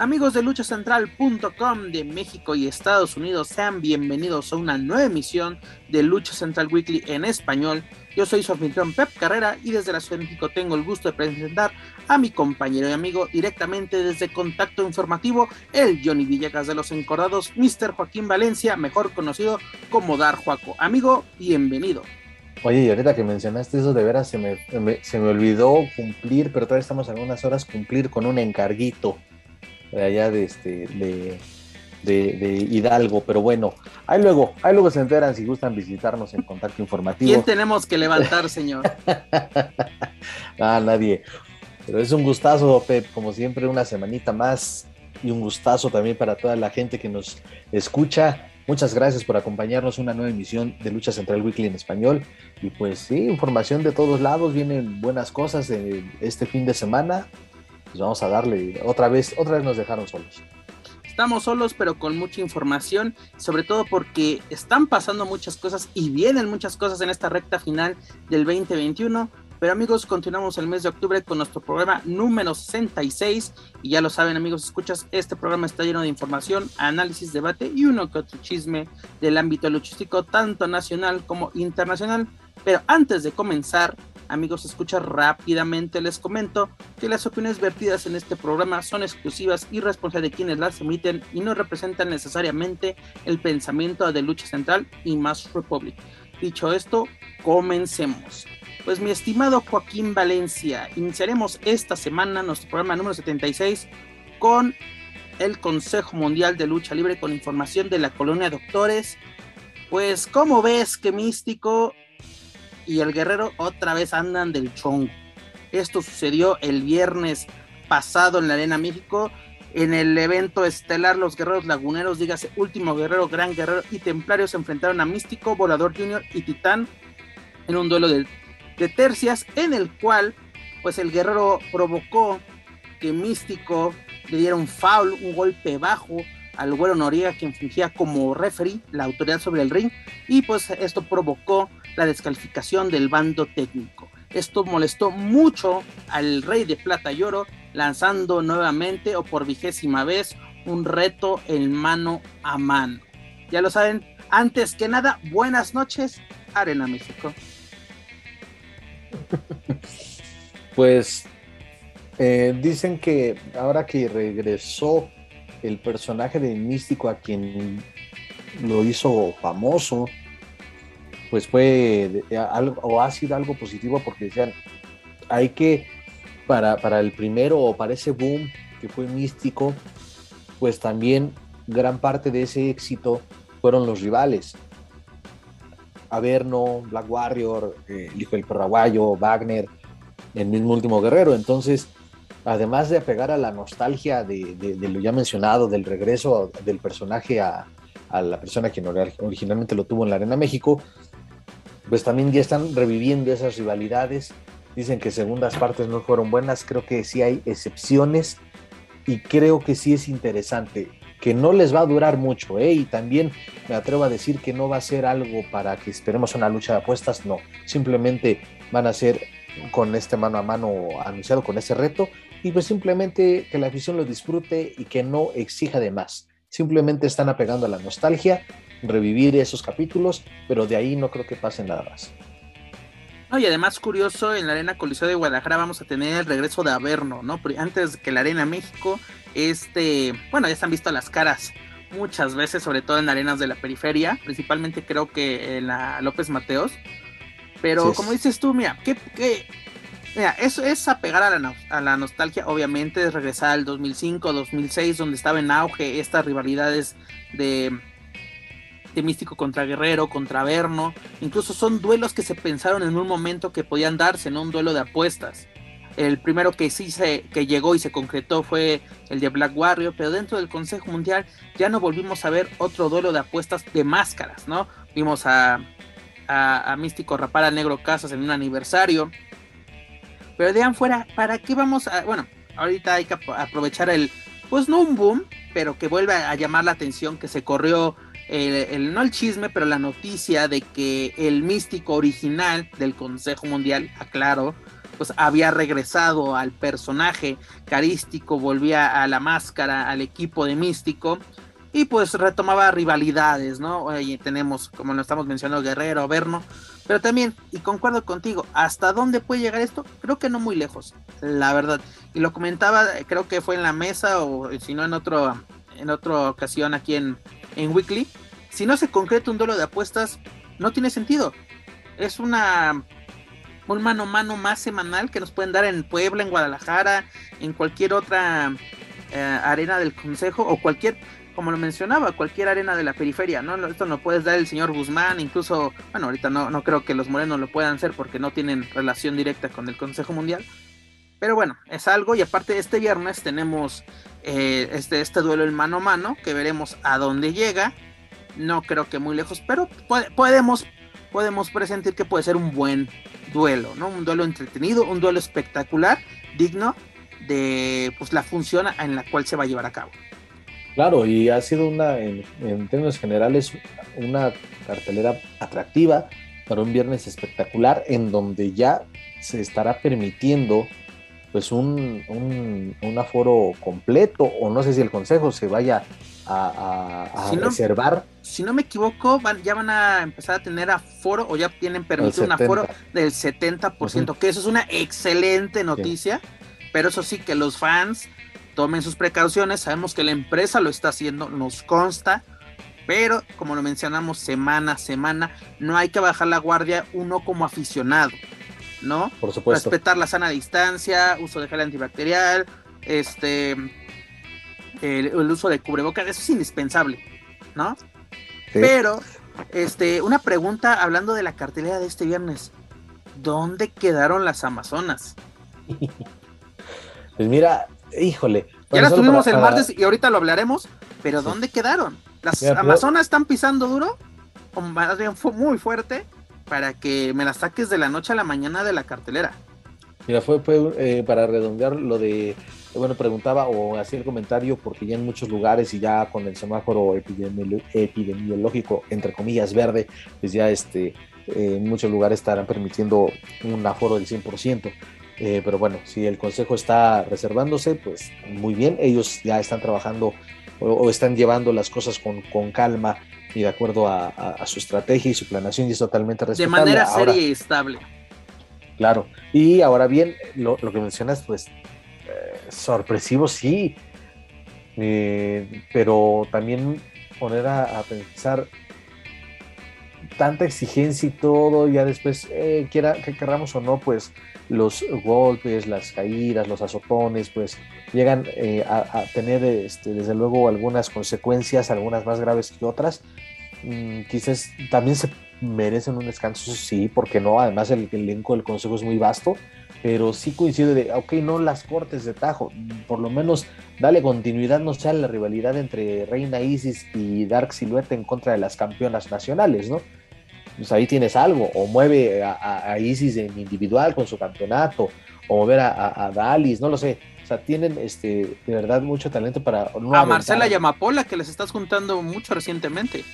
Amigos de luchacentral.com de México y Estados Unidos, sean bienvenidos a una nueva emisión de Lucha Central Weekly en español. Yo soy su anfitrión Pep Carrera y desde la Ciudad de México tengo el gusto de presentar a mi compañero y amigo directamente desde Contacto Informativo, el Johnny Villegas de los Encordados, Mr. Joaquín Valencia, mejor conocido como Dar Juaco. Amigo, bienvenido. Oye, y ahorita que mencionaste eso, de veras se me, se me olvidó cumplir, pero todavía estamos algunas horas, cumplir con un encarguito de allá de, este, de, de, Hidalgo, pero bueno, ahí luego, ahí luego se enteran si gustan visitarnos en Contacto Informativo. ¿Quién tenemos que levantar, señor? ah, nadie. Pero es un gustazo, Pep, como siempre, una semanita más y un gustazo también para toda la gente que nos escucha. Muchas gracias por acompañarnos en una nueva emisión de Lucha Central Weekly en español. Y pues sí, información de todos lados, vienen buenas cosas de este fin de semana pues vamos a darle otra vez, otra vez nos dejaron solos. Estamos solos, pero con mucha información, sobre todo porque están pasando muchas cosas y vienen muchas cosas en esta recta final del 2021. Pero amigos, continuamos el mes de octubre con nuestro programa número 66. Y ya lo saben, amigos, escuchas, este programa está lleno de información, análisis, debate y uno que otro chisme del ámbito luchístico, tanto nacional como internacional. Pero antes de comenzar, amigos, escucha rápidamente, les comento que las opiniones vertidas en este programa son exclusivas y responsables de quienes las emiten y no representan necesariamente el pensamiento de Lucha Central y Más Republic. Dicho esto, comencemos. Pues mi estimado Joaquín Valencia, iniciaremos esta semana nuestro programa número 76 con el Consejo Mundial de Lucha Libre con información de la colonia Doctores. Pues, ¿cómo ves que Místico y el Guerrero otra vez andan del chongo. Esto sucedió el viernes pasado en la Arena México. En el evento estelar, los guerreros laguneros, dígase Último Guerrero, Gran Guerrero y Templario se enfrentaron a Místico, Volador Junior y Titán en un duelo de, tercias en el cual pues el guerrero provocó que Místico le diera un foul, un golpe bajo al güero Noriega quien fungía como referee, la autoridad sobre el ring, y pues esto provocó la descalificación del bando técnico. Esto molestó mucho al Rey de Plata y Oro, lanzando nuevamente o por vigésima vez un reto en mano a mano. Ya lo saben, antes que nada, buenas noches, Arena México. Pues eh, dicen que ahora que regresó el personaje de Místico a quien lo hizo famoso, pues fue algo, o ha sido algo positivo porque decían, hay que, para, para el primero o para ese boom que fue místico, pues también gran parte de ese éxito fueron los rivales. Averno, Black Warrior, eh, el hijo del perraguayo, Wagner, el mismo último guerrero. Entonces, además de apegar a la nostalgia de, de, lo ya mencionado, del regreso del personaje a, a la persona que originalmente lo tuvo en la Arena México, pues también ya están reviviendo esas rivalidades. Dicen que segundas partes no fueron buenas, creo que sí hay excepciones y creo que sí es interesante, que no les va a durar mucho, ¿eh? y también me atrevo a decir que no va a ser algo para que esperemos una lucha de apuestas, no, simplemente van a ser con este mano a mano anunciado, con ese reto, y pues simplemente que la afición lo disfrute y que no exija de más, simplemente están apegando a la nostalgia revivir esos capítulos, pero de ahí no creo que pase nada más. No, y además curioso, en la Arena Coliseo de Guadalajara vamos a tener el regreso de Averno, ¿no? Antes que la Arena México, este, bueno, ya se han visto las caras muchas veces, sobre todo en arenas de la periferia, principalmente creo que en la López Mateos, Pero como dices tú, mira, ¿qué, Mira, eso es apegar a la, nostalgia, obviamente, es regresar al 2005, 2006, donde estaba en auge estas rivalidades de, de Místico contra Guerrero, contra Verno. Incluso son duelos que se pensaron en un momento que podían darse, ¿no? Un duelo de apuestas. El primero que sí se, que llegó y se concretó fue el de Black Warrior, pero dentro del Consejo Mundial ya no volvimos a ver otro duelo de apuestas de máscaras, ¿no? Vimos a, a, a Místico rapar a Negro Casas en un aniversario pero de fuera, ¿para qué vamos a.? Bueno, ahorita hay que aprovechar el. Pues no un boom, pero que vuelve a llamar la atención que se corrió el, no el chisme, pero la noticia de que el místico original del Consejo Mundial, aclaro, pues había regresado al personaje carístico, volvía a la máscara, al equipo de místico y pues retomaba rivalidades, ¿no? Oye, tenemos, como lo estamos mencionando, Guerrero, Verno, pero también, y concuerdo contigo, ¿hasta dónde puede llegar esto? Creo que no muy lejos, la verdad. Y lo comentaba, creo que fue en la mesa o si no en otro en otra ocasión aquí en, en Weekly. Si no se concreta un duelo de apuestas, no tiene sentido. Es una un mano a mano más semanal que nos pueden dar en Puebla, en Guadalajara, en cualquier otra eh, arena del consejo o cualquier como lo mencionaba, cualquier arena de la periferia, ¿no? Esto no puedes dar el señor Guzmán, incluso, bueno, ahorita no, no creo que los morenos lo puedan hacer porque no tienen relación directa con el Consejo Mundial. Pero bueno, es algo y aparte este viernes tenemos eh, este, este duelo en mano a mano que veremos a dónde llega. No creo que muy lejos, pero podemos, podemos presentir que puede ser un buen duelo, ¿no? Un duelo entretenido, un duelo espectacular, digno de pues, la función en la cual se va a llevar a cabo. Claro, y ha sido una, en, términos generales, una cartelera atractiva para un viernes espectacular en donde ya se estará permitiendo pues un, un, aforo completo o no sé si el consejo se vaya a, reservar. Si no me equivoco, ya van a empezar a tener aforo o ya tienen permitido un aforo del 70%, que eso es una excelente noticia, pero eso sí que los fans tomen sus precauciones, sabemos que la empresa lo está haciendo, nos consta, pero como lo mencionamos semana a semana, no hay que bajar la guardia uno como aficionado, ¿no? Por supuesto. Respetar la sana distancia, uso de gel antibacterial, este, el, uso de cubrebocas, eso es indispensable, ¿no? Pero, este, una pregunta hablando de la cartelera de este viernes, ¿dónde quedaron las Amazonas? Pues mira, híjole. Ya las tuvimos el martes y ahorita lo hablaremos, pero ¿dónde quedaron? ¿Las Amazonas están pisando duro? O más bien fue muy fuerte para que me las saques de la noche a la mañana de la cartelera. Mira, fue, fue eh, para redondear lo de, bueno, preguntaba o hacía el comentario porque ya en muchos lugares y ya con el semáforo epidemiológico, entre comillas, verde, pues ya este, eh, en muchos lugares estarán permitiendo un aforo del 100%. Eh, pero bueno, si el consejo está reservándose, pues muy bien, ellos ya están trabajando o, están llevando las cosas con, con calma y de acuerdo a, su estrategia y su planación y es totalmente respetable. De manera seria y estable. Claro, y ahora bien, lo, que mencionas, pues eh, sorpresivo sí, eh, pero también poner a, pensar tanta exigencia y todo, ya después, quiera que querramos o no, pues los golpes, las caídas, los azotones, pues llegan eh, a, tener este, desde luego algunas consecuencias, algunas más graves que otras. Mm, quizás también se merecen un descanso, sí, porque no, además el, elenco del consejo es muy vasto, pero sí coincide de, ok, no las cortes de tajo, por lo menos dale continuidad, no sea la rivalidad entre Reina Isis y Dark Silhouette en contra de las campeonas nacionales, ¿no? Pues ahí tienes algo, o mueve a, Isis en individual con su campeonato, o mover a, a, Dalis, no lo sé. O sea, tienen este, de verdad mucho talento para... a Marcela Yamapola, que les estás juntando mucho recientemente.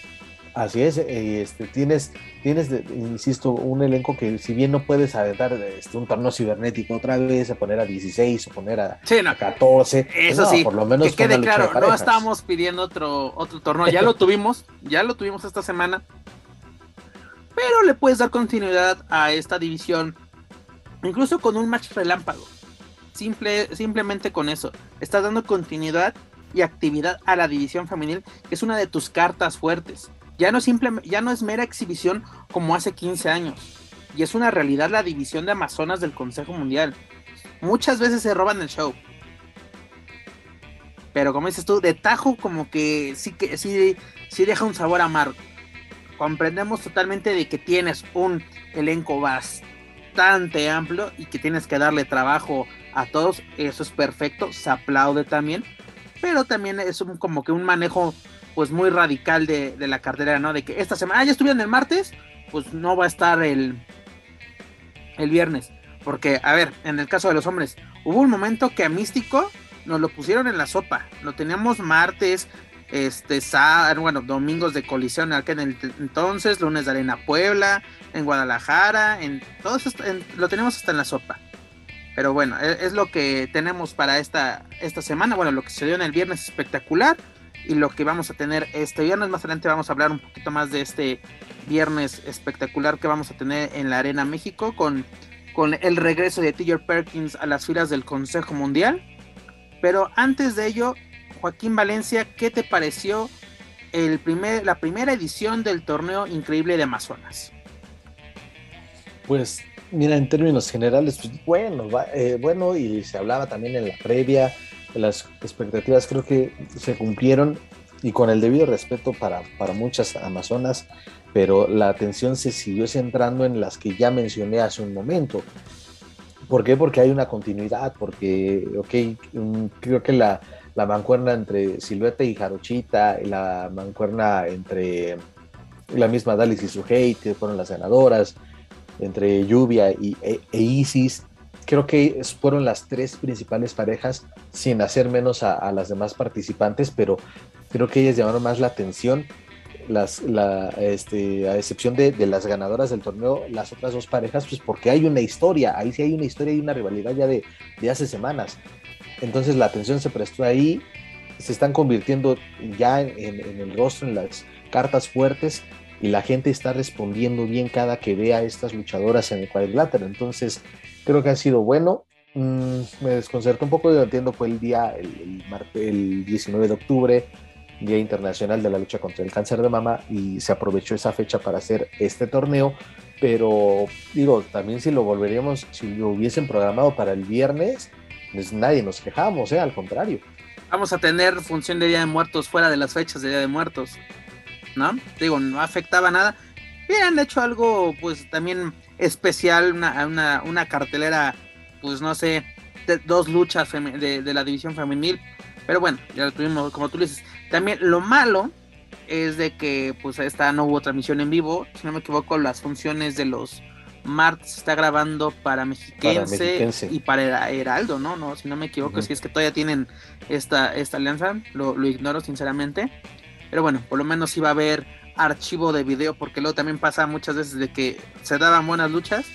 Así es, eh, este, tienes, tienes, insisto, un elenco que si bien no puedes aventar este, un torneo cibernético otra vez, a poner a 16 o poner a, 14. Eso sí, por lo menos que quede claro, no estamos pidiendo otro, otro torneo, ya lo tuvimos, ya lo tuvimos esta semana, pero le puedes dar continuidad a esta división, incluso con un match relámpago. Simple, simplemente con eso, estás dando continuidad y actividad a la división femenil, que es una de tus cartas fuertes. Ya no, simple, ya no es mera exhibición como hace 15 años. y es una realidad la división de Amazonas del Consejo Mundial. Muchas veces se roban el show. Pero como dices tú, de tajo como que sí que sí, sí deja un sabor amargo. Comprendemos totalmente de que tienes un elenco bastante amplio y que tienes que darle trabajo a todos. Eso es perfecto, se aplaude también. Pero también es como que un manejo pues muy radical de, de la cartera, ¿no? De que esta semana, ah, ya estuvieron el martes, pues no va a estar el, el viernes. Porque, a ver, en el caso de los hombres, hubo un momento que a Místico nos lo pusieron en la sopa. Lo teníamos martes, este, sábado, bueno, domingos de colisión en entonces, lunes de Arena Puebla, en Guadalajara, en todos lo tenemos hasta en la sopa. Pero bueno, es, es, lo que tenemos para esta, esta semana. Bueno, lo que se dio en el viernes espectacular y lo que vamos a tener este viernes. Más adelante vamos a hablar un poquito más de este viernes espectacular que vamos a tener en la Arena México con, con el regreso de Tiger Perkins a las filas del Consejo Mundial. Pero antes de ello, Joaquín Valencia, ¿qué te pareció el primer, la primera edición del torneo increíble de Amazonas? Pues mira, en términos generales, pues, bueno, eh, bueno, y se hablaba también en la previa, las expectativas creo que se cumplieron y con el debido respeto para, para muchas Amazonas, pero la atención se siguió centrando en las que ya mencioné hace un momento. ¿Por qué? Porque hay una continuidad, porque, ok, creo que la, la mancuerna entre Silueta y Jarochita, la mancuerna entre la misma Dalis y Suhei, que fueron las ganadoras, entre Lluvia y, e, e, Isis, creo que fueron las tres principales parejas, sin hacer menos a, a, las demás participantes, pero creo que ellas llamaron más la atención las, la, este, a excepción de, de, las ganadoras del torneo, las otras dos parejas, pues porque hay una historia, ahí sí hay una historia y una rivalidad ya de, de hace semanas. Entonces la atención se prestó ahí, se están convirtiendo ya en, el rostro, en las cartas fuertes, y la gente está respondiendo bien cada que vea a estas luchadoras en el cuadrilátero. Entonces creo que ha sido bueno. Mm, me desconcertó un poco, yo entiendo, fue el día, el 19 de octubre, Día Internacional de la Lucha contra el Cáncer de Mama y se aprovechó esa fecha para hacer este torneo, pero digo, también si lo volveríamos, si lo hubiesen programado para el viernes, pues nadie nos quejamos, ¿eh? al contrario. Vamos a tener función de Día de Muertos fuera de las fechas de Día de Muertos, ¿no? Digo, no afectaba nada. Han hecho algo, pues también especial, una, una, una cartelera, pues no sé, dos luchas de, de la división femenil. Pero bueno, ya lo tuvimos, como tú dices, también lo malo es de que pues esta no hubo transmisión en vivo, si no me equivoco, las funciones de los martes se está grabando para Mexiquense, para Mexiquense, y para Heraldo, ¿no? No, si no me equivoco, uh -huh. si es que todavía tienen esta, esta alianza, lo, lo, ignoro sinceramente. Pero bueno, por lo menos iba a haber archivo de video, porque luego también pasa muchas veces de que se daban buenas luchas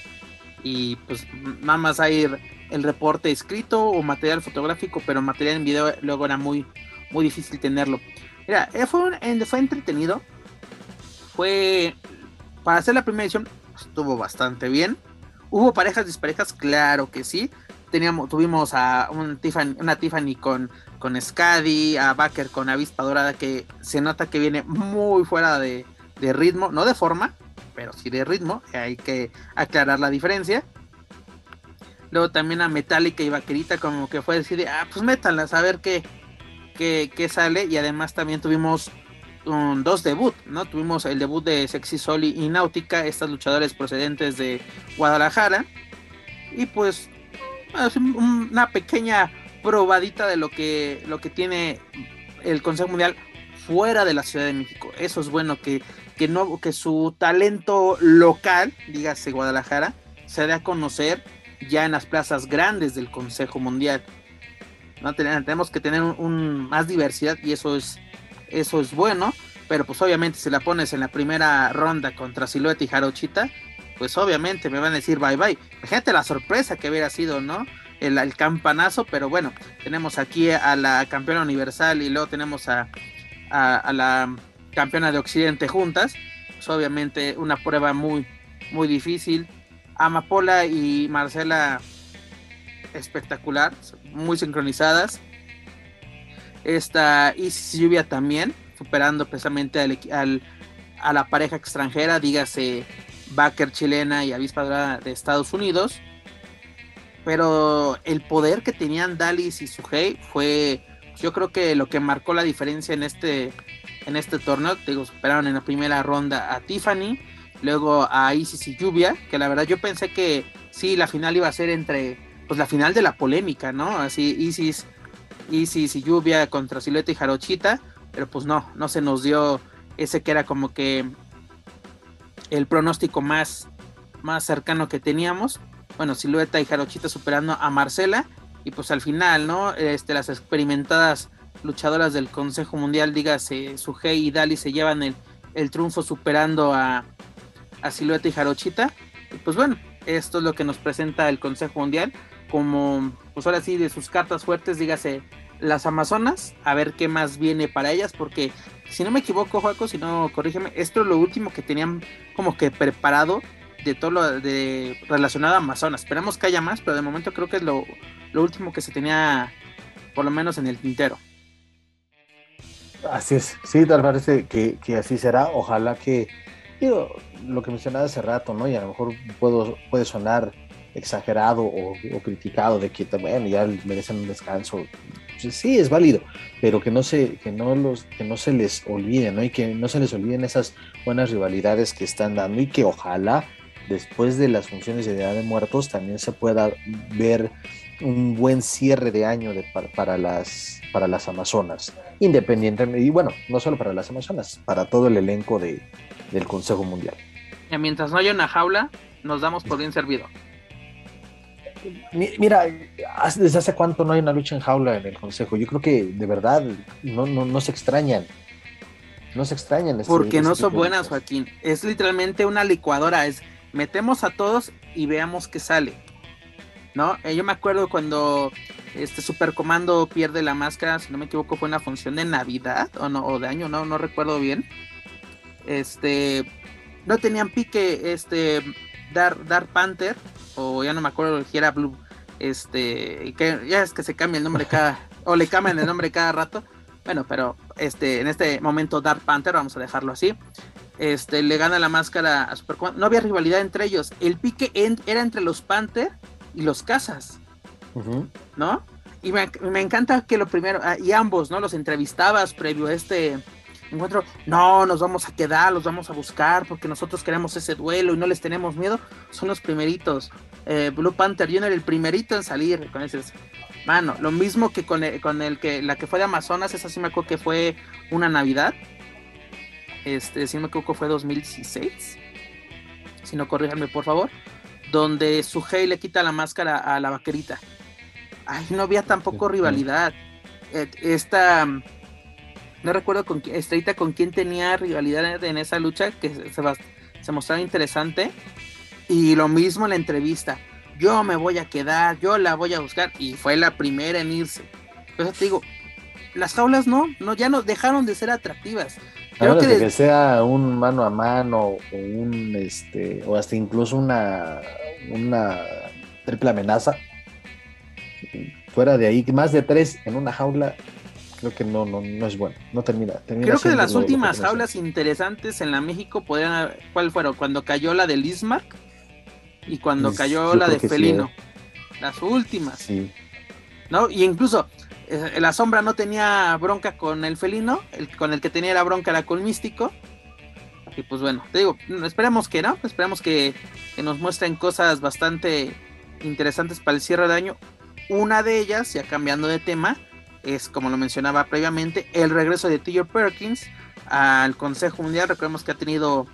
y pues nada más hay el reporte escrito o material fotográfico, pero material en video luego era muy, muy difícil tenerlo. Mira, fue, fue entretenido. Fue. Para hacer la primera edición, estuvo bastante bien. Hubo parejas disparejas, claro que sí. Teníamos, tuvimos a una Tiffany con, con Scadi, a Baker con Avispa Dorada, que se nota que viene muy fuera de, de ritmo, no de forma, pero sí de ritmo. Hay que aclarar la diferencia. Luego también a Metallica y Vaquerita, como que fue decir, ah, pues métanlas a ver qué, que, que, sale y además también tuvimos un, dos debut, ¿no? Tuvimos el debut de Sexy Soli y Náutica, estas luchadores procedentes de Guadalajara y pues una pequeña probadita de lo que, lo que tiene el Consejo Mundial fuera de la Ciudad de México. Eso es bueno que, que, no, que su talento local, dígase Guadalajara, se dé a conocer ya en las plazas grandes del Consejo Mundial. ¿no? Tenemos que tener un, más diversidad y eso es, eso es bueno, pero pues obviamente si la pones en la primera ronda contra Silueta y Jarochita, pues obviamente me van a decir bye bye. Fíjate la sorpresa que hubiera sido, ¿no? El, campanazo, pero bueno, tenemos aquí a la campeona universal y luego tenemos a, a, a la campeona de Occidente juntas, pues obviamente una prueba muy, muy difícil. Amapola y Marcela espectacular, muy sincronizadas. Esta Isis Lluvia también, superando precisamente al, al, a la pareja extranjera, dígase Baker chilena y Avispa Dorada de Estados Unidos. Pero el poder que tenían Dalis y Suhei fue, yo creo que lo que marcó la diferencia en este, en este torneo. Digo, superaron en la primera ronda a Tiffany, luego a Isis y Lluvia, que la verdad yo pensé que sí, la final iba a ser entre, pues la final de la polémica, ¿no? Así, Isis, Isis y Lluvia contra Silueta y Jarochita, pero pues no, no se nos dio ese que era como que el pronóstico más, más cercano que teníamos. Bueno, Silueta y Jarochita superando a Marcela. Y pues al final, ¿no? Este, las experimentadas luchadoras del Consejo Mundial, dígase Sugei y Dali, se llevan el, el triunfo superando a, a Silueta y Jarochita. Y pues bueno, esto es lo que nos presenta el Consejo Mundial. Como, pues ahora sí, de sus cartas fuertes, dígase las Amazonas, a ver qué más viene para ellas, porque si no me equivoco, Joaco, si no, corrígeme, esto es lo último que tenían como que preparado de todo lo de relacionado a Amazonas. Esperamos que haya más, pero de momento creo que es lo, lo último que se tenía, por lo menos en el tintero. Así es, sí, tal parece que, que así será. Ojalá que, digo, lo que mencionaba hace rato, ¿no? Y a lo mejor puedo, puede sonar exagerado o, criticado de que, bueno, ya merecen un descanso sí es válido, pero que no se, que no los, que no se les olvide, ¿no? Y que no se les olviden esas buenas rivalidades que están dando y que ojalá después de las funciones de Día de Muertos también se pueda ver un buen cierre de año para, las, para las Amazonas, independientemente, y bueno, no solo para las Amazonas, para todo el elenco de, del Consejo Mundial. Mientras no haya una jaula, nos damos por bien servido. Mira, ¿desde hace cuánto no hay una lucha en jaula en el Consejo? Yo creo que de verdad no, no, no se extrañan. No se extrañan. Este, Porque este no son buenas, Joaquín. Es literalmente una licuadora. Es metemos a todos y veamos qué sale. ¿No? Eh, yo me acuerdo cuando este Supercomando pierde la máscara, si no me equivoco, fue una función de Navidad o no, o de año, no, no recuerdo bien. Este no tenían pique, este Dark, Dark Panther o ya no me acuerdo si era Blue, este, que ya es que se cambia el nombre cada, o le cambian el nombre cada rato. Bueno, pero este, en este momento Dark Panther, vamos a dejarlo así, este, le gana la máscara a Super No había rivalidad entre ellos. El pique era entre los Panther y los Casas, ¿no? Y me, me, encanta que lo primero, ah, y ambos, ¿no? Los entrevistabas previo a este encuentro, no, nos vamos a quedar, los vamos a buscar porque nosotros queremos ese duelo y no les tenemos miedo, son los primeritos. Eh, Blue Panther Jr. el primerito en salir con ese mano, lo mismo que con el, con el que la que fue de Amazonas, esa sí me acuerdo que fue una Navidad. Este, sí me acuerdo que fue 2016. Si no corríjanme, por favor. Donde Suhei le quita la máscara a la vaquerita. Ay, no había tampoco rivalidad. Eh, esta no recuerdo con Estrellita con quién tenía rivalidad en esa lucha que se, se mostraba interesante. Y lo mismo en la entrevista. Yo me voy a quedar, yo la voy a buscar. Y fue la primera en irse. Entonces te digo, las jaulas no, no, ya no dejaron de ser atractivas. Creo que, que, sea un mano a mano o un este o hasta incluso una una triple amenaza. Fuera de ahí, más de tres en una jaula creo que no, no, no es bueno, no termina. creo que de las últimas jaulas interesantes en la México podrían haber, ¿cuál fueron? Cuando cayó la de Lismark y cuando cayó la de Felino. ¿eh? Las últimas. Sí. ¿No? Y incluso eh, la sombra no tenía bronca con el felino, el, con el que tenía la bronca era con Místico. Y pues bueno, te digo, esperemos que no, esperemos que, que nos muestren cosas bastante interesantes para el cierre de año. Una de ellas, ya cambiando de tema, es, como lo mencionaba previamente, el regreso de T.J. Perkins al Consejo Mundial. Recordemos que ha tenido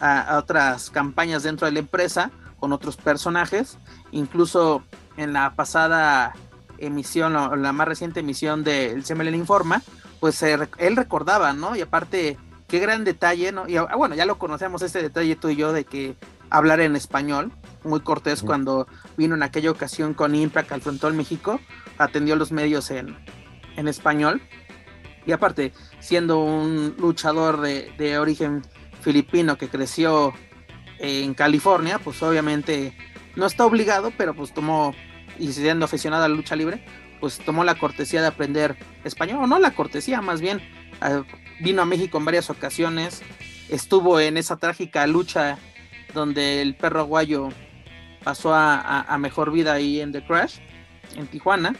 a, otras campañas dentro de la empresa con otros personajes, incluso en la pasada emisión, o la más reciente emisión de El CMLN Informa, pues él recordaba, ¿no? Y aparte, qué gran detalle, ¿no? Y ah, bueno, ya lo conocemos este detalle tú y yo de que hablar en español, muy cortés cuando vino en aquella ocasión con Impact al Frontón México, atendió los medios en, en español. Y aparte, siendo un luchador de, origen filipino que creció en California, pues obviamente no está obligado, pero pues tomó, y siendo aficionado a la lucha libre, pues tomó la cortesía de aprender español, o no la cortesía, más bien vino a México en varias ocasiones, estuvo en esa trágica lucha donde el perro aguayo pasó a, mejor vida ahí en The Crash, en Tijuana.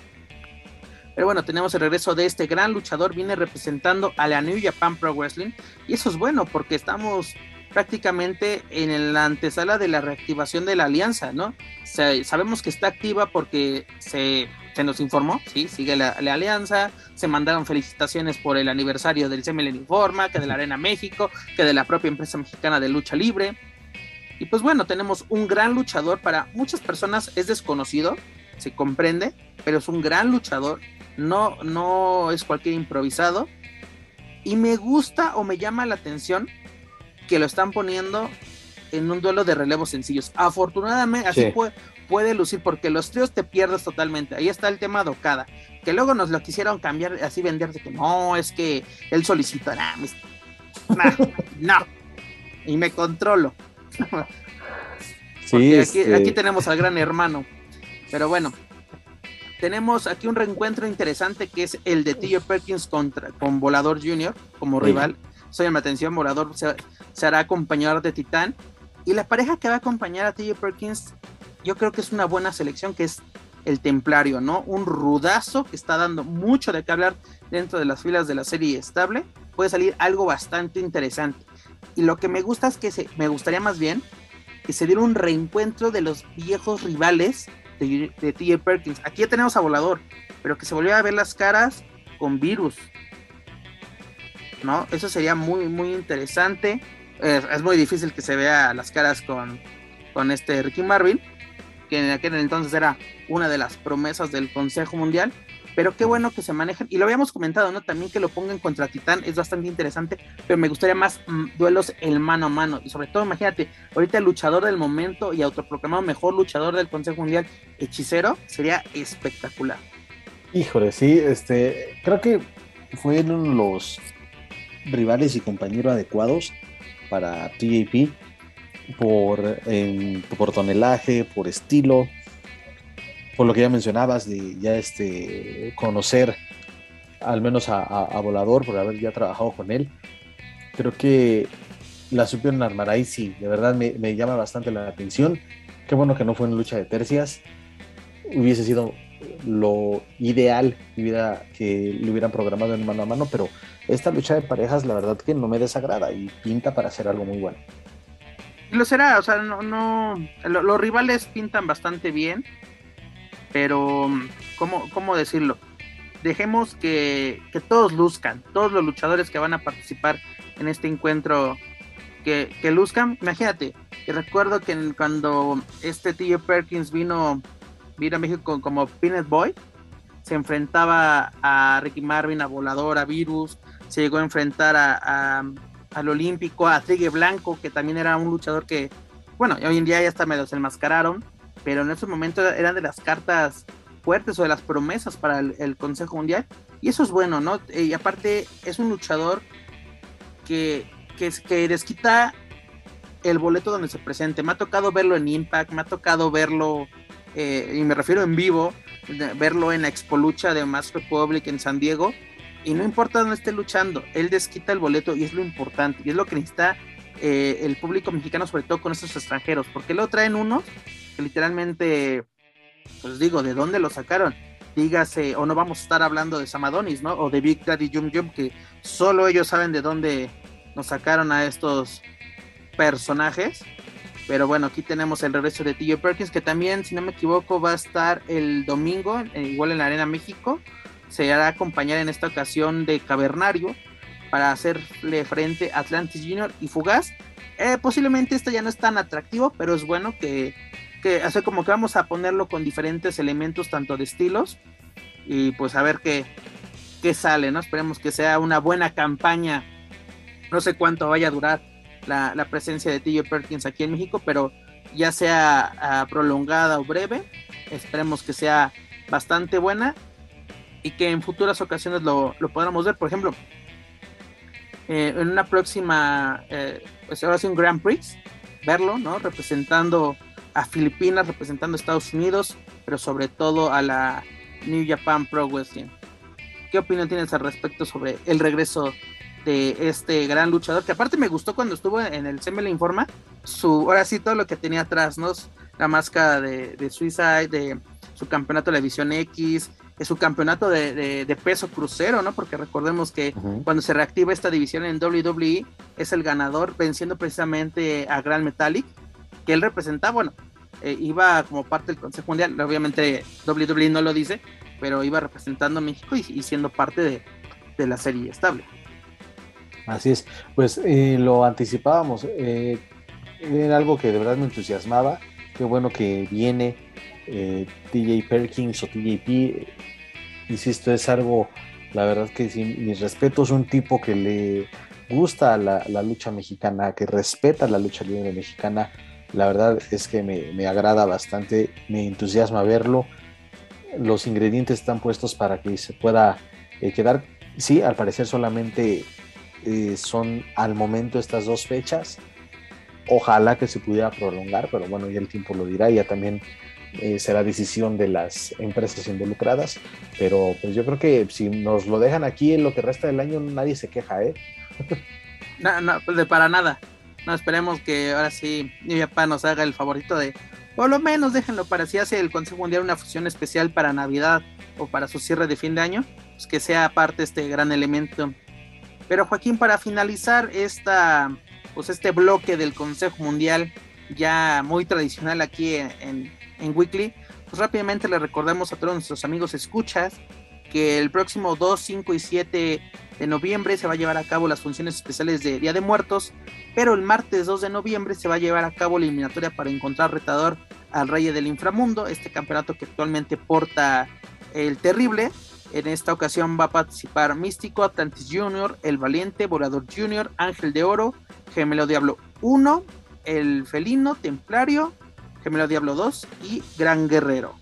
Pero bueno, tenemos el regreso de este gran luchador, viene representando a la New Japan Pro Wrestling. Y eso es bueno porque estamos prácticamente en la antesala de la reactivación de la alianza, ¿no? sabemos que está activa porque se, nos informó, sí, sigue la, alianza, se mandaron felicitaciones por el aniversario del CML Informa, que de la Arena México, que de la propia empresa mexicana de lucha libre. Y pues bueno, tenemos un gran luchador, para muchas personas es desconocido, se comprende, pero es un gran luchador, no, no es cualquier improvisado. Y me gusta o me llama la atención que lo están poniendo en un duelo de relevos sencillos. Afortunadamente, así puede, lucir, porque los tríos te pierdes totalmente. Ahí está el tema de Okada, que luego nos lo quisieron cambiar, así vender de que no, es que él solicitará. no, y me controlo. sí, este aquí, tenemos al gran hermano. Pero bueno, tenemos aquí un reencuentro interesante que es el de T.J. Perkins contra, con Volador Jr. como rival. Soy llama atención, Volador se, hará acompañador de Titán. Y la pareja que va a acompañar a T.J. Perkins, yo creo que es una buena selección, que es el Templario, ¿no? Un rudazo que está dando mucho de qué hablar dentro de las filas de la serie estable. Puede salir algo bastante interesante. Y lo que me gusta es que se, me gustaría más bien que se diera un reencuentro de los viejos rivales de, TJ Perkins. Aquí ya tenemos a Volador, pero que se volviera a ver las caras con Virus. ¿No? Eso sería muy, muy interesante. es muy difícil que se vea las caras con, con este Ricky Marvin, que en aquel entonces era una de las promesas del Consejo Mundial. Pero qué bueno que se manejen. Y lo habíamos comentado, ¿no? También que lo pongan contra Titán es bastante interesante. Pero me gustaría más mm, duelos en mano a mano. Y sobre todo, imagínate, ahorita el luchador del momento y autoproclamado mejor luchador del Consejo Mundial, Hechicero, sería espectacular. Híjole, sí, este, creo que fueron los rivales y compañeros adecuados para TAP por, por tonelaje, por estilo, por lo que ya mencionabas, de ya este, conocer al menos a, Volador, por haber ya trabajado con él. Creo que la supieron armar ahí, sí, de verdad me, llama bastante la atención. Qué bueno que no fue en lucha de tercias. Hubiese sido lo ideal hubiera, que lo hubieran programado en mano a mano, pero esta lucha de parejas, la verdad que no me desagrada y pinta para hacer algo muy bueno. Lo será, o sea, no, no, los rivales pintan bastante bien pero ¿cómo, cómo decirlo? Dejemos que, todos luzcan, todos los luchadores que van a participar en este encuentro que, luzcan. Imagínate, que recuerdo que cuando este T.J. Perkins vino, vino a México como Peanut Boy, se enfrentaba a Ricky Marvin, a Volador, a Virus, se llegó a enfrentar a, al Olímpico, a Trigue Blanco, que también era un luchador que, bueno, hoy en día ya hasta me los enmascararon, pero en ese momento eran de las cartas fuertes o de las promesas para el, Consejo Mundial. Y eso es bueno, ¿no? Eh, y aparte es un luchador que, que, que el boleto donde se presente. Me ha tocado verlo en Impact, me ha tocado verlo, eh, y me refiero en vivo, verlo en la Expo Lucha de Mass Republic en San Diego. Y no importa dónde esté luchando, él desquita el boleto y es lo importante. Y es lo que necesita eh, el público mexicano, sobre todo con estos extranjeros, porque lo traen unos literalmente, pues digo, ¿de dónde lo sacaron? Dígase, o no vamos a estar hablando de Samadonis, ¿no? O de Big Daddy Jum Jum, que solo ellos saben de dónde nos sacaron a estos personajes. Pero bueno, aquí tenemos el regreso de TJ Perkins, que también, si no me equivoco, va a estar el domingo, eh, igual en la Arena México. Se hará acompañar en esta ocasión de Cavernario para hacerle frente a Atlantis Junior y Fugaz. Eh, posiblemente esto ya no es tan atractivo, pero es bueno que que como que vamos a ponerlo con diferentes elementos, tanto de estilos, y pues a ver qué, qué sale, ¿no? Esperemos que sea una buena campaña. No sé cuánto vaya a durar la, presencia de TJ Perkins aquí en México, pero ya sea ah, prolongada o breve, esperemos que sea bastante buena y que en futuras ocasiones lo, lo podamos ver. Por ejemplo, eh, en una próxima, eh, pues ahora sí un Grand Prix, verlo, ¿no? Representando a Filipinas representando a Estados Unidos, pero sobre todo a la New Japan Pro Wrestling. ¿Qué opinión tienes al respecto sobre el regreso de este gran luchador? Que aparte me gustó cuando estuvo en el CML Informa, su, ahora sí, todo lo que tenía atrás, ¿no? La máscara de, de Suicide, de su campeonato de la División X, su campeonato de, peso crucero, ¿no? Porque recordemos que cuando se reactiva esta división en WWE, es el ganador venciendo precisamente a Gran Metallic, que él representaba, bueno, eh, iba como parte del Consejo Mundial, obviamente WWE no lo dice, pero iba representando a México y, siendo parte de, la serie estable. Así es, pues eh, lo anticipábamos, eh, era algo que de verdad me entusiasmaba, qué bueno que viene TJ Perkins o TJP, insisto, es algo, la verdad que sin mis respetos, un tipo que le gusta la, la lucha mexicana, que respeta la lucha libre mexicana, la verdad es que me, agrada bastante, me entusiasma verlo. Los ingredientes están puestos para que se pueda eh, quedar. Sí, al parecer solamente eh, son al momento estas dos fechas. Ojalá que se pudiera prolongar, pero bueno, ya el tiempo lo dirá, ya también eh, será decisión de las empresas involucradas. Pero pues yo creo que si nos lo dejan aquí en lo que resta del año, nadie se queja, ¿eh? No, no, de para nada. No, esperemos que ahora sí mi papá nos haga el favorito de, por lo menos déjenlo para si hace el Consejo Mundial una fusión especial para Navidad o para su cierre de fin de año, pues que sea parte este gran elemento. Pero Joaquín, para finalizar esta, pues este bloque del Consejo Mundial ya muy tradicional aquí en Weekly, pues rápidamente le recordamos a todos nuestros amigos escuchas que el próximo 2, 5 y 7 de noviembre se va a llevar a cabo las funciones especiales de Día de Muertos, pero el martes 2 de noviembre se va a llevar a cabo la eliminatoria para encontrar retador al Rey del Inframundo, este campeonato que actualmente porta el Terrible. En esta ocasión va a participar Místico, Atlantis Junior, El Valiente, Volador Junior, Ángel de Oro, Gemelo Diablo 1, El Felino, Templario, Gemelo Diablo 2 y Gran Guerrero.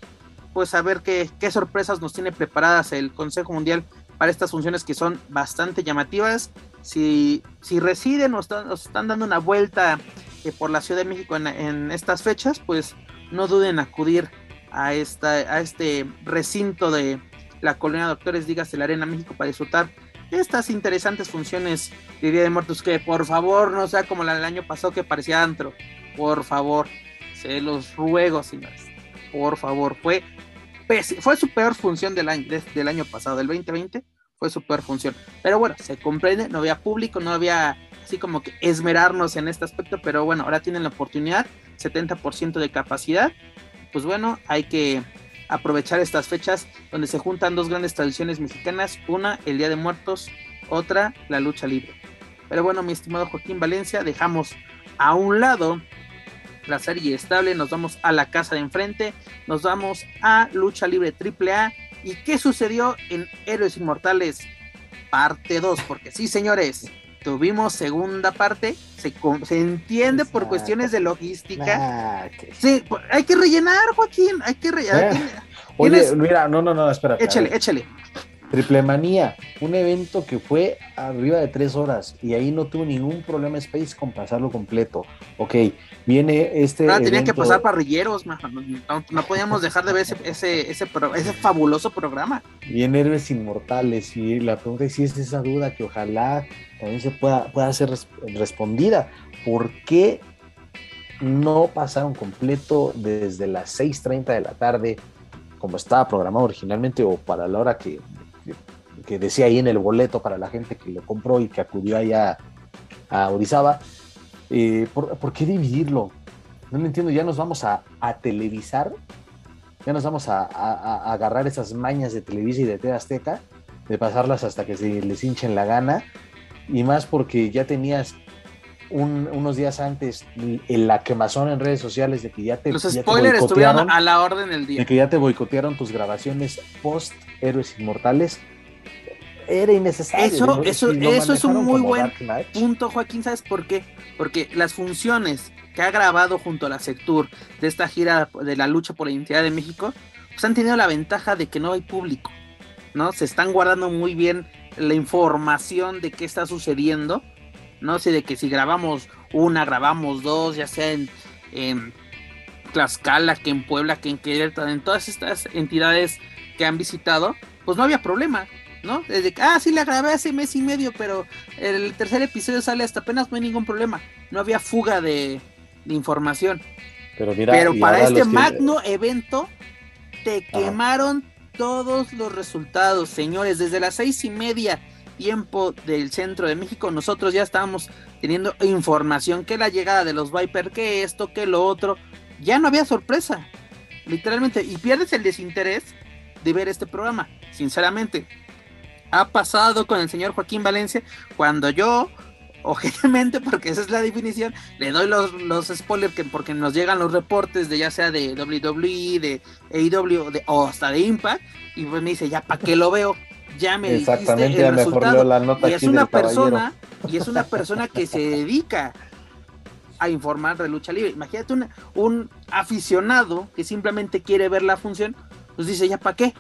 Pues a ver qué, qué sorpresas nos tiene preparadas el Consejo Mundial para estas funciones que son bastante llamativas. Si, si residen o están, dando una vuelta eh, por la Ciudad de México en, estas fechas, pues no duden en acudir a, esta, a este recinto de la colonia de doctores, dígase la Arena México, para disfrutar estas interesantes funciones de Día de Muertos. Que por favor no sea como la del año pasado que parecía antro. Por favor, se los ruego, señores. Por favor, fue fue su peor función del año, del año pasado, del 2020, fue su peor función. Pero bueno, se comprende, no había público, no había así como que esmerarnos en este aspecto, pero bueno, ahora tienen la oportunidad, 70% de capacidad, pues bueno, hay que aprovechar estas fechas donde se juntan dos grandes tradiciones mexicanas, una el Día de Muertos, otra la lucha libre. Pero bueno, mi estimado Joaquín Valencia, dejamos a un lado la serie estable, nos vamos a la casa de enfrente, nos vamos a Lucha Libre AAA. ¿Y qué sucedió en Héroes Inmortales parte 2? Porque sí, señores, tuvimos segunda parte, se, se entiende por cuestiones de logística. Sí, hay que rellenar, Joaquín, hay que rellenar. Eh, oye, mira, no, no, no, espera. Échale, échale. Triple Manía, un evento que fue arriba de tres horas y ahí no tuvo ningún problema Space con pasarlo completo. Ok, viene este. Ah, tenía que pasar parrilleros, no, no, podíamos dejar de ver ese, ese, ese, fabuloso programa. Viene Héroes Inmortales y la pregunta es si es esa duda que ojalá también se pueda, pueda ser respondida. ¿Por qué no pasaron completo desde las 6:30 de la tarde? como estaba programado originalmente o para la hora que que decía ahí en el boleto para la gente que lo compró y que acudió allá a Orizaba. Eh, ¿por, qué dividirlo? No lo entiendo, ya nos vamos a, televisar, ya nos vamos a, agarrar esas mañas de Televisa y de TV Azteca, de pasarlas hasta que se les hinchen la gana, y más porque ya tenías unos días antes en la quemazón en redes sociales de que ya te. Los spoilers estuvieron a la orden del día. De que ya te boicotearon tus grabaciones post Héroes Inmortales era innecesario. Eso, eso, eso es un muy buen punto, Joaquín. ¿Sabes por qué? Porque las funciones que ha grabado junto a la Sectur de esta gira de la lucha por la identidad de México, pues han tenido la ventaja de que no hay público, ¿no? Se están guardando muy bien la información de qué está sucediendo, ¿no? sé de que si grabamos una, grabamos dos, ya sea en, en Tlaxcala, que en Puebla, que en Querétaro, en todas estas entidades que han visitado, pues no había problema. ¿no? Desde que, ah, sí, la grabé hace mes y medio, pero el tercer episodio sale hasta apenas, no hay ningún problema. No había fuga de, de información. Pero, mira, Pero para este que- magno evento te Ajá. quemaron todos los resultados, señores. Desde las seis y media tiempo del centro de México, nosotros ya estábamos teniendo información que la llegada de los Viper, que esto, que lo otro. Ya no había sorpresa, literalmente. Y pierdes el desinterés de ver este programa, sinceramente. Ha pasado con el señor Joaquín Valencia cuando yo, objetivamente, porque esa es la definición, le doy los, los spoilers que porque nos llegan los reportes de ya sea de WWE, de AEW de, o hasta de Impact, y pues me dice, ya, ¿para qué lo veo? Ya me Exactamente, el ya resultado. la nota Y es una caballero. persona, y es una persona que se dedica a informar de lucha libre. Imagínate un, un aficionado que simplemente quiere ver la función, pues dice, ¿ya para qué?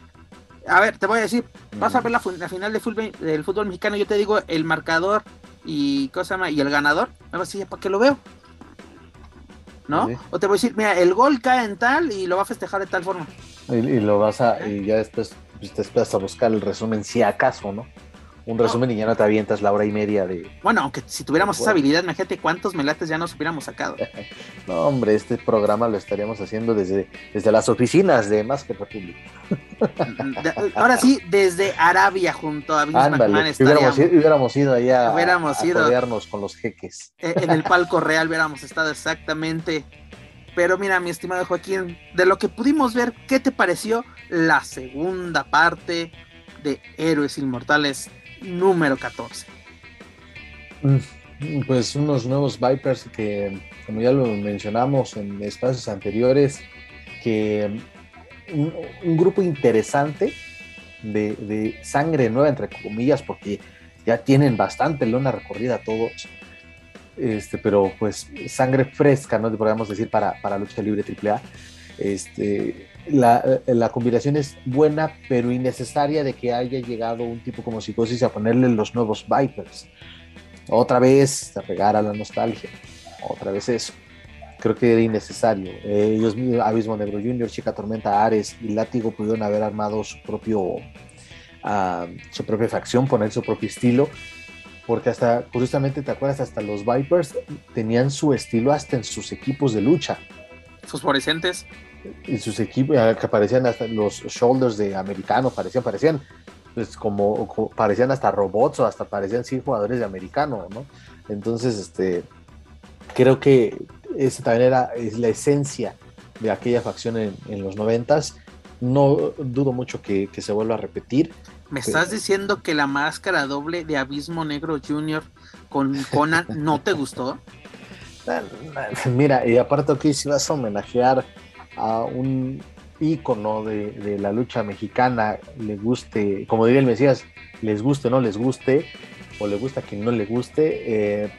A ver, te voy a decir, vas a ver la, final de fútbol, del fútbol mexicano, yo te digo el marcador y cosa llama y el ganador, me vas a decir, ¿ya para qué lo veo? ¿No? Sí. O te voy a decir, mira, el gol cae en tal y lo va a festejar de tal forma. Y, y lo vas a, y ya después pues, te esperas a buscar el resumen, si acaso, ¿no? Un resumen y ya no te avientas la hora y media de. Bueno, aunque si tuviéramos esa habilidad, imagínate cuántos melates ya nos hubiéramos sacado. No, hombre, este programa lo estaríamos haciendo desde, desde las oficinas de Más que República. Ahora sí, desde Arabia junto a Vince McMahon hubiéramos, ido- hubiéramos ido allá a- Hubiéramos a, ido. codearnos con los jeques. eh, en el palco real hubiéramos estado exactamente. Pero mira, mi estimado Joaquín, de lo que pudimos ver, ¿qué te pareció la segunda parte de Héroes Inmortales número 14? Mm, Pues unos nuevos Vipers que, como ya lo mencionamos en espacios anteriores, que un, grupo interesante de, de sangre nueva, entre comillas, porque ya tienen bastante lona recorrida todos, este, pero pues sangre fresca, ¿no? Podríamos decir para, para lucha libre AAA. Este, la, la combinación es buena, pero innecesaria de que haya llegado un tipo como Psicosis a ponerle los nuevos Vipers. Otra vez a pegar a la nostalgia. Otra vez eso. Creo que era innecesario. Eh, ellos Abismo Negro Junior, Chica Tormenta, Ares y Látigo pudieron haber armado su propio ah, su propia facción, poner su propio estilo. Porque hasta, curiosamente, ¿te acuerdas? Hasta los Vipers tenían su estilo hasta en sus equipos de lucha. Fosforescentes. En sus equipos, eh, que parecían hasta los shoulders de americano, parecían, parecían pues como, como- parecían hasta robots o hasta parecían sí jugadores de americano, ¿no? Entonces, este, creo que esa también era es la esencia de aquella facción en, en los noventas. No dudo mucho que, que se vuelva a repetir. ¿Me estás diciendo que la máscara doble de Abismo Negro Junior con Conan no te gustó? Mira, y aparte aquí si vas a homenajear a un ícono de, la lucha mexicana, le guste, como diría el Mesías, les guste o no les guste, o le gusta a quien no le guste, eh,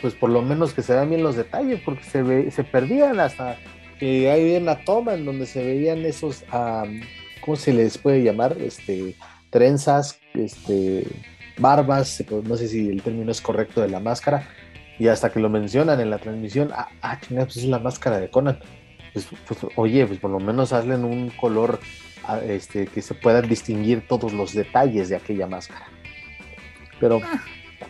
pues por lo menos que se vean bien los detalles, porque se, ve, se perdían hasta que hay una toma en donde se veían esos, am, ¿cómo se les puede llamar? Este, trenzas, este, barbas, no sé si el término es correcto de la máscara, y hasta que lo mencionan en la transmisión, ah, ah pues es la máscara de Conan. Pues, pues, oye, pues por lo menos hazle en un color ah, este, que se puedan distinguir todos los detalles de aquella máscara. Pero,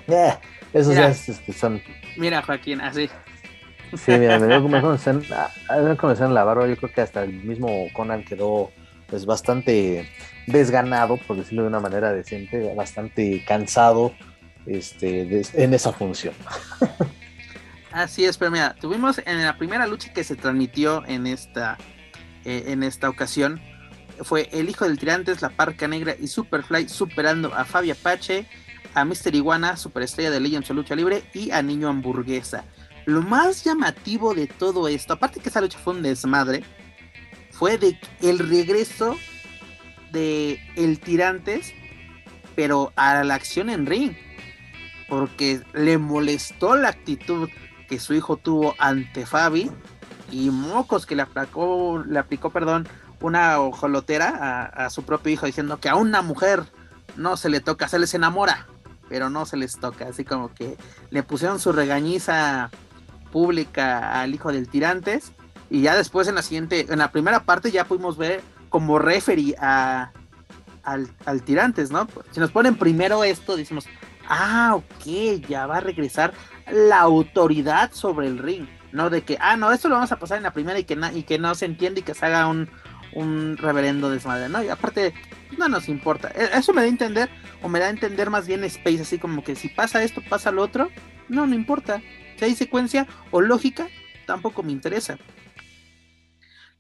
eh, esos Mira. ya es, este, son. Mira, Joaquín, así. Sí, mira, me comenzaron a, la barba. Yo creo que hasta el mismo Conan quedó pues bastante desganado, por decirlo de una manera decente, bastante cansado este, en esa función. Así es, pero mira, tuvimos en la primera lucha que se transmitió en esta, eh, en esta ocasión, fue el hijo del tirantes, la parca negra y Superfly superando a Fabi Apache, a Mr. Iguana, superestrella de Legends o Lucha Libre y a Niño Hamburguesa. Lo más llamativo de todo esto, aparte que esa lucha fue un desmadre, fue de el regreso de el tirantes, pero a la acción en ring, porque le molestó la actitud que su hijo tuvo ante Fabi y mocos que le aplicó, le aplicó, perdón, una ojolotera a, su propio hijo diciendo que a una mujer no se le toca, se les enamora, pero no se les toca, así como que le pusieron su regañiza pública al hijo del tirantes y ya después en la siguiente, en la primera parte ya pudimos ver como referee a, al, al tirantes, ¿no? Si nos ponen primero esto, decimos, ah, ok, ya va a regresar la autoridad sobre el ring. no de que, ah, no, esto lo vamos a pasar en la primera y que, y que no se entiende y que se haga un, un reverendo desmadre, ¿no? Y aparte, no nos importa. E, eso me da a entender, o me da a entender más bien Space, así como que si pasa esto, pasa lo otro, no, no importa. Si hay secuencia o lógica, tampoco me interesa.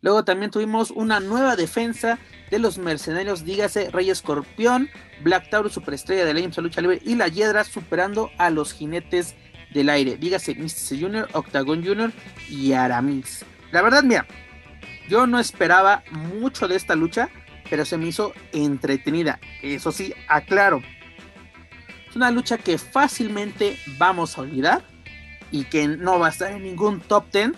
Luego también tuvimos una nueva defensa de los mercenarios, dígase Rey Escorpión, Black Taurus, Superestrella de la Lucha Libre y la Hiedra superando a los jinetes del aire, dígase Mystice Jr., Octagon Jr. y Aramis. La verdad, mira, yo no esperaba mucho de esta lucha, pero se me hizo entretenida. Eso sí, aclaro. Es una lucha que fácilmente vamos a olvidar y que no va a estar en ningún top 10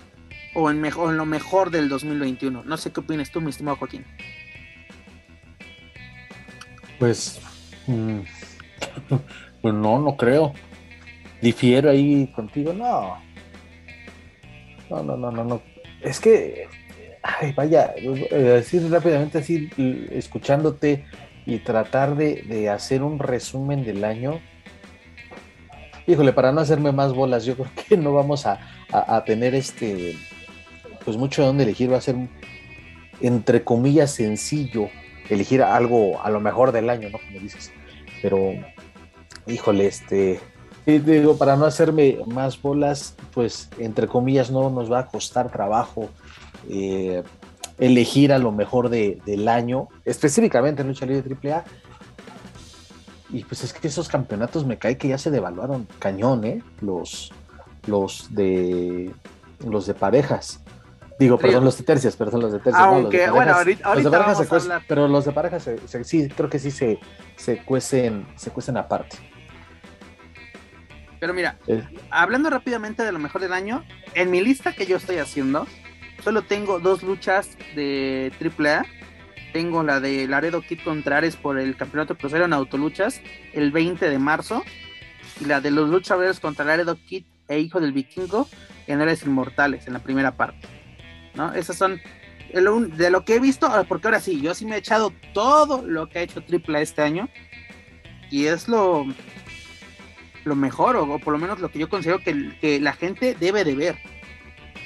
o en lo mejor del 2021. No sé qué opinas tú, mi estimado Joaquín. Pues, mm, pues no, no creo. Difiero ahí contigo, no. No, no, no, no, no. Es que, ay, vaya, decir rápidamente así, escuchándote y tratar de, de hacer un resumen del año. Híjole, para no hacerme más bolas, yo creo que no vamos a, a, tener este, pues mucho de dónde elegir. Va a ser, entre comillas, sencillo elegir algo a lo mejor del año, ¿no? Como dices. Pero, híjole, este, digo, para no hacerme más bolas, pues entre comillas no nos va a costar trabajo eh, elegir a lo mejor del año, específicamente en lucha libre AAA. Y pues es que esos campeonatos me cae que ya se devaluaron cañón, ¿eh? Los, los de los de parejas. Digo, perdón, los de tercias, perdón, los de tercias. Aunque, bueno, ahorita, los de parejas se pero los de parejas sí, creo que sí se, se cuecen, se cuecen aparte. Pero mira, hablando rápidamente de lo mejor del año, en mi lista que yo estoy haciendo, solo tengo dos luchas de AAA. Tengo la de Laredo Kid contra Ares por el campeonato crucero en autoluchas el 20 de marzo. Y la de los luchadores contra Laredo Kid e Hijo del Vikingo en Ares Inmortales en la primera parte. ¿no? Esas son de lo que he visto, porque ahora sí, yo sí me he echado todo lo que ha hecho AAA este año. Y es lo, lo mejor, o, por lo menos lo que yo considero que, la gente debe de ver.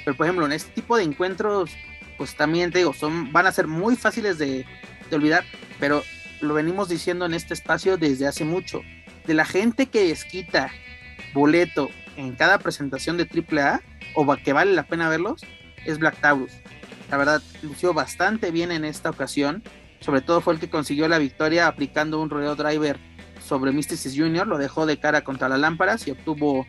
Pero por ejemplo, en este tipo de encuentros, pues también te digo, son, van a ser muy fáciles de, olvidar, pero lo venimos diciendo en este espacio desde hace mucho. De la gente que esquita boleto en cada presentación de AAA, o que vale la pena verlos, es Black Taurus. La verdad, lució bastante bien en esta ocasión. Sobre todo fue el que consiguió la victoria aplicando un rodeo driver sobre Mysticis Jr. Lo dejó de cara contra las lámparas y obtuvo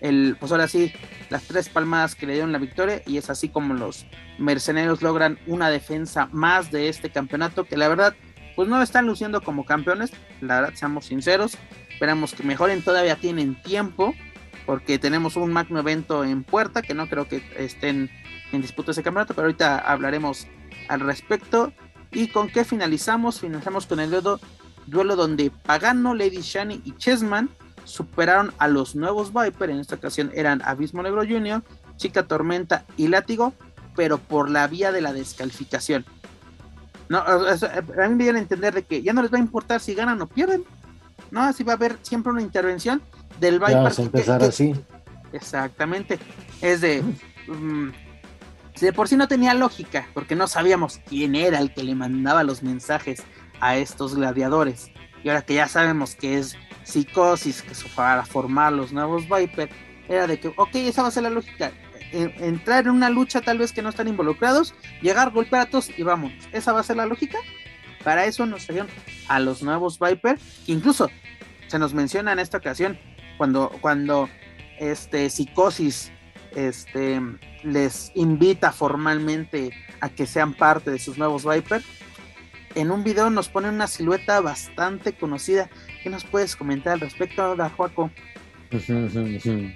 el, pues ahora sí, las tres palmadas que le dieron la victoria. Y es así como los mercenarios logran una defensa más de este campeonato que la verdad, pues no están luciendo como campeones. La verdad, seamos sinceros. Esperamos que mejoren, todavía tienen tiempo porque tenemos un magno evento en puerta que no creo que estén en disputa ese campeonato, pero ahorita hablaremos al respecto. ¿Y con qué finalizamos? Finalizamos con el duelo, duelo donde Pagano, Lady Shani y Chessman superaron a los nuevos Viper. En esta ocasión eran Abismo Negro Jr., Chica Tormenta y Látigo, pero por la vía de la descalificación. No, a mí me dieron a entender de que ya no les va a importar si ganan o pierden. No, así va a haber siempre una intervención del Viper. Vamos a empezar así. Exactamente. Es de. Si de por sí no tenía lógica, porque no sabíamos quién era el que le mandaba los mensajes a estos gladiadores. Y ahora que ya sabemos que es psicosis, que para formar los nuevos Viper, era de que, ok, esa va a ser la lógica. entrar en una lucha tal vez que no están involucrados, llegar, golpear a todos y vamos. Esa va a ser la lógica. Para eso nos salieron a los nuevos Viper, que incluso se nos menciona en esta ocasión cuando, cuando este psicosis este, les invita formalmente a que sean parte de sus nuevos Viper. En un video nos pone una silueta bastante conocida. ¿Qué nos puedes comentar al respecto, Joaco?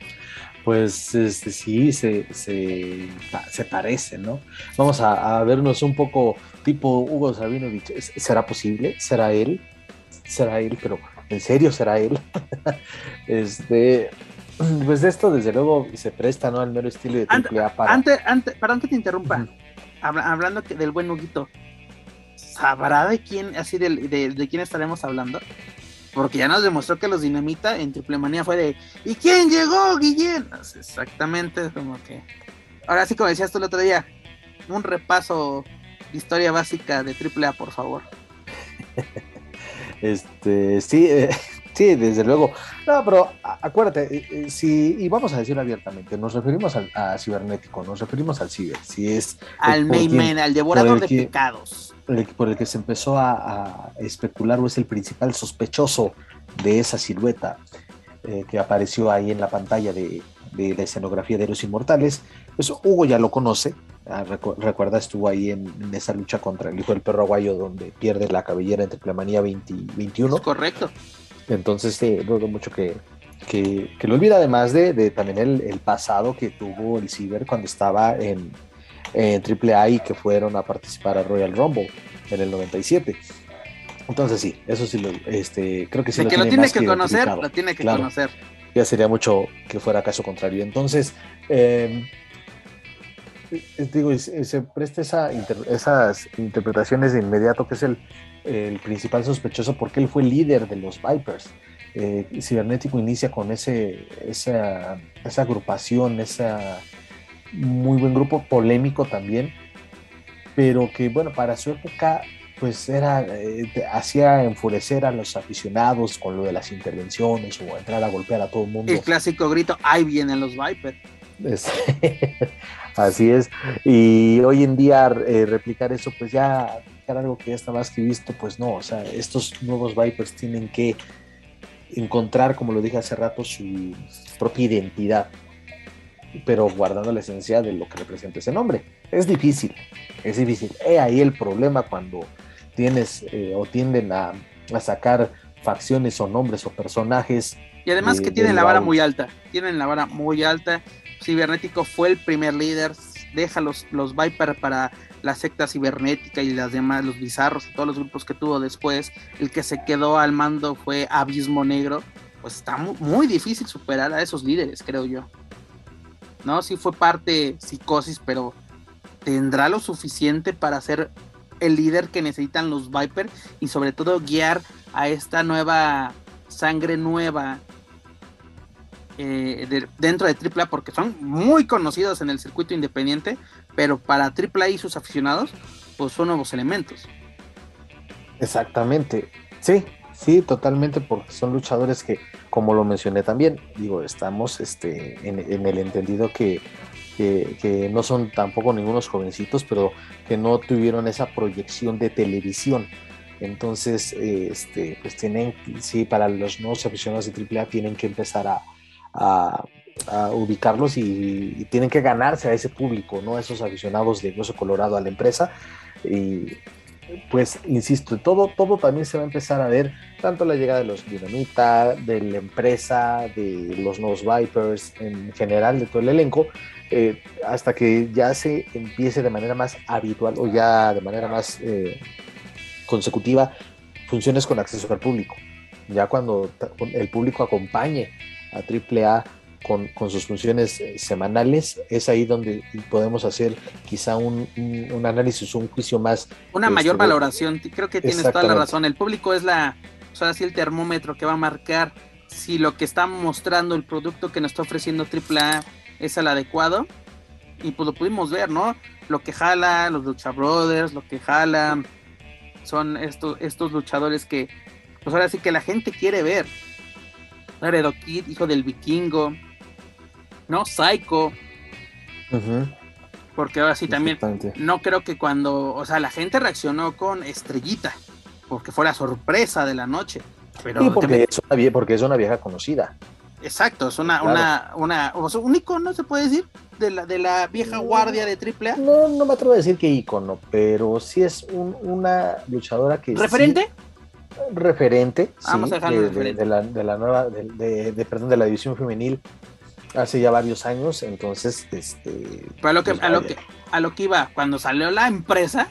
Pues este, sí, se, se, se parece, ¿no? Vamos a, vernos un poco tipo Hugo Sabinovich. ¿Será posible? ¿Será él? ¿Será él? Pero ¿en serio será él? este, Pues esto desde luego se presta, ¿no? Al mero estilo de AAA para... Antes, antes, para antes te interrumpa, hablando del buen Huguito, ¿sabrá de quién, así de, de, quién estaremos hablando? Porque ya nos demostró que los Dinamita en Triple Manía fue de ¿Y quién llegó, Guillén? Exactamente, como que Ahora sí, como decías tú el otro día, un repaso de historia básica de AAA, por favor. este, sí, eh, sí, desde luego. No, pero acuérdate, eh, eh, si, y vamos a decirlo abiertamente, nos referimos al, a cibernético, nos referimos al ciber, si es... Al Mayman, al devorador de pecados. Por el, que se empezó a, especular o es el principal sospechoso de esa silueta que apareció ahí en la pantalla de, de la escenografía de los inmortales, pues Hugo ya lo conoce, ah, recuerda, estuvo ahí en, esa lucha contra el hijo del perro aguayo donde pierde la cabellera en Triplemanía 20, 21. correcto. Entonces, sí, dudo mucho que, que, lo olvida, además de, también el, pasado que tuvo el Ciber cuando estaba en, en AAA y que fueron a participar a Royal Rumble en el 97. Entonces sí, eso sí, lo, este, creo que sí. lo que tiene lo tiene que, conocer, lo tiene que conocer ya sería mucho que fuera caso contrario. Entonces, em, digo, se presta esa esas interpretaciones de inmediato, que es el, principal sospechoso, porque él fue líder de los Vipers. Eh, Cibernético inicia con ese, esa, esa agrupación, ese muy buen grupo, polémico también, pero que, bueno, para su época pues era, eh, hacía enfurecer a los aficionados con lo de las intervenciones o entrar a golpear a todo el mundo. El clásico grito, ahí vienen los Vipers. así es. Y hoy en día eh, replicar eso, pues ya algo que ya está más que visto, pues no, o sea, estos nuevos Vipers tienen que encontrar, como lo dije hace rato, su propia identidad, pero guardando la esencia de lo que representa ese nombre. Es difícil, es difícil. He ahí el problema cuando tienes eh, o tienden a, sacar facciones o nombres o personajes. Y además que tienen la vara muy alta, tienen la vara muy alta. Cibernético fue el primer líder, deja los, los Viper para la secta cibernética y las demás, los bizarros y todos los grupos que tuvo después. El que se quedó al mando fue Abismo Negro. Pues está muy, muy difícil superar a esos líderes, creo yo. ¿No? Sí fue parte psicosis, pero ¿tendrá lo suficiente para ser el líder que necesitan los Viper y sobre todo guiar a esta nueva sangre nueva eh, dentro de AAA porque son muy conocidos en el circuito independiente, pero para AAA y sus aficionados, pues son nuevos elementos. Exactamente, sí, sí, totalmente, porque son luchadores que, como lo mencioné también, digo, estamos este, en el entendido que que, no son tampoco ningunos jovencitos, pero que no tuvieron esa proyección de televisión. Entonces, este, pues tienen, sí, para los nuevos aficionados de AAA tienen que empezar a, ubicarlos y, tienen que ganarse a ese público, ¿no? A esos aficionados de Hueso Colorado a la empresa. Y pues, insisto, todo, todo también se va a empezar a ver, tanto la llegada de los Dinamita, de la empresa, de los nuevos Vipers, en general, de todo el elenco, eh, hasta que ya se empiece de manera más habitual o ya de manera más eh, consecutiva funciones con acceso al público. Ya cuando el público acompañe a AAA con, con sus funciones eh, semanales, es ahí donde podemos hacer quizá un, un, análisis, un juicio más. Una mayor este, valoración, creo que tienes toda la razón. El público es la, o sea, así el termómetro que va a marcar si lo que está mostrando el producto que nos está ofreciendo AAA es el adecuado. Y pues lo pudimos ver, ¿no? Lo que jala, los Lucha Brothers, lo que jala, son estos, estos luchadores que, pues ahora sí que la gente quiere ver. Laredo Kid, hijo del vikingo, ¿no? Psycho. Porque ahora sí también, no creo que cuando, o sea, la gente reaccionó con Estrellita, porque fue la sorpresa de la noche. Pero porque, es una, porque es una vieja conocida. Exacto, es una, una, una, un icono, se puede decir, de la, de la vieja guardia de AAA. No, no me atrevo a decir que icono, pero sí es una luchadora que. ¿Referente? referente, Vamos a de, referente. De, la, de la nueva, de, perdón, de la división femenil hace ya varios años, entonces, este. Pero a lo que, pues, a lo que, a lo que iba, cuando salió la empresa,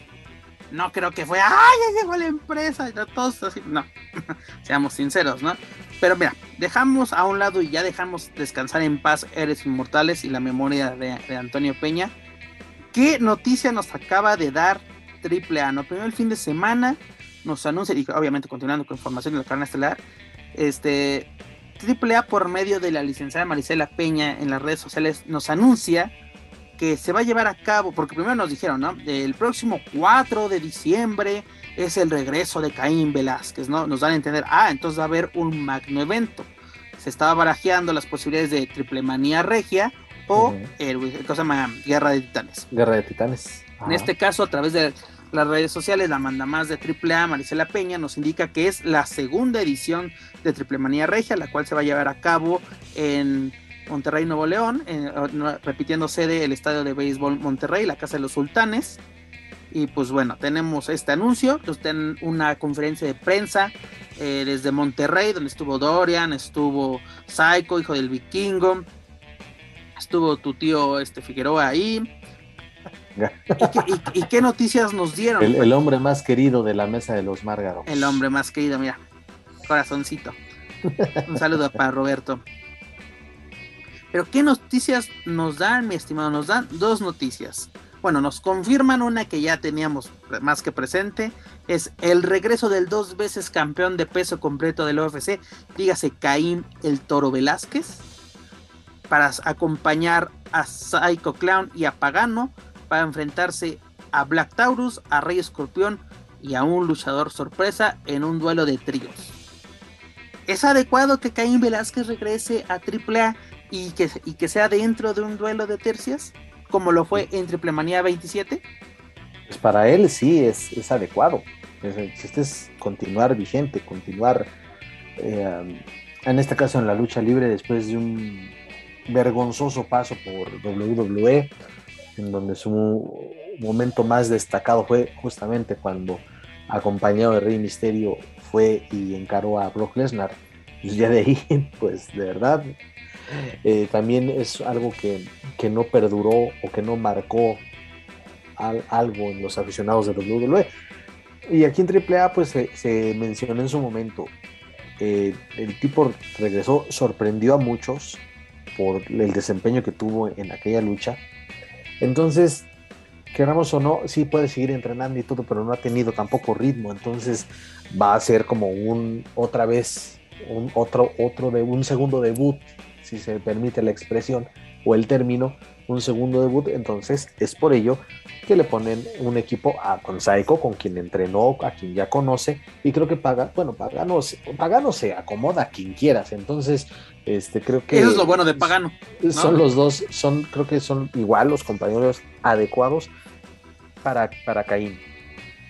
no creo que fue, ¡ay, ya llegó la empresa! Y todos así, no, seamos sinceros, ¿no? Pero mira, dejamos a un lado y ya dejamos descansar en paz Eres Inmortales y la memoria de, Antonio Peña. ¿Qué noticia nos acaba de dar Triple A? No, primero el fin de semana nos anuncia, y obviamente continuando con información de la carne estelar, este, Triple A por medio de la licenciada Marisela Peña en las redes sociales nos anuncia que se va a llevar a cabo, porque primero nos dijeron, ¿no? El próximo 4 de diciembre es el regreso de Caín Velázquez, ¿no? Nos dan a entender, ah, entonces va a haber un magno evento. Se estaba barajeando las posibilidades de Triple Manía Regia o el, cosa llama Guerra de Titanes. Guerra de Titanes. En este caso, a través de las redes sociales, la manda más de AAA, Marisela Peña, nos indica que es la segunda edición de Triple Manía Regia, la cual se va a llevar a cabo en Monterrey, Nuevo León, repitiendo sede el estadio de béisbol Monterrey, la Casa de los Sultanes. Y pues bueno, tenemos este anuncio, en una conferencia de prensa eh, desde Monterrey, donde estuvo Dorian, estuvo Psycho, hijo del vikingo, estuvo tu tío este Figueroa ahí, ¿Y, qué, noticias nos dieron? El, hombre más querido de la mesa de los Márgaros. El hombre más querido, mira. Corazoncito. Un saludo para Roberto. Pero ¿qué noticias nos dan, mi estimado? Nos dan dos noticias. Bueno, nos confirman una que ya teníamos más que presente. Es el regreso del dos veces campeón de peso completo del UFC. Dígase Caín el Toro Velázquez. Para acompañar a Psycho Clown y a Pagano para enfrentarse a Black Taurus, a Rey Escorpión y a un luchador sorpresa en un duelo de tríos. ¿Es adecuado que Caín Velázquez regrese a AAA y que, y que sea dentro de un duelo de tercias? Como lo fue en Triple Manía 27? Pues para él sí es, adecuado. Este es continuar vigente, continuar eh, en este caso en la lucha libre después de un vergonzoso paso por WWE en donde su momento más destacado fue justamente cuando acompañado de Rey Misterio fue y encaró a Brock Lesnar. Pues ya de ahí, pues de verdad, eh, también es algo que, no perduró o que no marcó algo en los aficionados de WWE. Y aquí en AAA pues se, mencionó en su momento, eh, el tipo regresó, sorprendió a muchos por el desempeño que tuvo en aquella lucha entonces, queramos o no, sí puede seguir entrenando y todo, pero no ha tenido tampoco ritmo. Entonces va a ser como un otra vez, un otro, otro de un segundo debut, si se permite la expresión o el término, un segundo debut. Entonces es por ello que le ponen un equipo a, con con quien entrenó, a quien ya conoce, y creo que paga, bueno, Pagano, Pagano se acomoda a quien quieras. Entonces este, creo que. Eso es lo bueno de Pagano. Son los dos, son, creo que son igual los compañeros adecuados para, para Caín.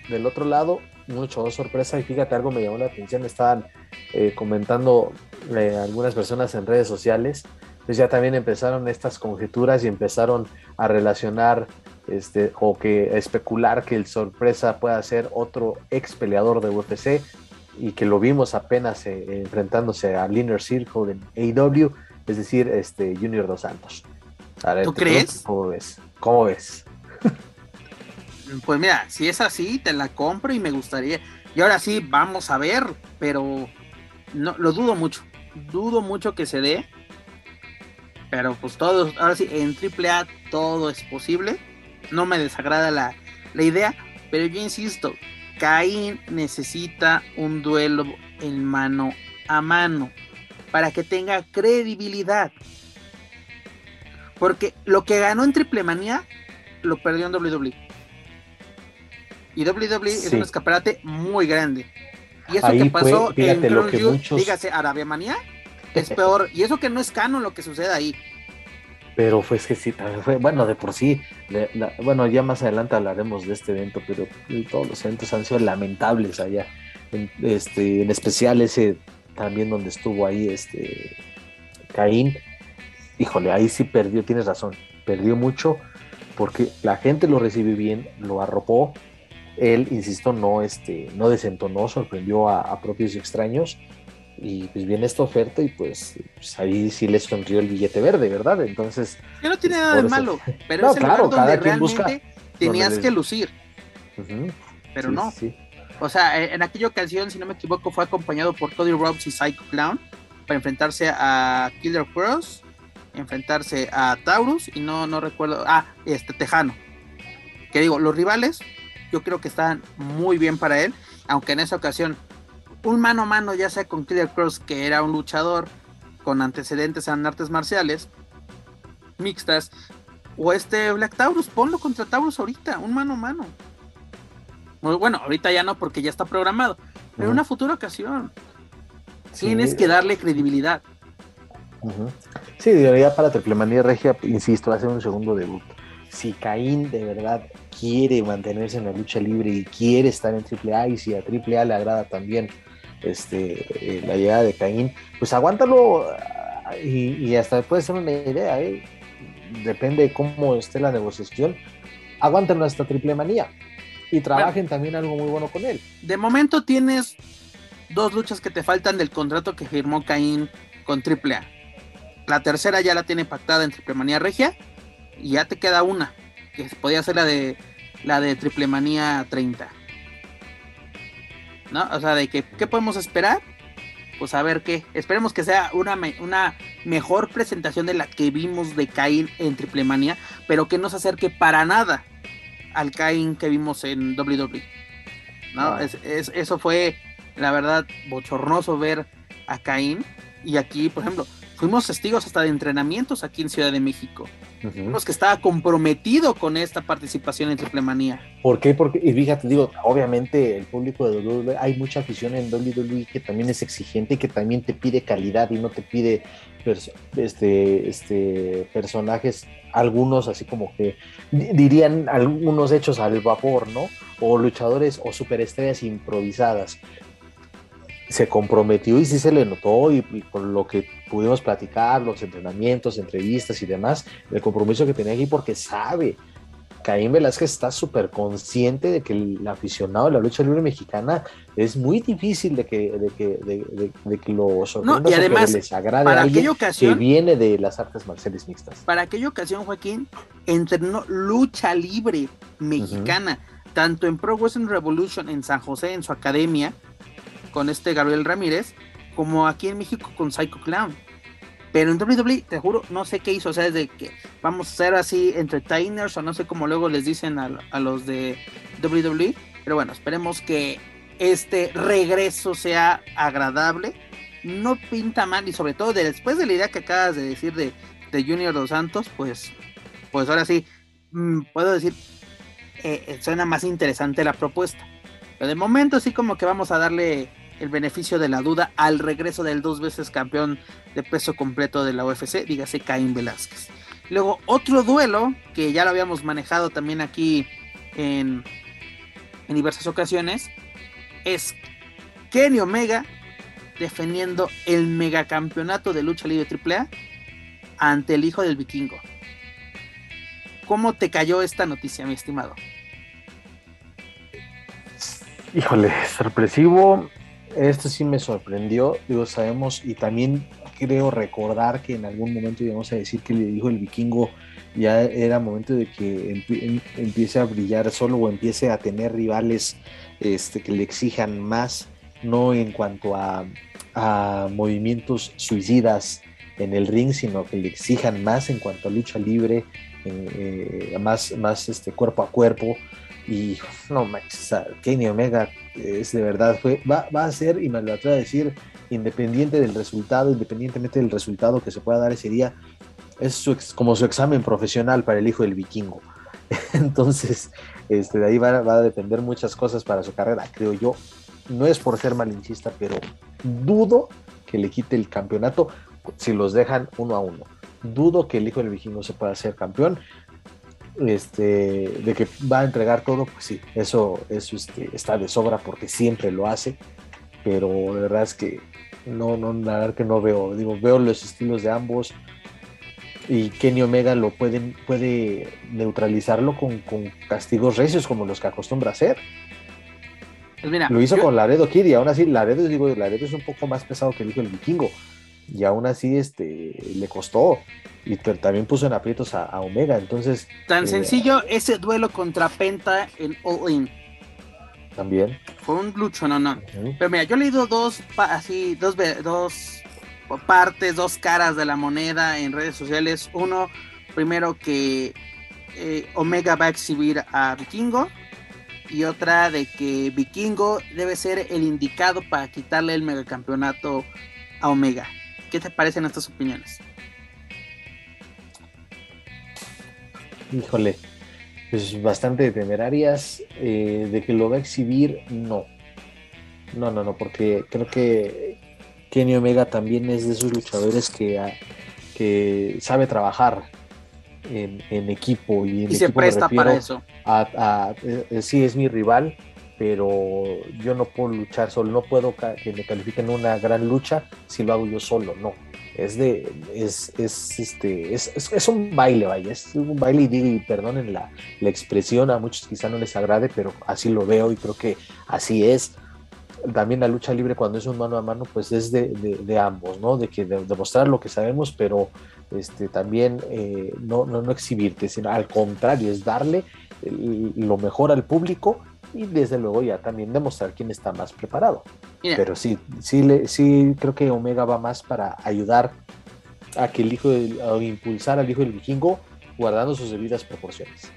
Del otro lado, mucho sorpresa, y fíjate, algo me llamó la atención. Estaban eh, comentando eh, algunas personas en redes sociales. Pues ya también empezaron estas conjeturas y empezaron a relacionar este, o que especular que el sorpresa pueda ser otro ex peleador de UFC y que lo vimos apenas eh, enfrentándose al Inner Circle en AEW, es decir, este Junior Dos Santos. ¿Tú crees? ¿Cómo ves? ¿Cómo ves? pues mira, si es así, te la compro y me gustaría. Y ahora sí, vamos a ver, pero no lo dudo mucho. Dudo mucho que se dé. Pero pues todo, ahora sí, en AAA todo es posible. No me desagrada la, la idea, pero yo insisto, Caín necesita un duelo en mano a mano para que tenga credibilidad. Porque lo que ganó en Triple Manía lo perdió en WWE. Y WWE es un escaparate muy grande. Y eso que pasó en dígase Arabia Manía, es peor. y eso que no es canon lo que sucede ahí. Pero fue que sí, bueno, de por sí, bueno, ya más adelante hablaremos de este evento, pero todos los eventos han sido lamentables allá, en, este, en especial ese también donde estuvo ahí este Caín, híjole, ahí sí perdió, tienes razón, perdió mucho porque la gente lo recibió bien, lo arropó, él, insisto, no, este, no desentonó, sorprendió a propios y extraños, y pues viene esta oferta y pues, pues, ahí sí les sonrió el billete verde, ¿verdad? Entonces... Que no tiene nada de malo, pero no, es el claro, lugar donde realmente tenías que lucir. Pero no. O sea, en aquella ocasión, si no me equivoco, fue acompañado por Cody Rhodes y Psycho Clown para enfrentarse a Killer Cross, enfrentarse a Taurus y no, no recuerdo, ah, este Tejano. Que digo, los rivales yo creo que están muy bien para él, aunque en esa ocasión un mano a mano, ya sea con Killer Cross, que era un luchador con antecedentes en artes marciales mixtas, O este Black Taurus, ponlo contra Taurus ahorita, un mano a mano. Bueno, ahorita ya no porque ya está programado, pero en una futura ocasión. Tienes que darle credibilidad. Sí, ya para Triplemanía Regia, insisto, va a ser un segundo debut. Si Caín de verdad quiere mantenerse en la lucha libre y quiere estar en AAA y si a AAA le agrada también este, eh, la llegada de Caín, pues aguántalo y, hasta puede ser una idea, ¿eh? depende de cómo esté la negociación, aguántenlo hasta Triple Manía y trabajen también algo muy bueno con él. De momento tienes dos luchas que te faltan del contrato que firmó Caín con AAA. La tercera ya la tiene pactada en Triple Manía Regia y ya te queda una, que podía ser la de la de Triple Manía 30. ¿No? O sea, de que, ¿qué podemos esperar? Pues a ver qué. Esperemos que sea una, una mejor presentación de la que vimos de Cain en Triple Manía, pero que no se acerque para nada al Cain que vimos en WWE. ¿no? Es, eso fue, la verdad, bochornoso ver a Cain. Y aquí, por ejemplo, fuimos testigos hasta de entrenamientos aquí en Ciudad de México. Vimos que estaba comprometido con esta participación en Triple Manía. ¿Por qué? Porque, y fíjate, digo, obviamente el público de WWE, hay mucha afición en WWE que también es exigente y que también te pide calidad y no te pide este, este, personajes, algunos así como que dirían algunos hechos al vapor, ¿no? O luchadores o superestrellas improvisadas se comprometió y sí se le notó y, con lo que pudimos platicar, los entrenamientos, entrevistas y demás, el compromiso que tenía aquí porque sabe. Caín Velázquez está súper consciente de que el aficionado de la lucha libre mexicana es muy difícil de que, de que, de, de, que lo sorprenda y además, les agrade para aquella ocasión, que viene de las artes marciales mixtas. Para aquella ocasión, Joaquín, entrenó lucha libre mexicana, tanto en Pro Wrestling Revolution en San José, en su academia, con este Gabriel Ramírez, como aquí en México con Psycho Clown. Pero en WWE, te juro, no sé qué hizo. O sea, es de que vamos a ser así entertainers o no sé cómo luego les dicen a, los de WWE. Pero bueno, esperemos que este regreso sea agradable. No pinta mal y sobre todo después de la idea que acabas de decir de, de Junior Dos Santos, pues, pues ahora sí, mm, puedo decir, eh, eh, suena más interesante la propuesta. Pero de momento sí como que vamos a darle el beneficio de la duda al regreso del dos veces campeón de peso completo de la UFC, dígase Caín Velázquez. Luego otro duelo que ya lo habíamos manejado también aquí en, en diversas ocasiones es Kenny Omega defendiendo el megacampeonato de lucha libre AAA ante el hijo del vikingo. ¿Cómo te cayó esta noticia, mi estimado? Híjole, sorpresivo. Esto sí me sorprendió. Digo, sabemos y también creo recordar que en algún momento íbamos a decir que le dijo el vikingo ya era momento de que empiece a brillar solo o empiece a tener rivales este, que le exijan más, no en cuanto a, movimientos suicidas en el ring, sino que le exijan más en cuanto a lucha libre, eh, más, más este, cuerpo a cuerpo. Y no manches, Kenny Omega es de verdad, va, va a ser, y me lo atrevo a decir, independiente del resultado, independientemente del resultado que se pueda dar ese día, es como su examen profesional para el hijo del vikingo. Entonces, este, de ahí va, va, a depender muchas cosas para su carrera, creo yo. No es por ser malinchista, pero dudo que le quite el campeonato si los dejan uno a uno. Dudo que el hijo del vikingo se pueda ser campeón este, de que va a entregar todo, pues sí, eso, eso este, está de sobra porque siempre lo hace, pero la verdad es que no, no, la verdad que no veo, digo, veo los estilos de ambos y Kenny Omega lo pueden, puede neutralizarlo con, castigos recios como los que acostumbra hacer. Pues lo hizo con Laredo Kid y aún así Laredo, digo, Laredo es un poco más pesado que el hijo del vikingo y aún así este, le costó y también puso en aprietos a, Omega, entonces... Tan eh, sencillo ese duelo contra Penta en All In. También. Fue un lucho, no, no. Pero mira, yo he leído dos, así, dos, dos partes, dos caras de la moneda en redes sociales. Uno, primero que eh, Omega va a exhibir a Vikingo. Y otra de que Vikingo debe ser el indicado para quitarle el megacampeonato a Omega. ¿Qué te parecen estas opiniones? híjole, pues bastante temerarias. Eh, de que lo va a exhibir, no. No, no, no, porque creo que Kenny Omega también es de esos luchadores que, ah, que sabe trabajar en, equipo. Y, en se presta para eso. Eh, sí, es mi rival, pero yo no puedo luchar solo. No puedo que me califiquen una gran lucha si lo hago yo solo, no es de es, es este es, es, un baile vaya es un baile y y perdonen la, la, expresión a muchos quizá no les agrade pero así lo veo y creo que así es también la lucha libre cuando es un mano a mano pues es de, de, ambos no de que demostrar lo que sabemos pero este también eh, no, no, no exhibirte sino al contrario es darle lo mejor al público y desde luego ya también demostrar quién está más preparado. Pero sí, sí, le, sí creo que Omega va más para ayudar a que el hijo a impulsar al hijo del vikingo guardando sus debidas proporciones.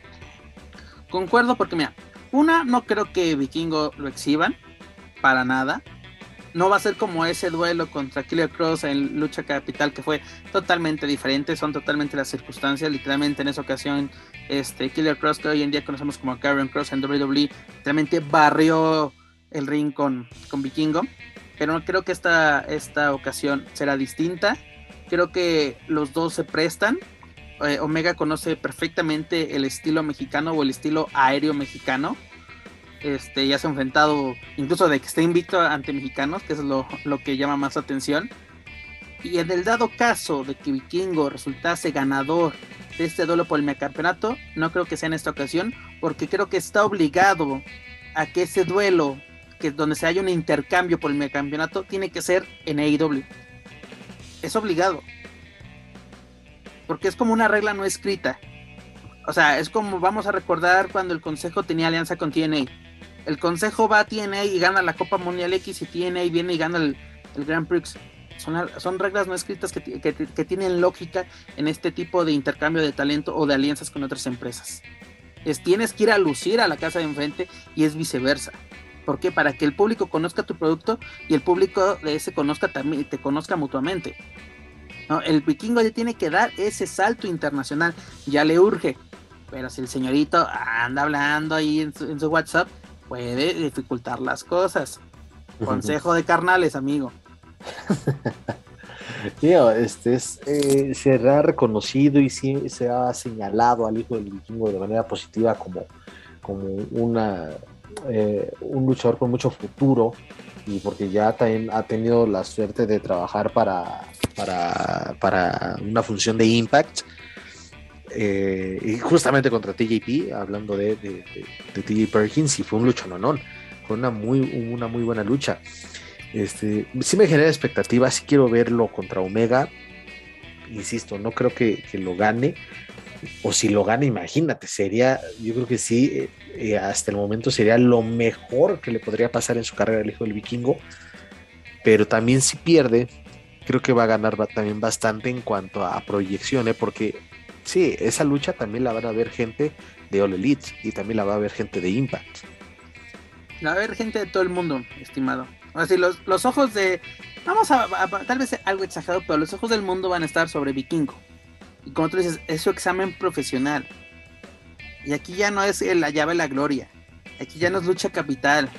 Concuerdo porque mira, una no creo que vikingo lo exhiban para nada. No va a ser como ese duelo contra Killer Cross en lucha capital que fue totalmente diferente, son totalmente las circunstancias, literalmente en esa ocasión este, Killer Cross, que hoy en día conocemos como Karen Cross en WWE, realmente barrió el ring con, con Vikingo. Pero creo que esta, esta ocasión será distinta. Creo que los dos se prestan. Eh, Omega conoce perfectamente el estilo mexicano o el estilo aéreo mexicano. Este, ya se ha enfrentado, incluso de que esté invicto ante mexicanos, que es lo, lo que llama más atención. Y en el dado caso de que Vikingo resultase ganador de este duelo por el campeonato, no creo que sea en esta ocasión, porque creo que está obligado a que ese duelo, que donde se haya un intercambio por el campeonato, tiene que ser en AEW. Es obligado. Porque es como una regla no escrita. O sea, es como vamos a recordar cuando el Consejo tenía alianza con TNA. El Consejo va a TNA y gana la Copa Mundial X y TNA viene y gana el, Grand Prix son, reglas no escritas que, tienen lógica en este tipo de intercambio de talento o de alianzas con otras empresas. Es, tienes que ir a lucir a la casa de enfrente y es viceversa. ¿Por qué? Para que el público conozca tu producto y el público de ese conozca también, te conozca mutuamente. El vikingo ya tiene que dar ese salto internacional, ya le urge. Pero si el señorito anda hablando ahí en su, en su WhatsApp, puede dificultar las cosas. Consejo de carnales, amigo. este es, eh, se ha reconocido y se ha señalado al hijo del vikingo de manera positiva como, como una, eh, un luchador con mucho futuro y porque ya también ha tenido la suerte de trabajar para, para, una función de Impact. Eh, y justamente contra TJP, hablando de, de, TJ Perkins, y fue un luchononón, fue una muy, una muy buena lucha. Este, sí me genera expectativas, sí quiero verlo contra Omega. Insisto, no creo que, lo gane. O si lo gane, imagínate, sería, yo creo que sí, eh, eh, hasta el momento sería lo mejor que le podría pasar en su carrera el hijo del vikingo. Pero también si pierde, creo que va a ganar también bastante en cuanto a proyección, ¿eh? porque sí, esa lucha también la van a ver gente de All Elite y también la va a ver gente de Impact. La va a ver gente de todo el mundo, estimado. Así, los, los ojos de. Vamos a, Tal vez algo exagerado, pero los ojos del mundo van a estar sobre Vikingo. Y como tú dices, es su examen profesional. Y aquí ya no es la llave de la gloria. Aquí ya no es lucha capital.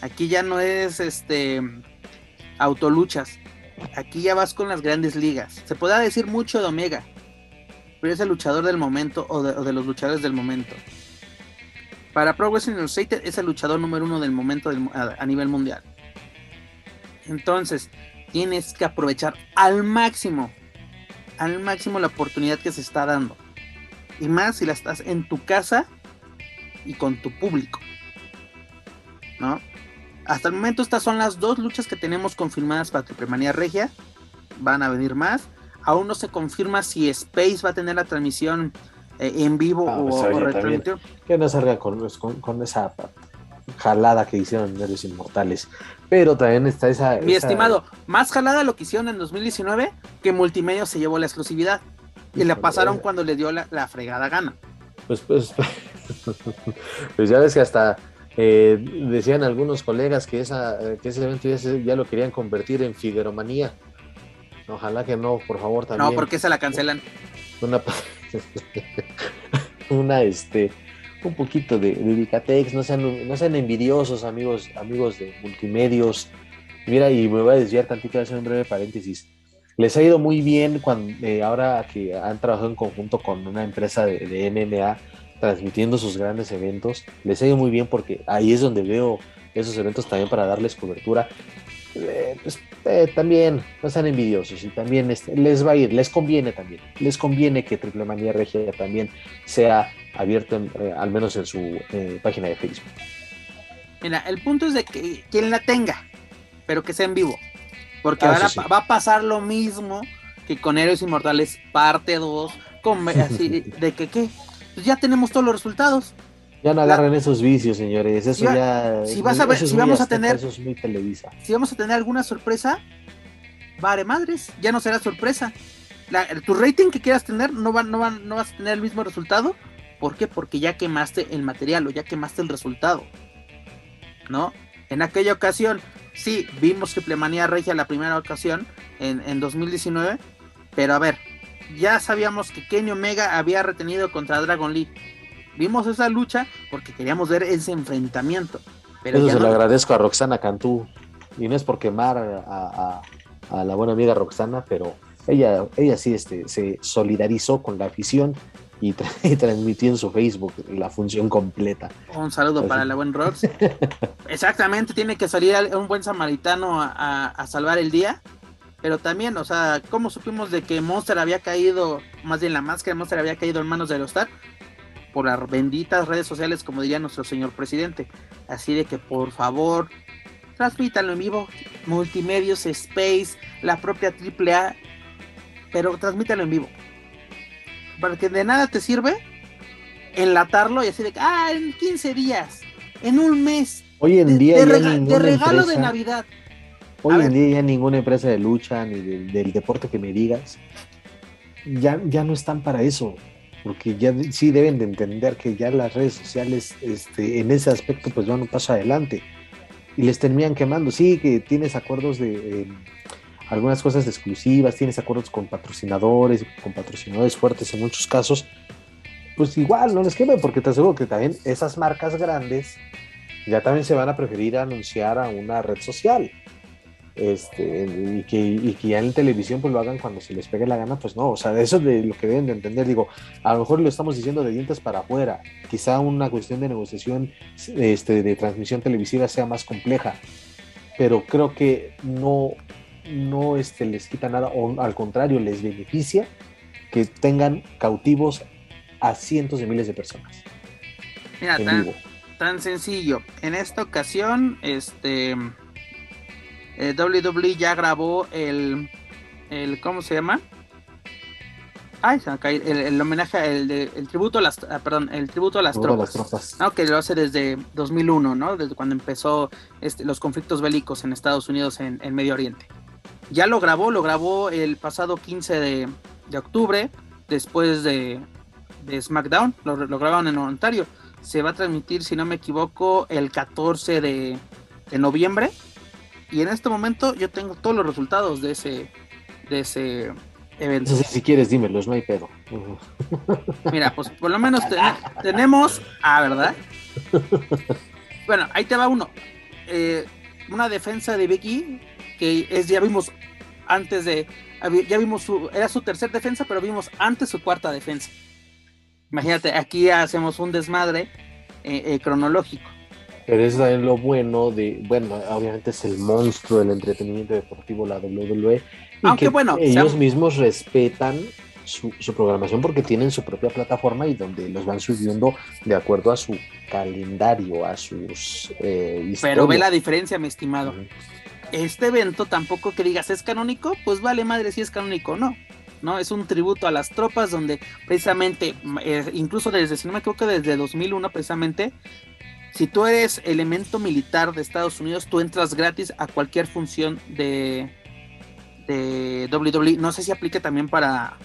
Aquí ya no es este. Autoluchas. Aquí ya vas con las grandes ligas. Se podrá decir mucho de Omega. Pero es el luchador del momento o de, los luchadores del momento. Para Pro Wrestling Illustrated es el luchador número uno del momento a nivel mundial. Entonces, tienes que aprovechar al máximo, al máximo la oportunidad que se está dando. Y más si la estás en tu casa y con tu público. ¿No? Hasta el momento estas son las dos luchas que tenemos confirmadas para Triplemanía Regia. Van a venir más. Aún no se confirma si Space va a tener la transmisión eh, en vivo ah, o, pues, Que no salga con, con esa jalada que hicieron Nervios Inmortales. Pero también está esa. Mi estimado, más jalada lo que hicieron en 2019 que Multimedia se llevó la exclusividad. Y la pasaron cuando le dio la, fregada gana. Pues, pues, pues ya ves que hasta eh, decían algunos colegas que, esa, que ese evento ya, lo querían convertir en Figueromanía. Ojalá que no, por favor, también. No, porque se la cancelan. Una... una, este, un poquito de, de no sean, no sean envidiosos, amigos, amigos de multimedios. Mira, y me voy a desviar tantito, voy a hacer un breve paréntesis. Les ha ido muy bien cuando, eh, ahora que han trabajado en conjunto con una empresa de, de MMA transmitiendo sus grandes eventos. Les ha ido muy bien porque ahí es donde veo esos eventos también para darles cobertura. Eh, pues, eh, también no sean envidiosos y también este, les va a ir, les conviene también, les conviene que Triple Manía Regia también sea abierto eh, al menos en su página de Facebook. Mira, el punto es de que quien la tenga, pero que sea en vivo, porque ah, ahora va a pasar lo mismo que con Héroes Inmortales parte 2, así de que qué, pues ya tenemos todos los resultados. Ya no agarren esos vicios, señores. Eso ya. Si vas a ver, si vamos a tener. Eso es muy televisa. Si vamos a tener alguna sorpresa, vale madres, ya no será sorpresa. tu rating que quieras tener no, va, no, va, no vas a tener el mismo resultado. ¿Por qué? Porque ya quemaste el material o ya quemaste el resultado. ¿No? En aquella ocasión, sí, vimos Triple Manía Regia la primera ocasión en, en 2019. Pero a ver, ya sabíamos que Kenny Omega había retenido contra Dragon Lee vimos esa lucha porque queríamos ver ese enfrentamiento. Pero Eso se lo agradezco a Roxana Cantú. Y no es por quemar a, la buena amiga Roxana, pero ella, ella sí este, se solidarizó con la afición y, transmitió en su Facebook la función completa. Un saludo para la buena Rox. Exactamente, tiene que salir un buen samaritano a, a, salvar el día. Pero también, o sea, ¿cómo supimos de que Monster había caído, más bien la máscara de Monster había caído en manos de los Star? Por las benditas redes sociales, como diría nuestro señor presidente. Así de que por favor, transmítanlo en vivo. Multimedios, Space, la propia AAA, pero transmítanlo en vivo. Para que de nada te sirve enlatarlo y así de que, ah, en 15 días, en un mes. Hoy en día de, regalo de Navidad. Hoy en día ya ninguna empresa de lucha ni del, deporte que me digas ya, ya no están para eso porque ya sí deben de entender que ya las redes sociales este, en ese aspecto pues van un paso adelante. Y les terminan quemando. Sí, que tienes acuerdos de eh, algunas cosas exclusivas, tienes acuerdos con patrocinadores, con patrocinadores fuertes en muchos casos, pues igual no les quemen, porque te aseguro que también esas marcas grandes ya también se van a preferir anunciar a una red social este, y, que, y que ya en televisión pues lo hagan cuando se les pegue la gana, pues no, o sea, eso es de lo que deben de entender, digo, a lo mejor lo estamos diciendo de dientes para afuera, quizá una cuestión de negociación este, de transmisión televisiva sea más compleja, pero creo que no, no este, les quita nada, o al contrario, les beneficia que tengan cautivos a cientos de miles de personas. Mira, tan, tan sencillo, en esta ocasión, este eh, WWE ya grabó el, el ¿cómo se llama? Ay, se el, el, homenaje, el, el, tributo a las, ah, perdón, el tributo a las tropas. que lo hace desde 2001, ¿no? Desde cuando empezó este, los conflictos bélicos en Estados Unidos en, en, Medio Oriente. Ya lo grabó, lo grabó el pasado 15 de, de octubre, después de, de SmackDown, lo, lo, grabaron en Ontario. Se va a transmitir, si no me equivoco, el 14 de, de noviembre y en este momento yo tengo todos los resultados de ese, de ese evento. si quieres, dímelos, no hay pedo. Mira, pues por lo menos tenemos. Ah, ¿verdad? Bueno, ahí te va uno. Eh, una defensa de Becky que es, ya vimos antes de. Ya vimos su. Era su tercer defensa, pero vimos antes su cuarta defensa. Imagínate, aquí hacemos un desmadre eh, eh, cronológico. Pero es lo bueno de, bueno, obviamente es el monstruo del entretenimiento deportivo, la WWE. Y Aunque bueno, ellos mismos respetan su, programación porque tienen su propia plataforma y donde los van subiendo de acuerdo a su calendario, a sus eh, Pero ve la diferencia, mi estimado. Este evento tampoco que digas es canónico, pues vale madre si es canónico no. ¿no? Es un tributo a las tropas donde precisamente, eh, incluso desde, si no me equivoco, desde 2001 precisamente, si tú eres elemento militar de Estados Unidos, tú entras gratis a cualquier función de, de WWE. No sé si aplique también para,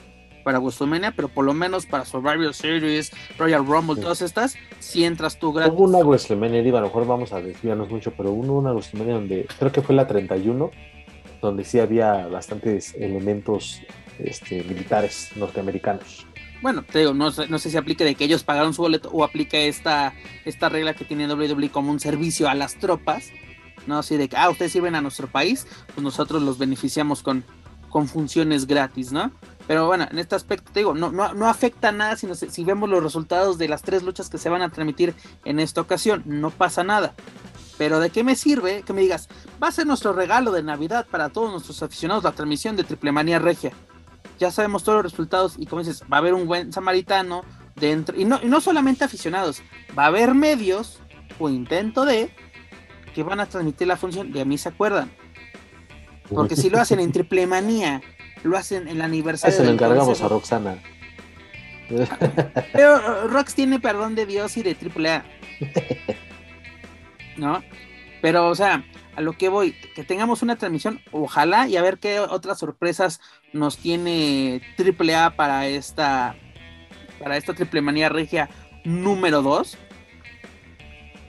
para WrestleMania, pero por lo menos para Survivor Series, Royal Rumble, todas estas, si entras tú gratis. Hubo una WrestleMania, a lo mejor vamos a desviarnos mucho, pero hubo una WrestleMania donde creo que fue la 31, donde sí había bastantes elementos este, militares norteamericanos. Bueno, te digo, no, sé si aplica de que ellos pagaron su boleto o aplica esta, esta regla que tiene WWE como un servicio a las tropas, ¿no? Así de que, ah, ustedes sirven a nuestro país, pues nosotros los beneficiamos con, con funciones gratis, ¿no? Pero bueno, en este aspecto te digo, no, no, no afecta nada si, si vemos los resultados de las tres luchas que se van a transmitir en esta ocasión, no pasa nada. Pero ¿de qué me sirve que me digas, va a ser nuestro regalo de Navidad para todos nuestros aficionados la transmisión de Triple Manía Regia? Ya sabemos todos los resultados y como dices, va a haber un buen samaritano dentro, y no, y no solamente aficionados, va a haber medios o intento de que van a transmitir la función, de a mí se acuerdan. Porque si lo hacen en Triple Manía, lo hacen en el aniversario. Eso lo encargamos a Roxana. Pero Rox tiene perdón de Dios y de Triple A. ¿no? Pero, o sea, a lo que voy, que tengamos una transmisión, ojalá, y a ver qué otras sorpresas nos tiene AAA para esta, para esta Triple Manía Regia número 2.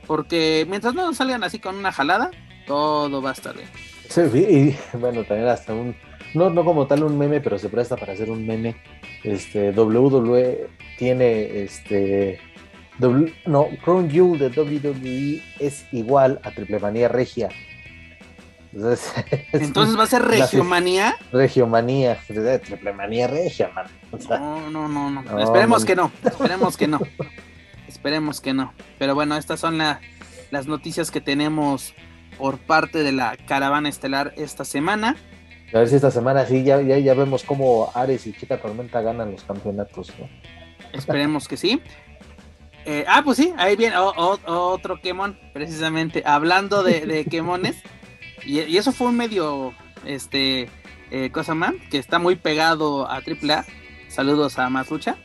Porque mientras no nos salgan así con una jalada, todo va a estar bien. Sí, y bueno, también hasta un, no, no como tal un meme, pero se presta para hacer un meme. Este, WWE tiene este no, Crown Jewel de WWE es igual a Triple Manía Regia. Entonces, va a ser Regiomanía. Regiomanía, Triple Manía Regia, man. no, no, no, no, Esperemos que no. Esperemos que no. Esperemos que no. Pero bueno, estas son las noticias que tenemos por parte de la caravana estelar esta semana. A ver si esta semana sí, ya, ya, ya vemos cómo Ares y Chica Tormenta ganan los campeonatos. Esperemos que sí. Eh, ah, pues sí, ahí viene otro Kemon, precisamente, hablando de, de Kemones. Y, eso fue un medio, este, eh, cosa más, que está muy pegado a AAA. Saludos a Más Lucha.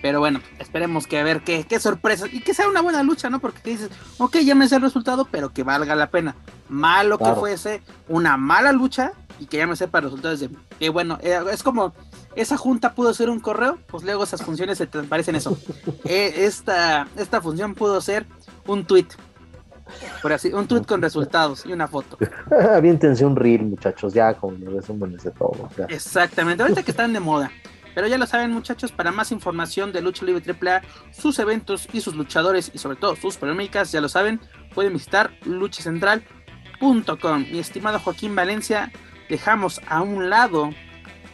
Pero bueno, esperemos que a ver qué, qué sorpresa. Y que sea una buena lucha, ¿no? Porque dices, ok, ya me sé el resultado, pero que valga la pena. Malo que fuese una mala lucha y que ya me sepa resultados de que bueno, eh, es como esa junta pudo ser un correo, pues luego esas funciones se parecen eso. Eh, esta, esta función pudo ser un tweet. Por así, un tweet con resultados y una foto. Aviéntense un reel, muchachos, ya con resúmenes de todo. Exactamente, ahorita que están de moda. Pero ya lo saben, muchachos, para más información de Lucha Libre AAA, sus eventos y sus luchadores y sobre todo sus polémicas, ya lo saben, pueden visitar luchacentral.com. Mi estimado Joaquín Valencia, dejamos a un lado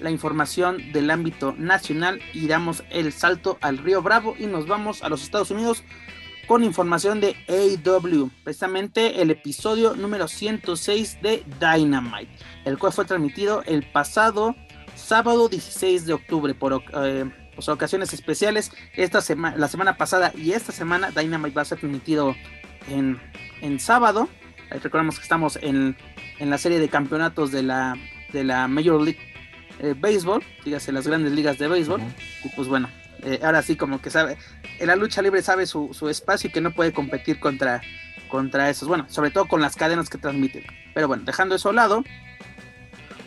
la información del ámbito nacional y damos el salto al Río Bravo y nos vamos a los Estados Unidos con información de AW, precisamente el episodio número 106 de Dynamite, el cual fue transmitido el pasado sábado 16 de octubre por eh, pues, ocasiones especiales. Esta semana, la semana pasada y esta semana Dynamite va a ser transmitido en, en sábado. recordemos que estamos en, en, la serie de campeonatos de la, de la Major League eh, béisbol, dígase las grandes ligas de béisbol, y pues bueno, eh, ahora sí como que sabe, en la lucha libre sabe su, espacio y que no puede competir contra, contra esos, bueno, sobre todo con las cadenas que transmiten. Pero bueno, dejando eso a lado,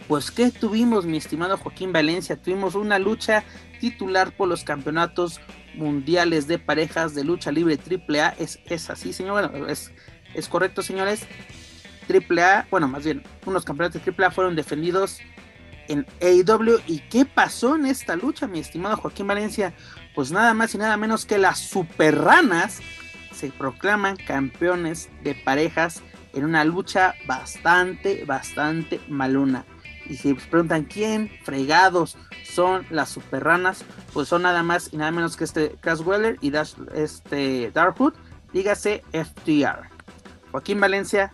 pues ¿qué tuvimos, mi estimado Joaquín Valencia? Tuvimos una lucha titular por los campeonatos mundiales de parejas de lucha libre AAA, es, es así, señor, bueno, es, es correcto, señores. AAA, bueno, más bien, unos campeonatos de AAA fueron defendidos en AEW. ¿Y qué pasó en esta lucha, mi estimado Joaquín Valencia? Pues nada más y nada menos que las superranas se proclaman campeones de parejas en una lucha bastante, bastante maluna. Y si preguntan quién fregados son las superranas, pues son nada más y nada menos que este Casweller y este Darkwood, dígase FTR. Joaquín Valencia,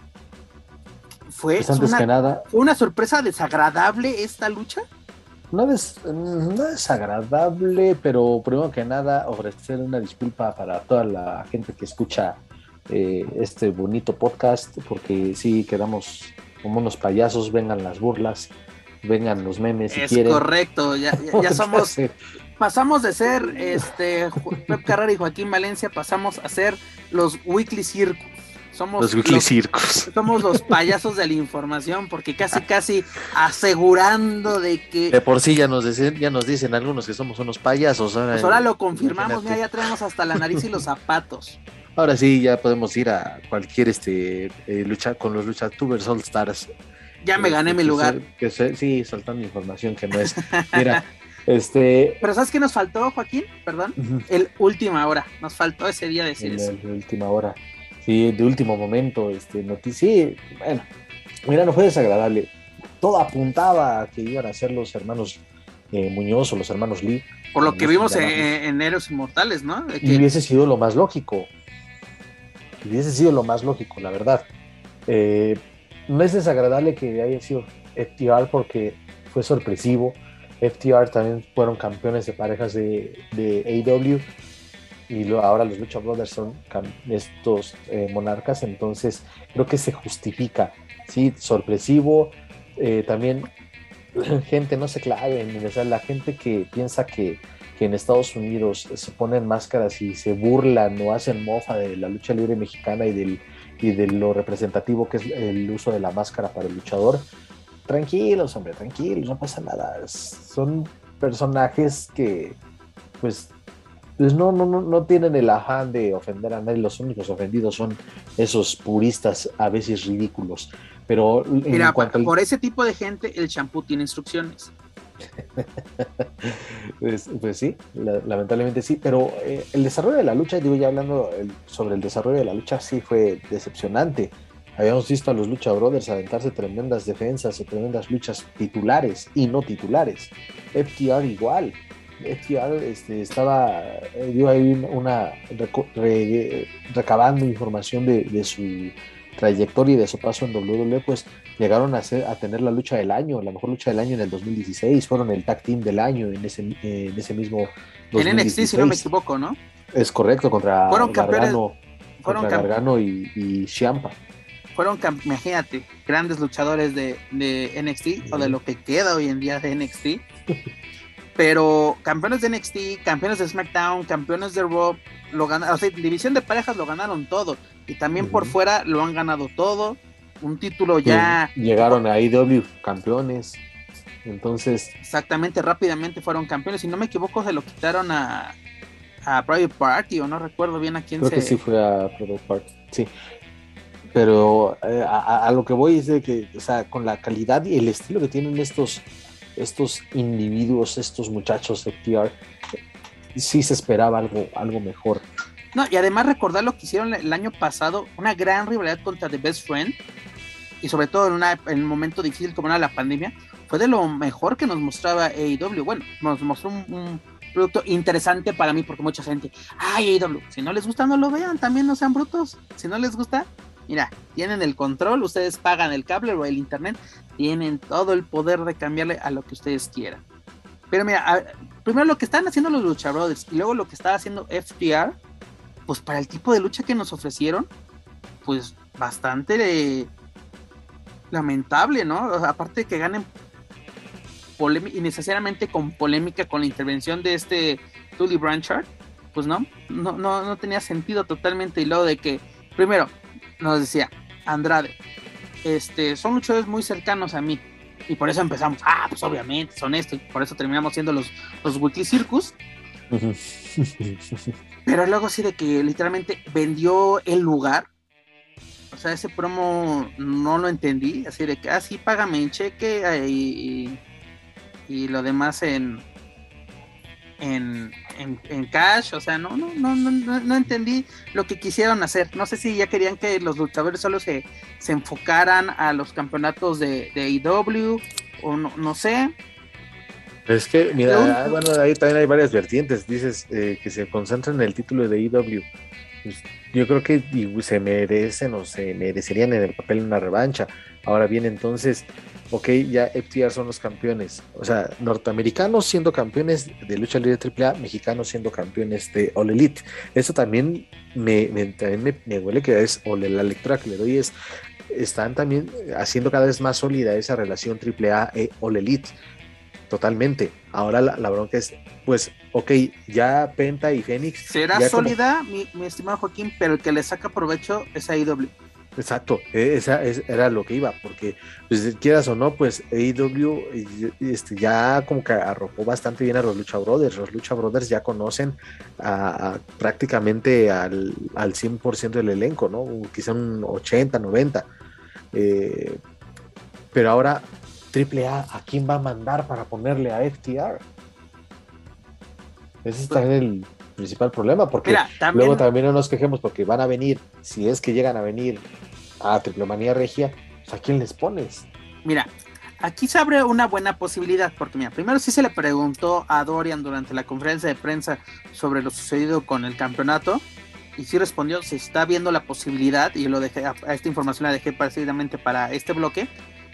fue, pues una, que nada, una sorpresa desagradable esta lucha. No, es no desagradable, pero primero que nada ofrecer una disculpa para toda la gente que escucha eh, este bonito podcast, porque sí quedamos como unos payasos, vengan las burlas, vengan los memes si es correcto, ya, ya, somos, pasamos de ser este Pep Carrera y Joaquín Valencia, pasamos a ser los Weekly Circus. Somos los. Somos los payasos de la información, porque casi, casi asegurando de que. De por sí ya nos dicen, ya nos dicen algunos que somos unos payasos. Ahora, pues ahora lo confirmamos, mira, ya traemos hasta la nariz y los zapatos. Ahora sí, ya podemos ir a cualquier este eh, lucha con los luchatubers All Stars. Ya me gané mi lugar. sí, soltando información que no es. Mira, Este, Pero ¿sabes qué nos faltó, Joaquín? Perdón. El última hora. Nos faltó ese día decir el, eso. el última hora. Sí, de último momento, este, noticia. Bueno, mira, no fue desagradable. Todo apuntaba a que iban a ser los hermanos eh, Muñoz o los hermanos Lee. Por lo que Nos vimos en, en Héroes Inmortales, ¿no? De Y hubiese sido lo más lógico. Hubiese sido lo más lógico, la verdad. Eh, no es desagradable que haya sido FTR porque fue sorpresivo. FTR también fueron campeones de parejas de, de AEW y ahora los Lucha Brothers son estos eh, monarcas, entonces creo que se justifica. Sí, sorpresivo. Eh, también gente no se clave, o la gente que piensa que que en Estados Unidos se ponen máscaras y se burlan o hacen mofa de la lucha libre mexicana y, del, y de lo representativo que es el uso de la máscara para el luchador. Tranquilos, hombre, tranquilos, no pasa nada. Son personajes que, pues, pues no, no, no, no tienen el afán de ofender a nadie. Los únicos ofendidos son esos puristas a veces ridículos. Pero Mira, cuanto por ese tipo de gente, el champú tiene instrucciones. Pues, pues sí, la- lamentablemente sí, pero eh, el desarrollo de la lucha, digo ya hablando el- sobre el desarrollo de la lucha, sí fue decepcionante. Habíamos visto a los Lucha Brothers aventarse tremendas defensas o tremendas luchas titulares y no titulares. FTR igual. FTR este, estaba, eh, dio ahí una, re- recabando información de, de su trayectoria y de su paso en WWE, pues llegaron a, ser, a tener la lucha del año, la mejor lucha del año en el 2016, fueron el tag team del año en ese, en ese mismo En NXT, si no me 2016. equivoco, ¿no? Es correcto, contra Fueron Gargano, fueron contra Gargano y, y Ciampa. Fueron, imagínate, grandes luchadores de, de NXT o de lo que queda hoy en día de NXT. Pero campeones de NXT, campeones de SmackDown, campeones de Raw, lo ganaron, o sea, división de parejas lo ganaron todo. Y también por fuera lo han ganado todo. Un título ya Llegaron a IW campeones. Entonces, exactamente rápidamente fueron campeones. Si no me equivoco, se lo quitaron a, a Private Party, o no recuerdo bien a quién creo se. que sí fue a Private Party, sí. Pero eh, a lo que voy es de que, o sea, con la calidad y el estilo que tienen estos, estos individuos, estos muchachos de TR, sí se esperaba algo, algo mejor. No, y además recordar lo que hicieron el año pasado, una gran rivalidad contra The Best Friend, y sobre todo en, una, en un momento difícil como era la pandemia, fue de lo mejor que nos mostraba AEW. Bueno, nos mostró un, un producto interesante para mí, porque mucha gente, ay, AEW, si no les gusta, no lo vean, también no sean brutos. Si no les gusta, mira, tienen el control, ustedes pagan el cable o el internet, tienen todo el poder de cambiarle a lo que ustedes quieran. Pero mira, primero lo que están haciendo los Lucha Brothers y luego lo que está haciendo FTR, pues para el tipo de lucha que nos ofrecieron, pues bastante eh, lamentable, ¿no? Aparte de que ganen innecesariamente con polémica con la intervención de este Tully Branchard, pues no, no, no, no tenía sentido totalmente. Y luego de que, primero, nos decía Andrade, este, son luchadores muy cercanos a mí. Y por eso empezamos, ah, pues obviamente son esto, y por eso terminamos siendo los, los Weekly Circus. Pero luego sí de que literalmente vendió el lugar. O sea, ese promo no lo entendí. Así de que, ah, sí, págame en cheque eh, y, y, y lo demás en, en, en, en cash. O sea, no, no, no, no, no, entendí lo que quisieron hacer. No sé si ya querían que los luchadores solo se, se enfocaran a los campeonatos de, de AEW o no, no sé. Es que, mira, ah, bueno, ahí también hay varias vertientes. Dices eh, que se concentran en el título de IW. Pues, yo creo que se merecen o se merecerían en el papel una revancha. Ahora bien, entonces, ok, ya FTR son los campeones. O sea, norteamericanos siendo campeones de lucha libre AAA, mexicanos siendo campeones de All Elite. Eso también me, me- también me, me huele que es, o la lectura que le doy es, están también haciendo cada vez más sólida esa relación AAA e All Elite. Totalmente. Ahora la, la bronca es, pues, ok, ya Penta y Fénix. Será como- sólida, mi, mi estimado Joaquín, pero el que le saca provecho es AEW. Exacto, e- esa es- era lo que iba, porque pues, quieras o no, pues AEW este, ya como que arropó bastante bien a los Lucha Brothers. Los Lucha Brothers ya conocen a, a prácticamente al, al 100% del elenco, ¿no? Quizá un 80, 90. Eh, pero ahora AAA, ¿a quién va a mandar para ponerle a FTR? Ese es también el principal problema, porque luego también no nos quejemos porque van a venir, si es que llegan a venir a Triplemanía Regia, pues, ¿a quién les pones? Mira, aquí se abre una buena posibilidad, porque mira, primero sí se le preguntó a Dorian durante la conferencia de prensa sobre lo sucedido con el campeonato, y sí respondió, se está viendo la posibilidad, y yo lo dejé, a esta información la dejé precisamente para este bloque,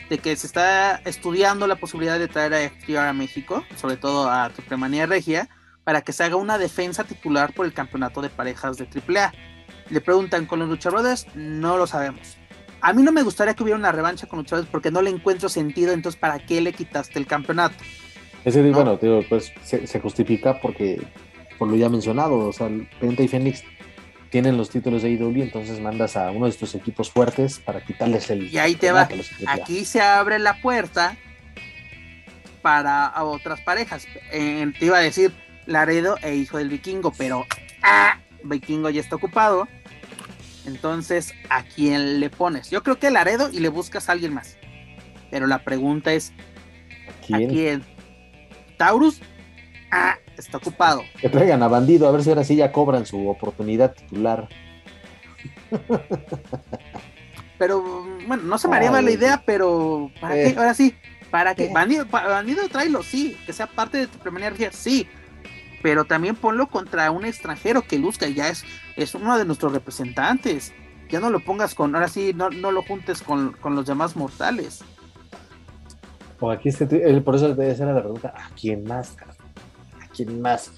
de que se está estudiando la posibilidad de traer a FTR a México, sobre todo a Triplemanía Regia, para que se haga una defensa titular por el campeonato de parejas de AAA. Le preguntan con los luchadores, no lo sabemos. A mí no me gustaría que hubiera una revancha con luchadores porque no le encuentro sentido, entonces ¿para qué le quitaste el campeonato? Ese, bueno, pues se, justifica porque, por lo ya mencionado, o sea, Penta y Fénix tienen los títulos de IW, entonces mandas a uno de estos equipos fuertes para quitarles el... Y ahí te va, aquí se abre la puerta para otras parejas. te iba a decir, Laredo e hijo del vikingo, pero ah, vikingo ya está ocupado. Entonces, ¿a quién le pones? Yo creo que Laredo y le buscas a alguien más. Pero la pregunta es, ¿a quién? ¿Taurus? Ah, está ocupado. Que traigan a Bandido, a ver si ahora sí ya cobran su oportunidad titular. Pero, bueno, no se me haría mala idea, pero ¿para qué? Eh. Ahora sí, ¿para qué? Bandido, bandido tráelo, sí. Que sea parte de tu primera energía, sí pero también ponlo contra un extranjero que luzca, ya es, es uno de nuestros representantes. Ya no lo pongas con, ahora sí, no, no lo juntes con, los demás mortales. O aquí este, por eso debe ser la pregunta, ¿a quién más? ¿A quién más?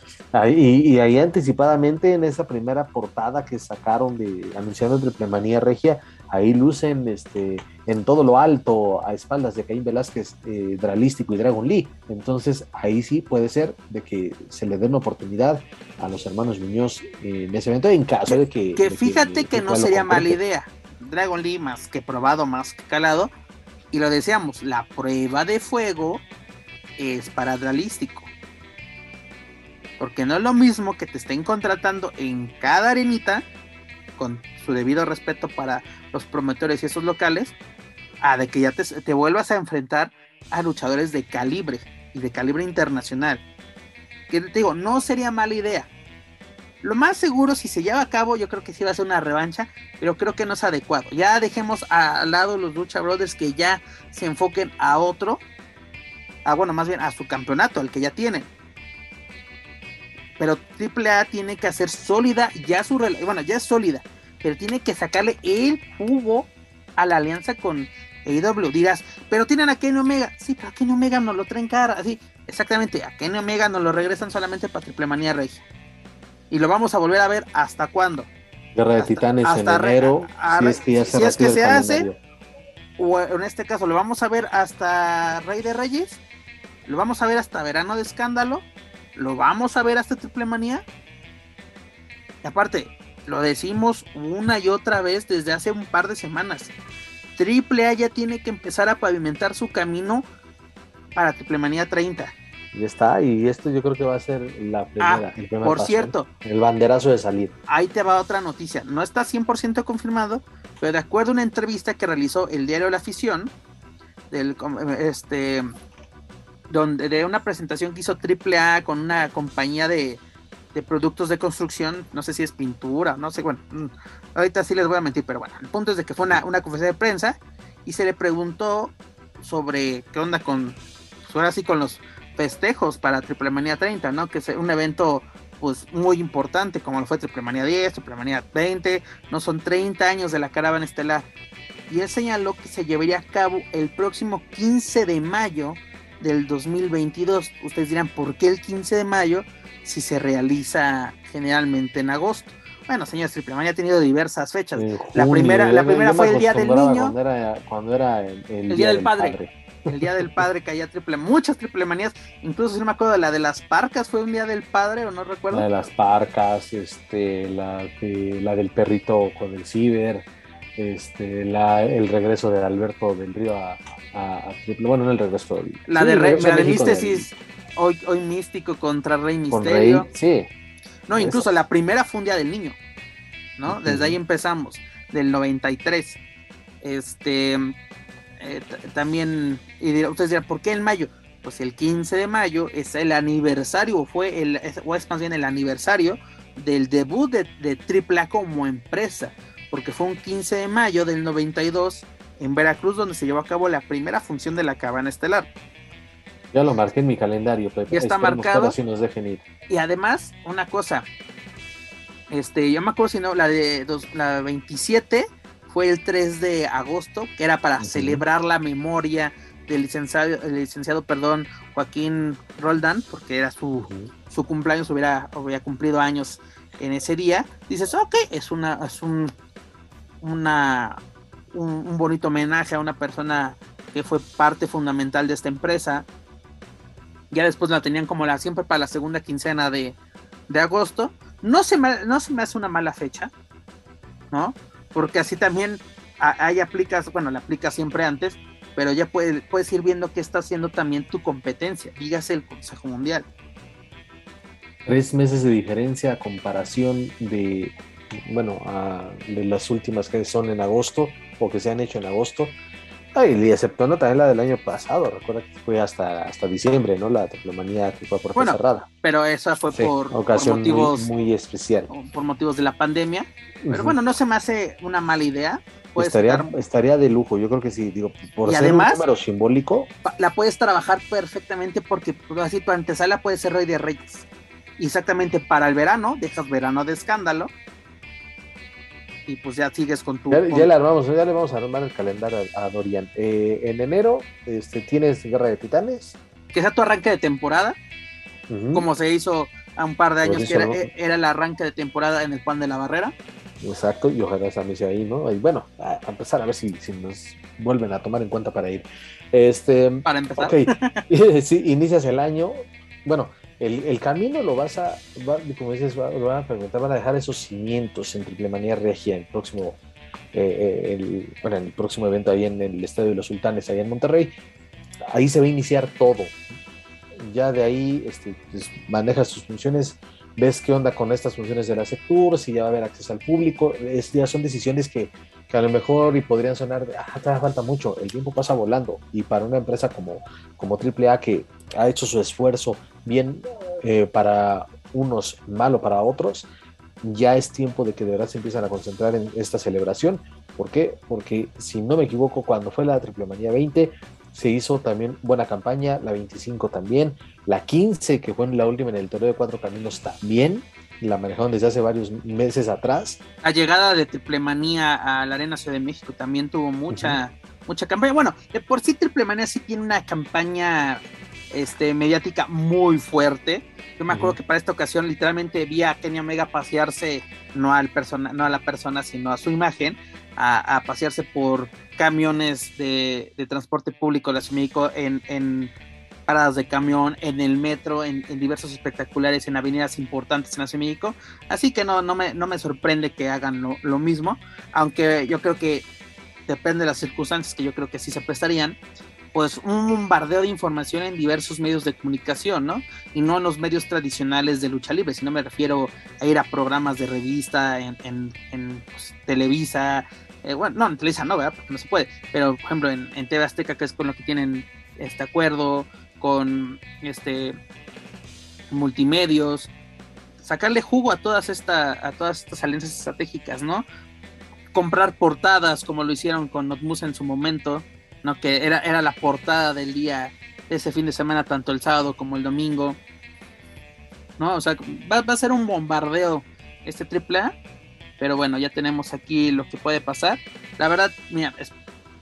y, ahí anticipadamente en esa primera portada que sacaron de anunciando Triplemanía Regia, ahí lucen este, en todo lo alto a espaldas de Caín Velázquez, eh, Dralístico y Dragon Lee. Entonces ahí sí puede ser de que se le dé una oportunidad a los hermanos Muñoz en ese evento en caso de que... Que fíjate que, no sería mala idea. Dragon Lee más que probado, más que calado. Y lo decíamos, la prueba de fuego es para Dralístico. Porque no es lo mismo que te estén contratando en cada arenita con su debido respeto para los promotores y esos locales, a de que ya te, vuelvas a enfrentar a luchadores de calibre y de calibre internacional. Que te digo, no sería mala idea. Lo más seguro, si se lleva a cabo, yo creo que sí va a ser una revancha, pero creo que no es adecuado. Ya dejemos al lado los Lucha Brothers que ya se enfoquen a otro, a bueno, más bien a su campeonato, al que ya tienen. Pero AAA tiene que hacer sólida ya su bueno, ya es sólida, pero tiene que sacarle el jugo a la alianza con AEW. Dirás, pero tienen a Kenny Omega. Sí, pero a Kenny Omega no lo traen cara. Así, exactamente, a Kenny Omega nos lo regresan solamente para Triple Manía Regia. Y lo vamos a volver a ver hasta cuándo. Guerra de Titanes en enero. si es que, si es que se hace, o en este caso lo vamos a ver hasta Rey de Reyes, lo vamos a ver hasta Verano de Escándalo, lo vamos a ver hasta Triple Manía. Y aparte, lo decimos una y otra vez desde hace un par de semanas. Triple A ya tiene que empezar a pavimentar su camino para Triple Manía 30. Ya está, y esto yo creo que va a ser la primera. Ah, por cierto, el banderazo de salir. Ahí te va otra noticia. No está 100% confirmado, pero de acuerdo a una entrevista que realizó el diario La Afición, del, este, donde de una presentación que hizo AAA con una compañía de, productos de construcción, no sé si es pintura, no sé, bueno, mm, ahorita sí les voy a mentir, pero bueno, el punto es de que fue una, conferencia de prensa y se le preguntó sobre qué onda con, pues ahora con los festejos para Triple Manía 30, ¿no? Que es un evento pues muy importante como lo fue Triple Manía 10, Triple Manía 20, no son 30 años de la caravana estelar. Y él señaló que se llevaría a cabo el próximo 15 de mayo del 2022. Ustedes dirán, ¿por qué el 15 de mayo si se realiza generalmente en agosto? Bueno, señor Tripleman ha tenido diversas fechas. la primera, la primera fue el Día del Niño. Cuando era, el, día, del, padre. El Día del Padre caía triple, muchas triplemanías, incluso si no me acuerdo la de las parcas, fue un Día del Padre o no recuerdo. La de las parcas, este, la, la del perrito con el ciber, este, la, el regreso de Alberto del Río a, bueno, no el regreso. La de, Rey, Místesis, hoy, hoy Místico contra Rey Misterio. sí. No, incluso la primera fue un Día del Niño, ¿no? Desde ahí empezamos, del 93. Este, eh, también, y ustedes dirán, ¿por qué en mayo? pues el 15 de mayo es el aniversario, fue el, o es más bien el aniversario del debut de, de AAA como empresa, porque fue un 15 de mayo del 92 en Veracruz donde se llevó a cabo la primera función de la cabana estelar. Ya lo marqué en mi calendario, Pepe. Ya está marcado. Si nos dejen ir. Y además, una cosa, este, yo me acuerdo si no, la de la 27 fue el 3 de agosto, que era para celebrar la memoria del licenciado, el licenciado perdón, Joaquín Roldán, porque era su, su cumpleaños, hubiera, hubiera cumplido años en ese día. Dices, ok, es una, es un, una, un, bonito homenaje a una persona que fue parte fundamental de esta empresa. Ya después la tenían como la siempre para la segunda quincena de, de agosto. No se, me, no se me hace una mala fecha, ¿no? Porque así también ahí aplicas, bueno, la aplicas siempre antes, pero ya puedes, puedes ir viendo qué está haciendo también tu competencia, dígase el Consejo Mundial. Tres meses de diferencia a comparación de, bueno, de las últimas que son en agosto o que se han hecho en agosto. Y exceptuando también la del año pasado, recuerda que fue hasta, hasta diciembre, ¿no? La diplomanía que fue por bueno, cerrada. Pero esa fue por, ocasión motivos muy, especial. Por motivos de la pandemia. Pero bueno, no se me hace una mala idea estaría, estaría de lujo, yo creo que sí, digo, por ser un número simbólico. La puedes trabajar perfectamente porque pues, así tu antesala puede ser Rey de Reyes. Exactamente para el verano, dejas verano de escándalo. Y pues ya sigues con tu. Ya, le armamos, ya le vamos a armar el calendario a, Dorian. Eh, en enero este, tienes Guerra de Titanes. Que sea tu arranque de temporada. Como se hizo a un par de años, que era, era, el arranque de temporada en el Juan de la Barrera. Exacto, y ojalá también sea ahí, ¿no? Y bueno, a, empezar a ver si, si, nos vuelven a tomar en cuenta para ir. Este, para empezar. Ok, sí, inicias el año. Bueno, el, el camino lo vas a, como dices, lo van a preguntar, van a dejar esos cimientos en Triplemanía Regia, el próximo, eh, eh, el, bueno, el próximo evento ahí en el Estadio de los Sultanes, allá en Monterrey. Ahí se va a iniciar todo. Ya de ahí este, pues, manejas tus funciones ves qué onda con estas funciones de la sector, si ya va a haber acceso al público, es, ya son decisiones que, a lo mejor y podrían sonar, ah, te falta mucho, el tiempo pasa volando y para una empresa como, como AAA que ha hecho su esfuerzo bien eh, para unos, malo para otros, ya es tiempo de que de verdad se empiezan a concentrar en esta celebración. ¿Por qué? Porque si no me equivoco, cuando fue la Triple Manía 20, se hizo también buena campaña, la 25 también, la 15 que fue la última en el Torneo de Cuatro Caminos también, la manejaron desde hace varios meses atrás. La llegada de Triplemanía a la Arena Ciudad de México también tuvo mucha, mucha campaña. Bueno, de por sí Triplemanía sí tiene una campaña este, mediática muy fuerte. Yo me acuerdo que para esta ocasión literalmente vi a Kenny Omega pasearse, no, al persona, no a la persona, sino a su imagen, a, pasearse por camiones de, transporte público de la Ciudad de México en, paradas de camión, en el metro, en, diversos espectaculares, en avenidas importantes en la Ciudad de México. Así que no, no, me, no me sorprende que hagan lo, lo mismo, aunque yo creo que depende de las circunstancias que yo creo que sí se prestarían pues un bombardeo de información en diversos medios de comunicación, ¿no? Y no en los medios tradicionales de lucha libre, sino me refiero a ir a programas de revista en, en, pues, Televisa, eh, bueno, no, en Televisa no, ¿verdad? Porque no se puede, pero por ejemplo en, en Azteca, que es con lo que tienen este acuerdo, con este multimedios, sacarle jugo a todas, a todas estas alianzas estratégicas, ¿no? Comprar portadas como lo hicieron con Notmus en su momento, ¿no? Que era, era la portada del día, ese fin de semana, tanto el sábado como el domingo, ¿no? O sea, va, a ser un bombardeo este triple A, pero bueno, ya tenemos aquí lo que puede pasar. La verdad, mira,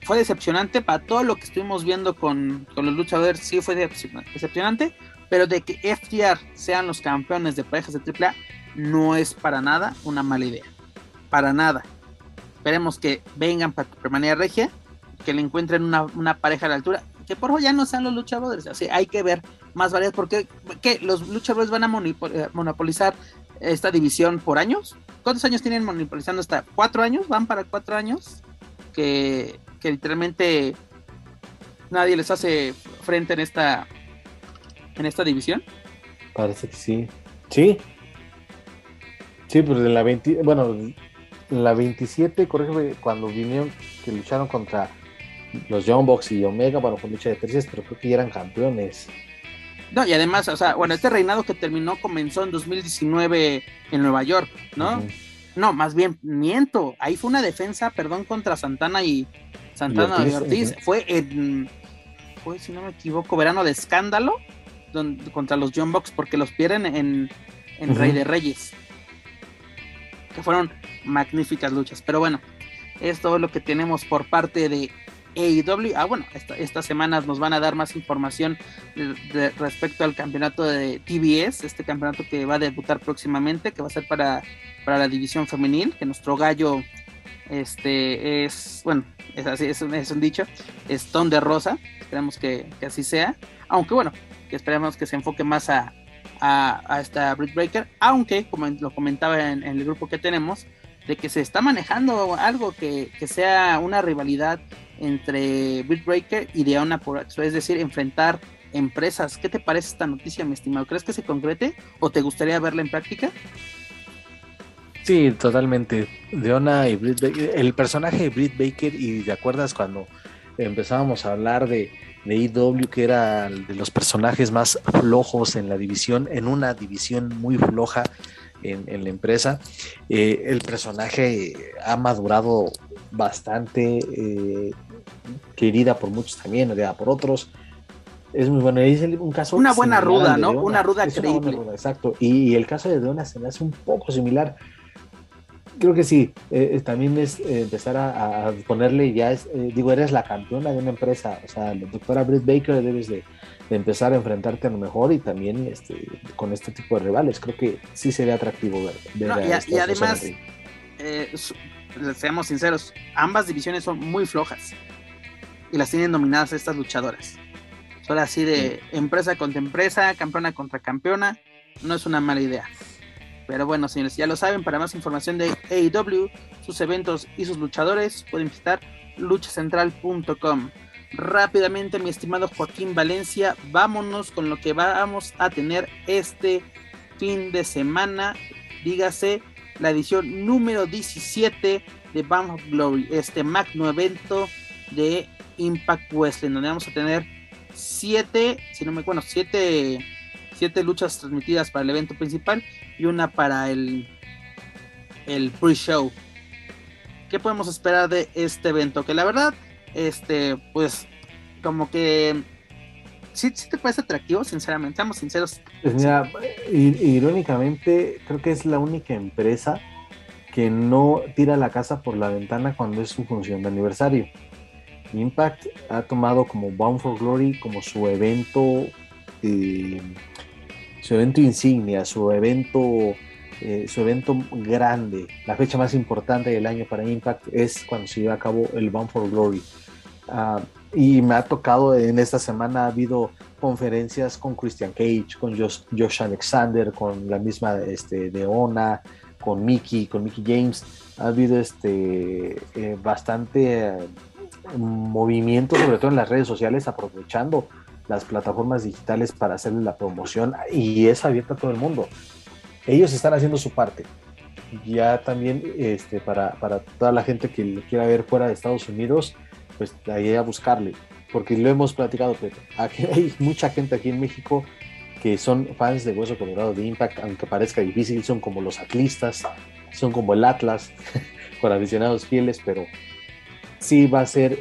fue decepcionante para todo lo que estuvimos viendo con, con los luchadores, sí fue decepcionante, pero de que FTR sean los campeones de parejas de triple A no es para nada una mala idea. Para nada. Esperemos que vengan para permanecer regia que le encuentren una, pareja a la altura. Que por favor ya no sean los luchadores. Así hay que ver más variedad. Porque ¿qué? los luchadores van a eh, monopolizar esta división por años. ¿Cuántos años tienen monopolizando esta? ¿Cuatro años? ¿Van para cuatro años? Que, que literalmente nadie les hace frente en esta en esta división. Parece que sí. Sí. Sí, pues en la 20, bueno, en la 27, corrígeme, cuando vinieron, que lucharon contra los Young Bucks y Omega, bueno, fue lucha de tercias, pero creo que ya eran campeones. No, y además, o sea, bueno, este reinado que terminó comenzó en 2019 en Nueva York, ¿no? No, más bien, miento. Ahí fue una defensa, perdón, contra Santana y Santana y Ortiz. Fue en, fue, si no me equivoco, verano de escándalo contra los John Box porque los pierden en, Rey de Reyes. Que fueron magníficas luchas. Pero bueno, esto es lo que tenemos por parte de AEW. Ah, bueno, estas semanas nos van a dar más información respecto al campeonato de TBS, este campeonato que va a debutar próximamente, que va a ser para, para la división femenil, que nuestro gallo este es, bueno, es así, es un, dicho, es ton de rosa, esperamos que, así sea, aunque bueno, que esperemos que se enfoque más a, a, esta Brick Breaker, aunque como lo comentaba en, el grupo que tenemos, de que se está manejando algo que, que sea una rivalidad entre Breaker y Deona por es decir, enfrentar empresas. ¿Qué te parece esta noticia, mi estimado? ¿Crees que se concrete o te gustaría verla en práctica? Sí, totalmente. Deona y Britt Baker, el personaje de Britt Baker, y te acuerdas cuando empezábamos a hablar de, de EW, que era de los personajes más flojos en la división, en una división muy floja en, la empresa. Eh, el personaje ha madurado bastante, eh, querida por muchos también, odiada por otros. Es muy bueno. Es un caso. Una buena ruda, ¿no? Una ruda creíble. exacto. Y, el caso de Deona se me hace un poco similar. Creo que sí. Eh, también es empezar a, ponerle ya. Es, digo, eres la campeona de una empresa. O sea, la doctora Britt Baker debes de de empezar a enfrentarte a lo mejor y también este, con este tipo de rivales. Creo que sí sería atractivo ver. y, además, eh, seamos sinceros, ambas divisiones son muy flojas y las tienen dominadas estas luchadoras. Son así de empresa contra empresa, campeona contra campeona, no es una mala idea. Pero bueno, señores, ya lo saben, para más información de AEW, sus eventos y sus luchadores, pueden visitar luchacentral.com rápidamente, mi estimado Joaquín Valencia, vámonos con lo que vamos a tener este fin de semana. Dígase la edición número 17 de Band of Glory, este magno evento de Impact Wrestling, donde vamos a tener siete, si no me acuerdo, siete, siete luchas transmitidas para el evento principal y una para el, el pre-show. ¿Qué podemos esperar de este evento? Que la verdad este, pues, como que sí, sí te parece atractivo, sinceramente, estamos sinceros. Pues mira, irónicamente, creo que es la única empresa que no tira la casa por la ventana cuando es su función de aniversario. Impact ha tomado como Bound for Glory como su evento, eh, su evento insignia, su evento eh, su evento grande, la fecha más importante del año para Impact es cuando se lleva a cabo el Bound for Glory. Ah, y me ha tocado en esta semana, ha habido conferencias con Christian Cage, con Josh, Alexander, con la misma este, Deona, con Mickey, con Mickey James. Ha habido este, eh, bastante eh, movimiento, sobre todo en las redes sociales, aprovechando las plataformas digitales para hacerle la promoción y es abierta a todo el mundo. Ellos están haciendo su parte. Ya también este, para, para toda la gente que lo quiera ver fuera de Estados Unidos, pues ahí a buscarle, porque lo hemos platicado, hay mucha gente aquí en México que son fans de Hueso Colorado de Impact, aunque parezca difícil, son como los atlistas, son como el Atlas, con aficionados fieles, pero sí va a ser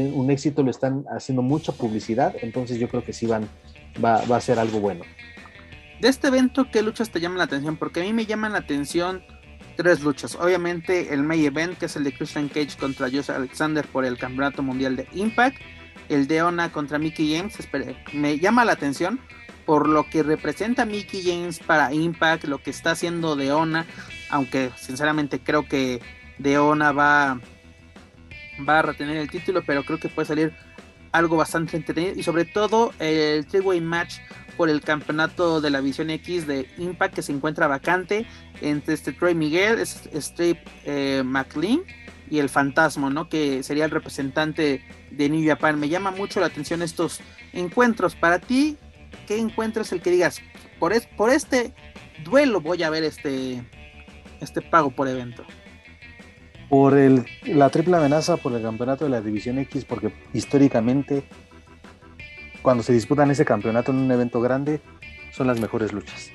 un éxito, lo están haciendo mucha publicidad, entonces yo creo que sí van, va, a ser algo bueno. De este evento, ¿qué luchas te llaman la atención? Porque a mí me llaman la atención tres luchas. Obviamente el main event, que es el de Christian Cage contra Josh Alexander por el Campeonato Mundial de Impact. El de Ona contra Mickey James. me llama la atención por lo que representa Mickey James para Impact, lo que está haciendo de Ona. Aunque sinceramente creo que de Ona va, va a retener el título, pero creo que puede salir algo bastante entretenido. Y sobre todo el three-way match por el campeonato de la Visión X de Impact que se encuentra vacante entre este Troy Miguel, Steve eh, McLean y el Fantasma, ¿no? Que sería el representante de New Japan. Me llama mucho la atención estos encuentros. Para ti, ¿qué encuentro es el que digas? Por, por este duelo voy a ver este, este pago por evento. Por el, la triple amenaza por el campeonato de la División X, porque históricamente, cuando se disputan ese campeonato en un evento grande, son las mejores luchas.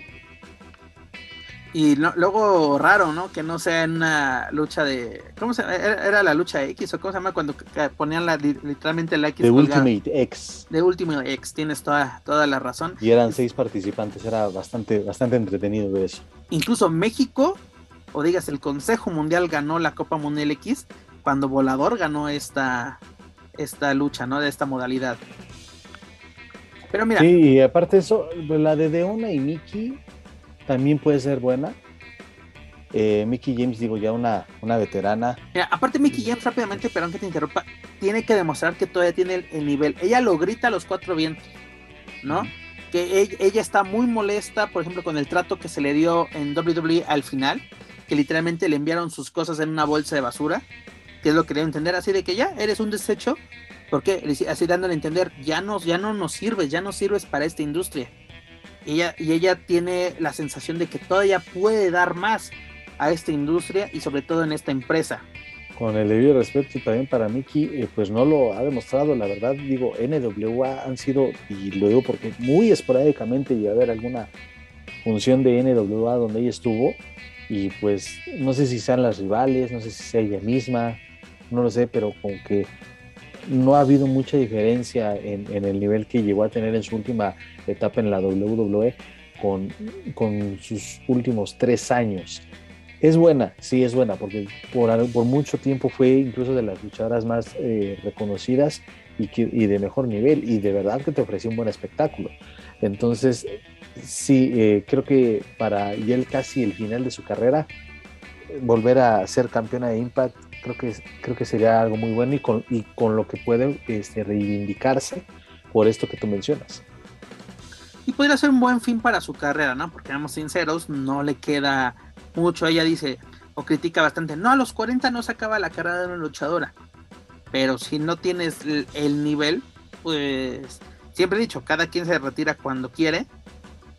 Y luego raro, ¿no? Que no sea en una lucha de. ¿Cómo se llama? ¿Era, la lucha X o cómo se llama cuando ponían la, literalmente la X? De Ultimate X. De Ultimate X, tienes toda, toda la razón. Y eran seis participantes, era bastante, bastante entretenido ver eso. Incluso México, o digas, el Consejo Mundial ganó la Copa Mundial X cuando Volador ganó esta, esta lucha, ¿no? De esta modalidad. Pero mira. Sí, y aparte eso, la de Deona y Miki también puede ser buena. Eh, Mickey James, digo, ya una, una veterana. aparte Mickey James, rápidamente, perdón que te interrumpa, tiene que demostrar que todavía tiene el, nivel. Ella lo grita a los cuatro vientos, ¿no? Que ella, está muy molesta, por ejemplo, con el trato que se le dio en WWE al final, que literalmente le enviaron sus cosas en una bolsa de basura, que es lo que debe entender, así de que ya eres un desecho, porque así dándole a entender, ya, nos, ya no nos sirves, ya no sirves para esta industria ella, y ella tiene la sensación de que todavía puede dar más a esta industria y sobre todo en esta empresa. Con el debido respeto también para Miki, eh, pues no lo ha demostrado, la verdad, digo, NWA han sido, y lo digo porque muy esporádicamente y a ver alguna función de NWA donde ella estuvo, y pues no sé si sean las rivales, no sé si sea ella misma, no lo sé, pero como que no ha habido mucha diferencia en, el nivel que llegó a tener en su última etapa en la WWE con, sus últimos tres años. Es buena, sí es buena, porque por, por mucho tiempo fue incluso de las luchadoras más eh, reconocidas y, que, de mejor nivel, y de verdad que te ofreció un buen espectáculo. Entonces, sí, eh, creo que para él casi el final de su carrera, volver a ser campeona de Impact creo que, creo que sería algo muy bueno y con, y con lo que puede este, reivindicarse por esto que tú mencionas. Y podría ser un buen fin para su carrera, ¿no? Porque, vamos sinceros, no le queda mucho. Ella dice, o critica bastante, no, a los 40 no se acaba la carrera de una luchadora. Pero si no tienes el, nivel, pues siempre he dicho, cada quien se retira cuando quiere,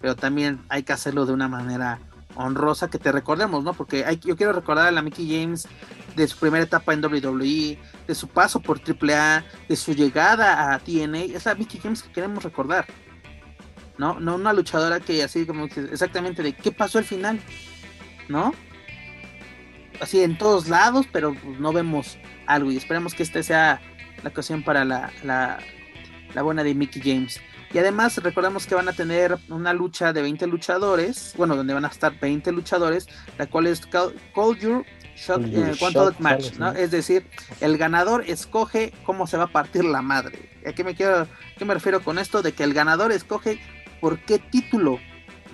pero también hay que hacerlo de una manera honrosa que te recordemos, ¿no? Porque hay, yo quiero recordar a la Mickey James de su primera etapa en WWE, de su paso por AAA, de su llegada a TNA, es la Mickey James que queremos recordar. ¿No? No una luchadora que así como exactamente de qué pasó al final, ¿no? Así en todos lados, pero no vemos algo y esperemos que esta sea la ocasión para la, la buena de Mickey James. Y además recordamos que van a tener una lucha de 20 luchadores, bueno, donde van a estar 20 luchadores, la cual es Call, Your Shot, eh, Match, ¿no? Es decir, el ganador escoge cómo se va a partir la madre. ¿A qué me, quiero, qué me refiero con esto? De que el ganador escoge por qué título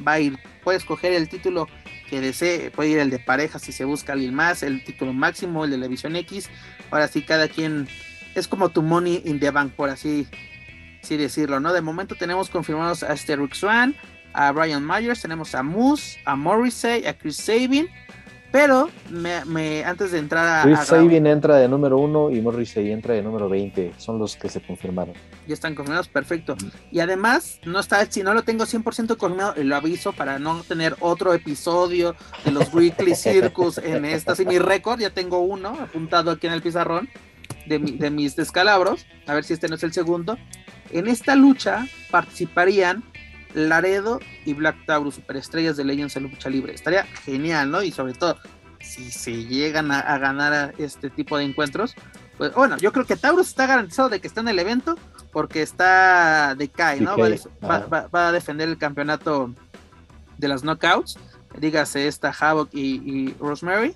va a ir. Puede escoger el título que desee, puede ir el de pareja si se busca alguien más, el título máximo, el de la visión X. Ahora sí, cada quien es como tu money in the bank, por así así decirlo, ¿no? De momento tenemos confirmados a Rick Swan, a Brian Myers, tenemos a Moose, a Morrissey, a Chris Sabin, pero me, antes de entrar a... Chris Sabin entra de número uno y Morrissey entra de número 20, son los que se confirmaron. Ya están confirmados, perfecto. Y además, no está, si no lo tengo 100% confirmado, lo aviso para no tener otro episodio de los Weekly Circus en esta, así mi récord, ya tengo uno apuntado aquí en el pizarrón de, de mis descalabros, a ver si este no es el segundo. En esta lucha participarían Laredo y Black Taurus, superestrellas de Legends en lucha libre. Estaría genial, ¿no? Y sobre todo, si se llegan a, ganar este tipo de encuentros, pues bueno, yo creo que Taurus está garantizado de que está en el evento porque está de Kai, ¿no? Va, a defender el campeonato de las knockouts, dígase esta Havoc y, Rosemary,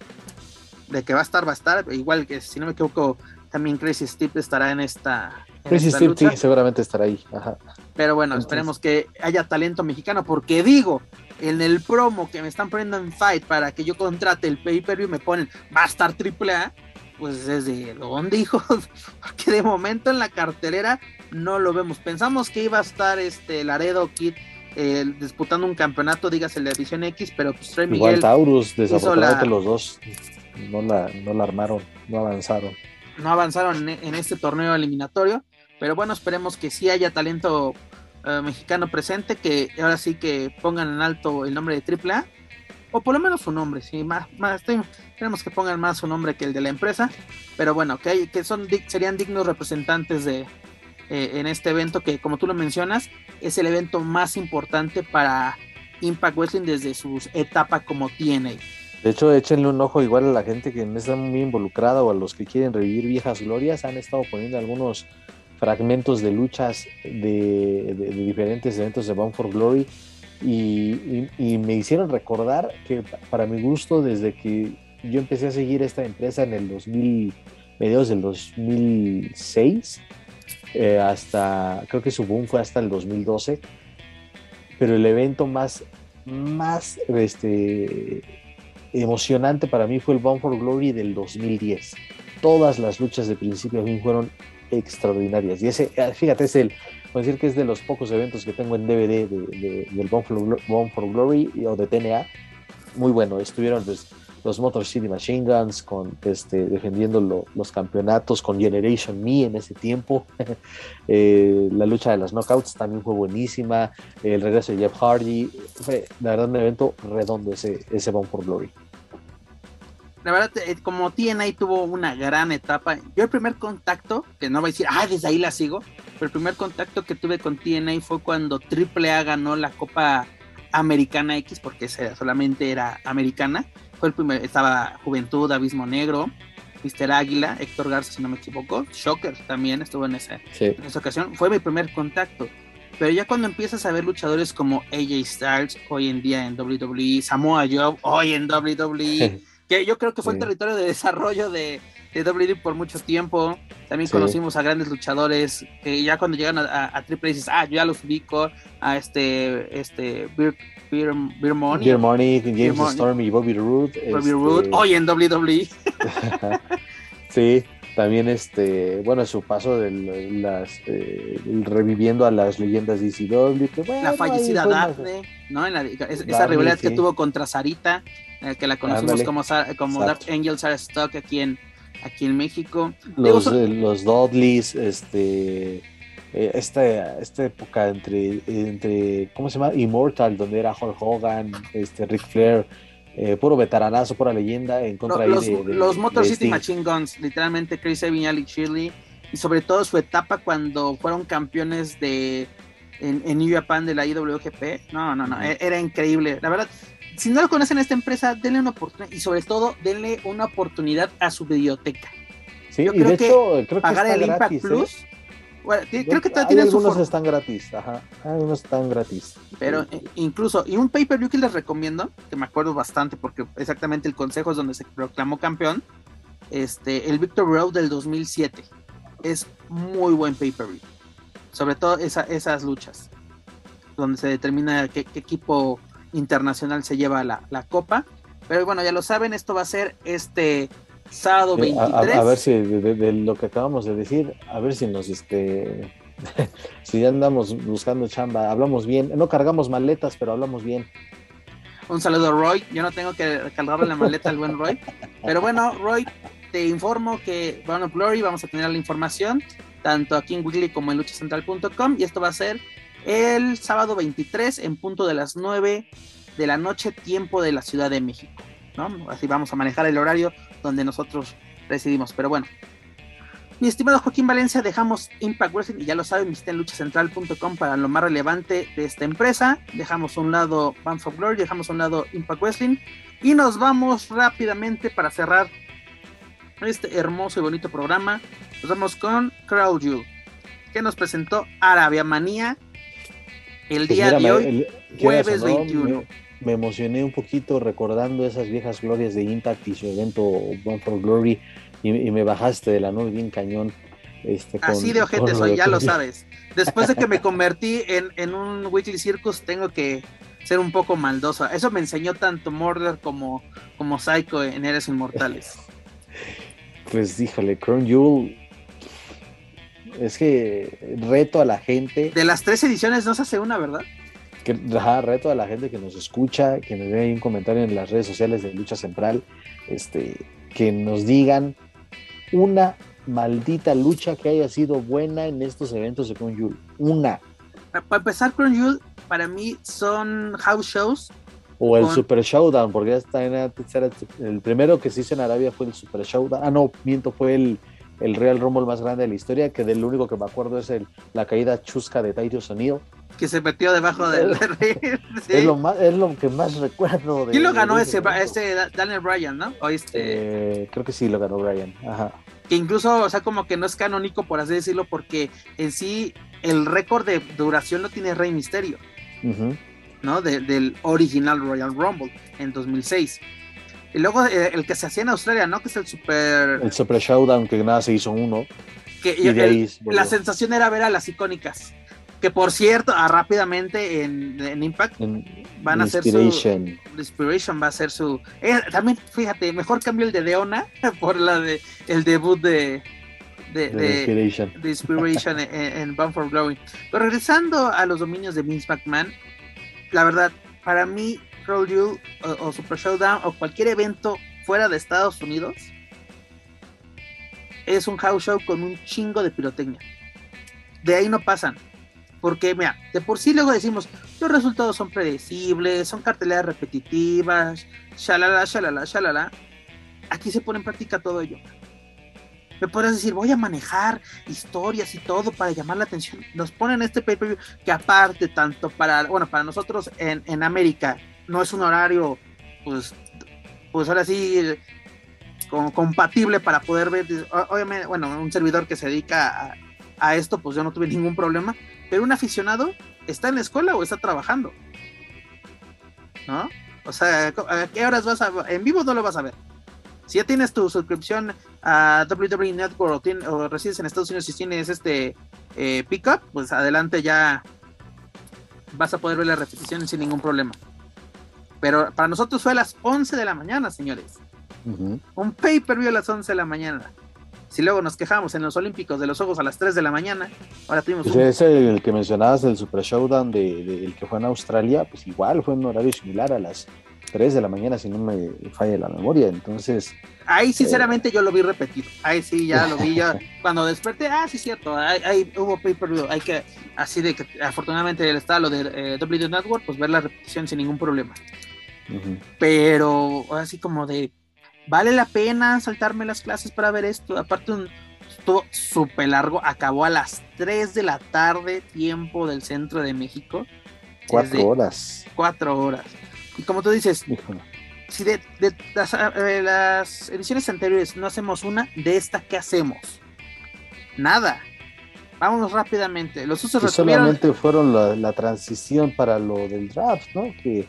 de que va a estar, va a estar, igual que si no me equivoco, también Crazy Steve estará en esta, Chris Steve sí, seguramente estará ahí. Pero bueno, esperemos que haya talento mexicano, porque digo, en el promo que me están poniendo en Fight para que yo contrate el pay-per-view, me ponen, va a estar triple A, pues desde dónde, hijos, porque de momento en la cartelera no lo vemos. Pensamos que iba a estar este Laredo Kid eh, disputando un campeonato, digas el de División X, pero pues Trey Miguel. Igual Taurus, desafortunadamente los dos no la, no la armaron, no avanzaron. No avanzaron en este torneo eliminatorio. Pero bueno, esperemos que sí haya talento eh, mexicano presente, que ahora sí que pongan en alto el nombre de AAA o por lo menos su nombre, sí, más, más tenemos que pongan más su nombre que el de la empresa, pero bueno, que, hay, que son, serían dignos representantes de, eh, en este evento que, como tú lo mencionas, es el evento más importante para Impact Wrestling desde su etapa como TNA. De hecho, échenle un ojo igual a la gente que está muy involucrada o a los que quieren revivir viejas glorias. Han estado poniendo algunos fragmentos de luchas de, diferentes eventos de Bound for Glory y, me hicieron recordar que para mi gusto desde que yo empecé a seguir esta empresa en el 2000 mediados del 2006 eh, hasta creo que su boom fue hasta el 2012 pero el evento más más este emocionante para mí fue el Bound for Glory del 2010 todas las luchas de principio a fin fueron extraordinarias. Y ese, eh, fíjate, es el, decir que es de los pocos eventos que tengo en DVD de, del Bone for, Glory o de TNA. Muy bueno, estuvieron pues, los Motor City Machine Guns con, este, defendiendo los campeonatos con Generation Me en ese tiempo. Eh, la lucha de las knockouts también fue buenísima. El regreso de Jeff Hardy. Fue, la verdad, un evento redondo ese, ese Bone for Glory la verdad, eh, como TNA tuvo una gran etapa, yo el primer contacto, que no voy a decir, ah, desde ahí la sigo, pero el primer contacto que tuve con TNA fue cuando AAA ganó la Copa Americana X, porque solamente era americana. Fue el primer, estaba Juventud, Abismo Negro, Mr. Águila, Héctor Garza, si no me equivoco, Shocker también estuvo en, esa, en esa ocasión. Fue mi primer contacto. Pero ya cuando empiezas a ver luchadores como AJ Styles, hoy en día en WWE, Samoa Joe, hoy en WWE, que yo creo que fue el territorio de desarrollo de, de WWE por mucho tiempo. También conocimos a grandes luchadores que ya cuando llegan a, Triple A dices, ah, yo ya los ubico, a este, este, Beer, Beer, Beer Money. Beer Money, James Storm y Bobby Roode. Bobby Roode, este hoy en WWE. sí, también este, bueno, su paso de las, eh, reviviendo a las leyendas de ECW. la fallecida Daphne, ¿no? esa rivalidad que tuvo contra Sarita eh, que la conocimos como, como Dark Angel Sarah Stock aquí en, aquí en México. Los, eh, los Dudleys, este, eh, esta, esta época entre, entre, ¿cómo se llama? Immortal, donde era Hulk Hogan, este, Ric Flair, puro veteranazo, pura leyenda en contra los, de, los Motor City Machine Guns, literalmente Chris Evans y Alex Shirley, y sobre todo su etapa cuando fueron campeones de en, en New Japan de la IWGP. No, no, no, e-, era increíble. La verdad, si no lo conocen esta empresa, denle una oportunidad y sobre todo denle una oportunidad a su biblioteca. Sí, Yo y creo de que hecho, creo que pagar el Impact ¿eh? Plus. Bueno, creo que todavía tienen algunos están gratis, ajá, algunos están gratis. Pero eh, incluso, y un pay-per-view que les recomiendo, que me acuerdo bastante porque exactamente el consejo es donde se proclamó campeón, este, el Victor Road del 2007. Es muy buen pay-per-view. Sobre todo esas luchas, donde se determina qué equipo internacional se lleva la, copa. Pero bueno, ya lo saben, esto va a ser este sábado 23. A, ver si de, lo que acabamos de decir, a ver si nos este si ya andamos buscando chamba, hablamos bien, no cargamos maletas, pero hablamos bien. Un saludo a Roy, yo no tengo que cargarle la maleta al buen Roy, pero bueno, Roy, te informo que bueno, Glory vamos a tener la información tanto aquí en Weekly como en luchacentral.com y esto va a ser el sábado 23 en punto de las 9 de la noche, tiempo de la Ciudad de México. ¿no? Así vamos a manejar el horario donde nosotros residimos. Pero bueno, mi estimado Joaquín Valencia, dejamos Impact Wrestling y ya lo saben, visiten luchacentral.com para lo más relevante de esta empresa. Dejamos a un lado Bands of Glory, dejamos a un lado Impact Wrestling y nos vamos rápidamente para cerrar este hermoso y bonito programa. Nos vamos con Crowd que nos presentó Arabia Manía el pues día de hoy, jueves 21. Me, emocioné un poquito recordando esas viejas glorias de Impact y su evento One for Glory y, me bajaste de la nube bien cañón. Este, Así de ojete soy, ya lo sabes. Después de que me convertí en, un Weekly Circus, tengo que ser un poco maldoso. Eso me enseñó tanto Murder como, como Psycho en Eres Inmortales. Pues díjole, Crown Jewel es que reto a la gente. De las tres ediciones no se hace una, ¿verdad? Que, reto a la gente que nos escucha, que nos dé un comentario en las redes sociales de Lucha Central, este, que nos digan una maldita lucha que haya sido buena en estos eventos de Crown Una. Para empezar, Crown para mí son house shows O el con- Super Showdown, porque ya está en antes era el primero que se hizo en Arabia fue el Super Showdown. Ah, no, miento, fue el, el Real Rumble más grande de la historia, que del único que me acuerdo es el, la caída chusca de Titus O'Neill. que se metió debajo del ring. Sí. Es, lo más, es lo que más recuerdo. de- ¿Quién lo ganó de ese, ese Daniel Bryan, no? O este, Eh, creo que sí lo ganó Brian. Ajá. que incluso, o sea, como que no es canónico, por así decirlo, porque en sí el récord de duración lo tiene Rey Misterio, Ujú. ¿no? De- del original Royal Rumble en 2006. Y luego eh, el que se hacía en Australia, ¿no? Que es el super... El Super Showdown, que nada se hizo uno. que Y de el- ahí la sensación era ver a las icónicas. Que por cierto, ah, rápidamente en, en Impact En van a hacer su... Inspiration. Va a ser su. eh, también, fíjate, mejor cambio el de Deona por la de el debut de. de, de de- Inspiration. de Inspiration en, en Bound for Glory. Pero regresando a los dominios de Vince McMahon, la verdad, para mí, O, o Super Showdown o cualquier evento fuera de Estados Unidos es un house show con un chingo de pirotecnia. De ahí no pasan. Porque, mira, de por sí luego decimos, los resultados son predecibles, son carteleras repetitivas, shalala, shalala, shalala. Aquí se pone en práctica todo ello. Me podrás decir, voy a manejar historias y todo para llamar la atención. Nos ponen este pay-per-view que aparte, tanto para, bueno, para nosotros en, en América, no es un horario, pues, pues ahora sí, como compatible para poder ver. Obviamente, bueno, un servidor que se dedica a, esto, pues yo no tuve ningún problema. Pero un aficionado está en la escuela o está trabajando. ¿No? O sea, ¿a qué horas vas a En vivo no lo vas a ver. Si ya tienes tu suscripción a WWE Network o, resides en Estados Unidos y tienes este eh, pickup, pues adelante ya vas a poder ver la repetición sin ningún problema. Pero para nosotros fue a las 11 de la mañana, señores. Un pay-per-view a las 11 de la mañana. Si luego nos quejamos en los Olímpicos de los Ojos a las 3 de la mañana, ahora tuvimos Pues un ese, el que mencionabas del Super Showdown, de, de- el que fue en Australia, pues igual fue un horario similar a las 3 de la mañana, si no me falla la memoria. Entonces, Ahí sinceramente yo lo vi repetido. Ahí sí ya lo vi ya cuando desperté. Ah, sí cierto. Ahí, ahí hubo pay per view. Hay que así de que afortunadamente está lo de eh, Network, pues ver la repetición sin ningún problema. Pero así como de vale la pena saltarme las clases para ver esto. Aparte un estuvo súper largo. Acabó a las 3 de la tarde tiempo del centro de México. cuatro horas. Cuatro horas. Y como tú dices, Híjole. si de, de las, eh, las ediciones anteriores no hacemos una, de esta, ¿qué hacemos? Nada. Vámonos rápidamente. Los usos solamente fueron la, la transición para lo del draft, ¿no? Que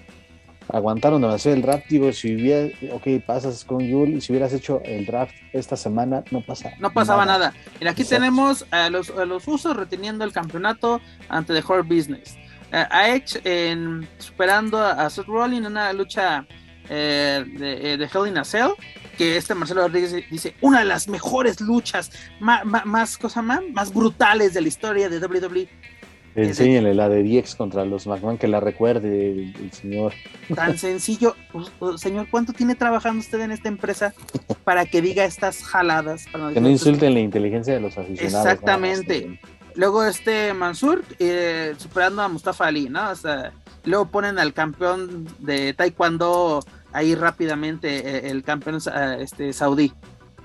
aguantaron demasiado el draft. Digo, si hubiera, ok, pasas con Yul, si hubieras hecho el draft esta semana, no pasa No pasaba nada. Mira, aquí Exacto. tenemos a los, a los usos reteniendo el campeonato ante The Hard Business. Eh, a Edge en, superando a, Seth Rollins en una lucha eh, de, eh, de Hell in a Cell. Que este Marcelo Rodríguez dice, una de las mejores luchas más, más, cosa más, más brutales de la historia de E". WWE. Enséñenle la de DX contra los McMahon, que la recuerde el, el señor. Tan sencillo. Pues, señor, ¿cuánto tiene trabajando usted en esta empresa para que diga estas jaladas? Para Que no insulten la inteligencia de los aficionados. Exactamente. ¿no? Luego este Mansur eh, superando a Mustafa Ali, ¿no? O sea, luego ponen al campeón de Taekwondo ahí rápidamente, eh, el campeón eh, este, saudí.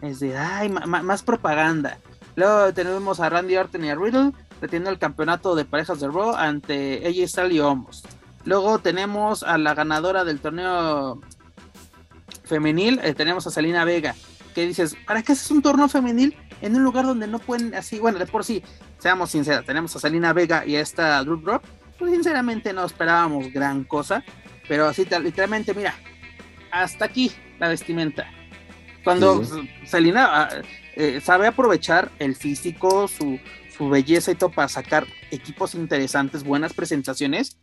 Es de, ay, ma- ma- más propaganda. Luego tenemos a Randy Orton y a Riddle reteniendo el campeonato de parejas de Raw ante Styles y Omos. Luego tenemos a la ganadora del torneo femenil, eh, tenemos a Selena Vega. Que dices, ¿para qué haces un torneo femenil en un lugar donde no pueden así? Bueno, de por sí, seamos sinceros, tenemos a Selena Vega y a esta Drew Rock. Pues sinceramente no esperábamos gran cosa, pero así literalmente, mira, hasta aquí la vestimenta. Cuando Sí. Selena ah, eh, sabe aprovechar el físico, su, su belleza y todo para sacar equipos interesantes, buenas presentaciones.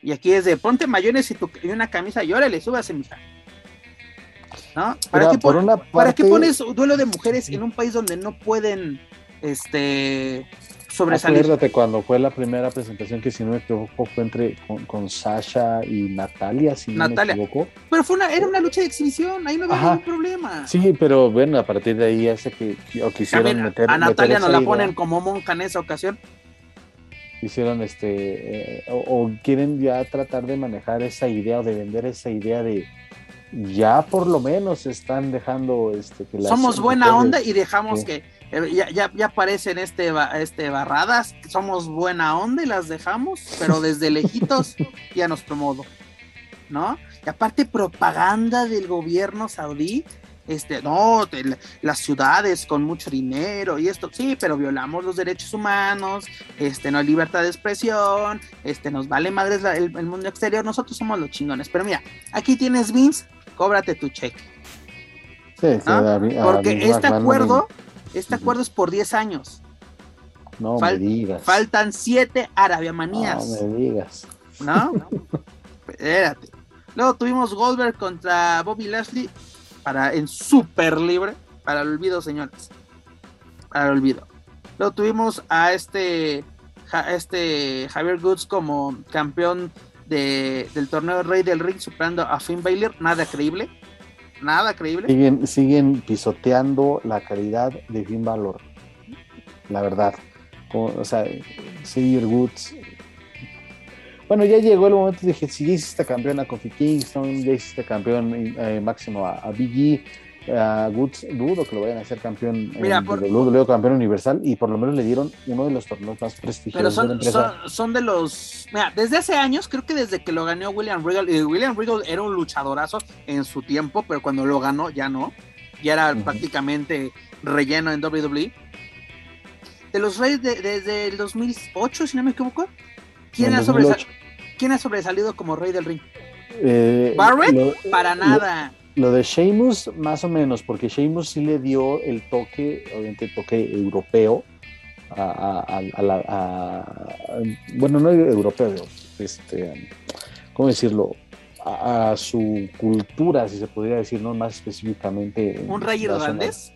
Y aquí es de ponte mayones y, tu- y una camisa y órale, súbase, mija. ¿No? ¿Para, Mira, qué, por pon- una ¿Para qué pones duelo de mujeres en un país donde no pueden este sobresalir? Acuérdate cuando fue la primera presentación que si no me equivoco fue entre con, con Sasha y Natalia, si Natalia. no me equivoco. Pero fue una, era una lucha de exhibición, ahí no había Ajá. ningún problema. Sí, pero bueno, a partir de ahí hace que o quisieron También meter a meter Natalia esa nos la ponen como monja en esa ocasión. hicieron este, eh, o, o quieren ya tratar de manejar esa idea o de vender esa idea de ya por lo menos están dejando este que las Somos buena onda y dejamos que ya, ya, ya aparecen este, este barradas, somos buena onda y las dejamos, pero desde lejitos y a nuestro modo, ¿no? Y aparte propaganda del gobierno saudí, este, no, de la- las ciudades con mucho dinero y esto, sí, pero violamos los derechos humanos, este, no hay libertad de expresión, este, nos vale madres la- el, el mundo exterior, nosotros somos los chingones, pero mira, aquí tienes Vince, cóbrate tu cheque. Sí, sí, ¿no? a a Porque este McMahon no este acuerdo es por 10 años. No fal- me digas. Faltan 7 Arabia No Manías, me digas. ¿no? Espérate. Luego tuvimos Goldberg contra Bobby Lashley para en super libre para el olvido, señores. Para el olvido. Luego tuvimos a este Ja- este Javier Goods como campeón de, del torneo Rey del Ring superando a Finn Balor, nada creíble. Nada creíble. Siguen, pisoteando la calidad de Finn Balor. La verdad. O sea, Xavier Woods. Bueno, ya llegó el momento, dije, si ya hiciste campeón a Kofi Kingston, ya hiciste campeón eh, máximo a, a E, a Woods, dudo que lo vayan a hacer campeón Mira, en por- WWE, campeón universal, y por lo menos le dieron uno de los torneos más Pero prestigiosos de la son, empresa. son, son de los. Mira, desde hace años, creo que desde que lo ganó William Regal. y William Regal era un luchadorazo en su tiempo, pero cuando lo ganó ya no. Ya era prácticamente relleno en WWE. De los Reyes de- desde el 2008, si no me equivoco. ¿Quién, ha, sobresa- 2008. quién ha sobresalido como Rey del Ring? Eh, ¿Barrett? lo- Para lo- nada. Lo de Sheamus, más o menos, porque Sheamus sí le dio el toque, obviamente toque europeo, a, a- a- a la, a- bueno, no europeo, este, ¿cómo decirlo? A, su cultura, si se podría decir, no más específicamente. en ¿Un Rey irlandés?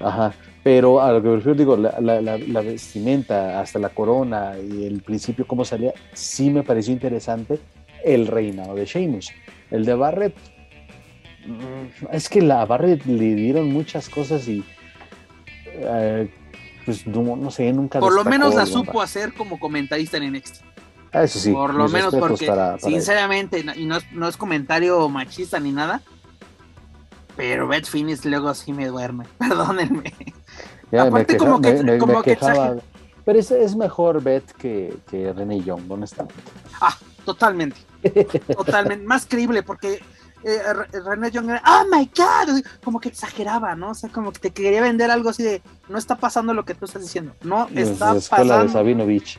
Ajá, pero a lo que me refiero, digo, la, la- la- la vestimenta, hasta la corona y el principio, cómo salía, sí me pareció interesante el reinado de Sheamus. El de Barrett, es que la Barrett le dieron muchas cosas y, eh, pues no, no sé, nunca. Por lo menos la supo hacer como comentarista en NXT. Ah, Eso sí, por lo menos porque, para- para ella. sinceramente, no- y no es, no es comentario machista ni nada, pero Beth Phoenix luego sí me duerme, perdónenme. Ya me aparte queja- como que- me- me- como me que Pero es, es mejor Beth que, que René Young, honestamente. Ah, totalmente, totalmente, más creíble porque eh, Re- René Young era, oh my god, como que exageraba, ¿no? O sea, como que te quería vender algo así de, no está pasando lo que tú estás diciendo, no está la escuela de pasando. Sabinovich.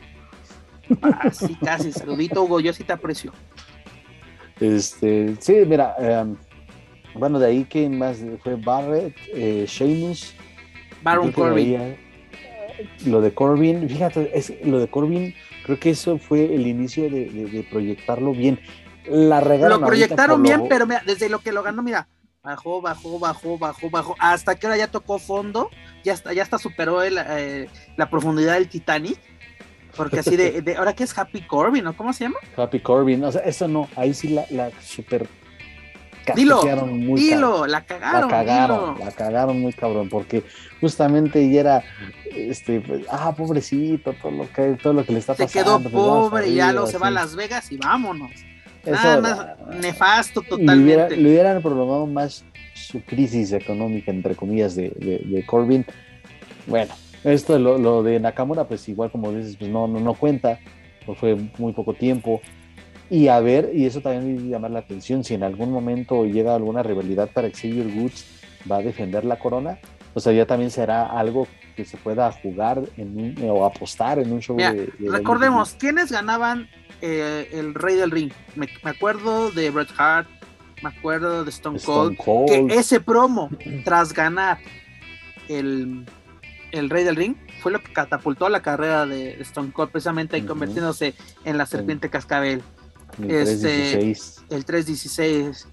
Ah, sí, casi, saludito Hugo, yo sí te aprecio. Este, sí, mira, em, bueno, de ahí que más fue Barrett, eh, Sheamus, Baron Corbin. eh, lo de Corbin, fíjate, es, lo de Corbin, creo que eso fue el inicio de, de- de proyectarlo bien. La regaron Lo proyectaron bien, lo- pero mira, desde lo que lo ganó, mira, bajó, bajó, bajó, bajó, bajó, hasta que ahora ya tocó fondo, ya hasta, ya hasta superó el, eh, la profundidad del Titanic, porque así de, de- ahora que es Happy Corbin, ¿no? ¿Cómo se llama? Happy Corbin, o sea, eso no, ahí sí la, la super Dilo, muy. Dilo, la la cagaron, cagaron, dilo. la cagaron muy cabrón, porque justamente ya era, este, pues, ah, pobrecito, todo lo que, todo lo que le está Se pasando. quedó pues, pobre y ya luego se va a. Las Vegas y vámonos. Eso, más nefasto le, hubiera- totalmente. le hubieran prolongado más su crisis económica, entre comillas, de, de, de Corbin. Bueno, esto lo, lo de Nakamura, pues igual como dices, pues no, no, no cuenta, pues fue muy poco tiempo. Y a ver, y eso también me llama la atención, si en algún momento llega alguna rivalidad para Xavier Woods, va a defender la corona, o sea, ya también será algo que se pueda jugar en un- o apostar en un show Mira, de, de Recordemos, ¿quiénes ganaban eh, el Rey del Ring? Me, me acuerdo de Bret Hart, me acuerdo de Stone Cold, Stone Cold. que ese promo, tras ganar el, el Rey del Ring, fue lo que catapultó la carrera de Stone Cold, precisamente ahí convirtiéndose en la serpiente cascabel. el este- 316. El 316.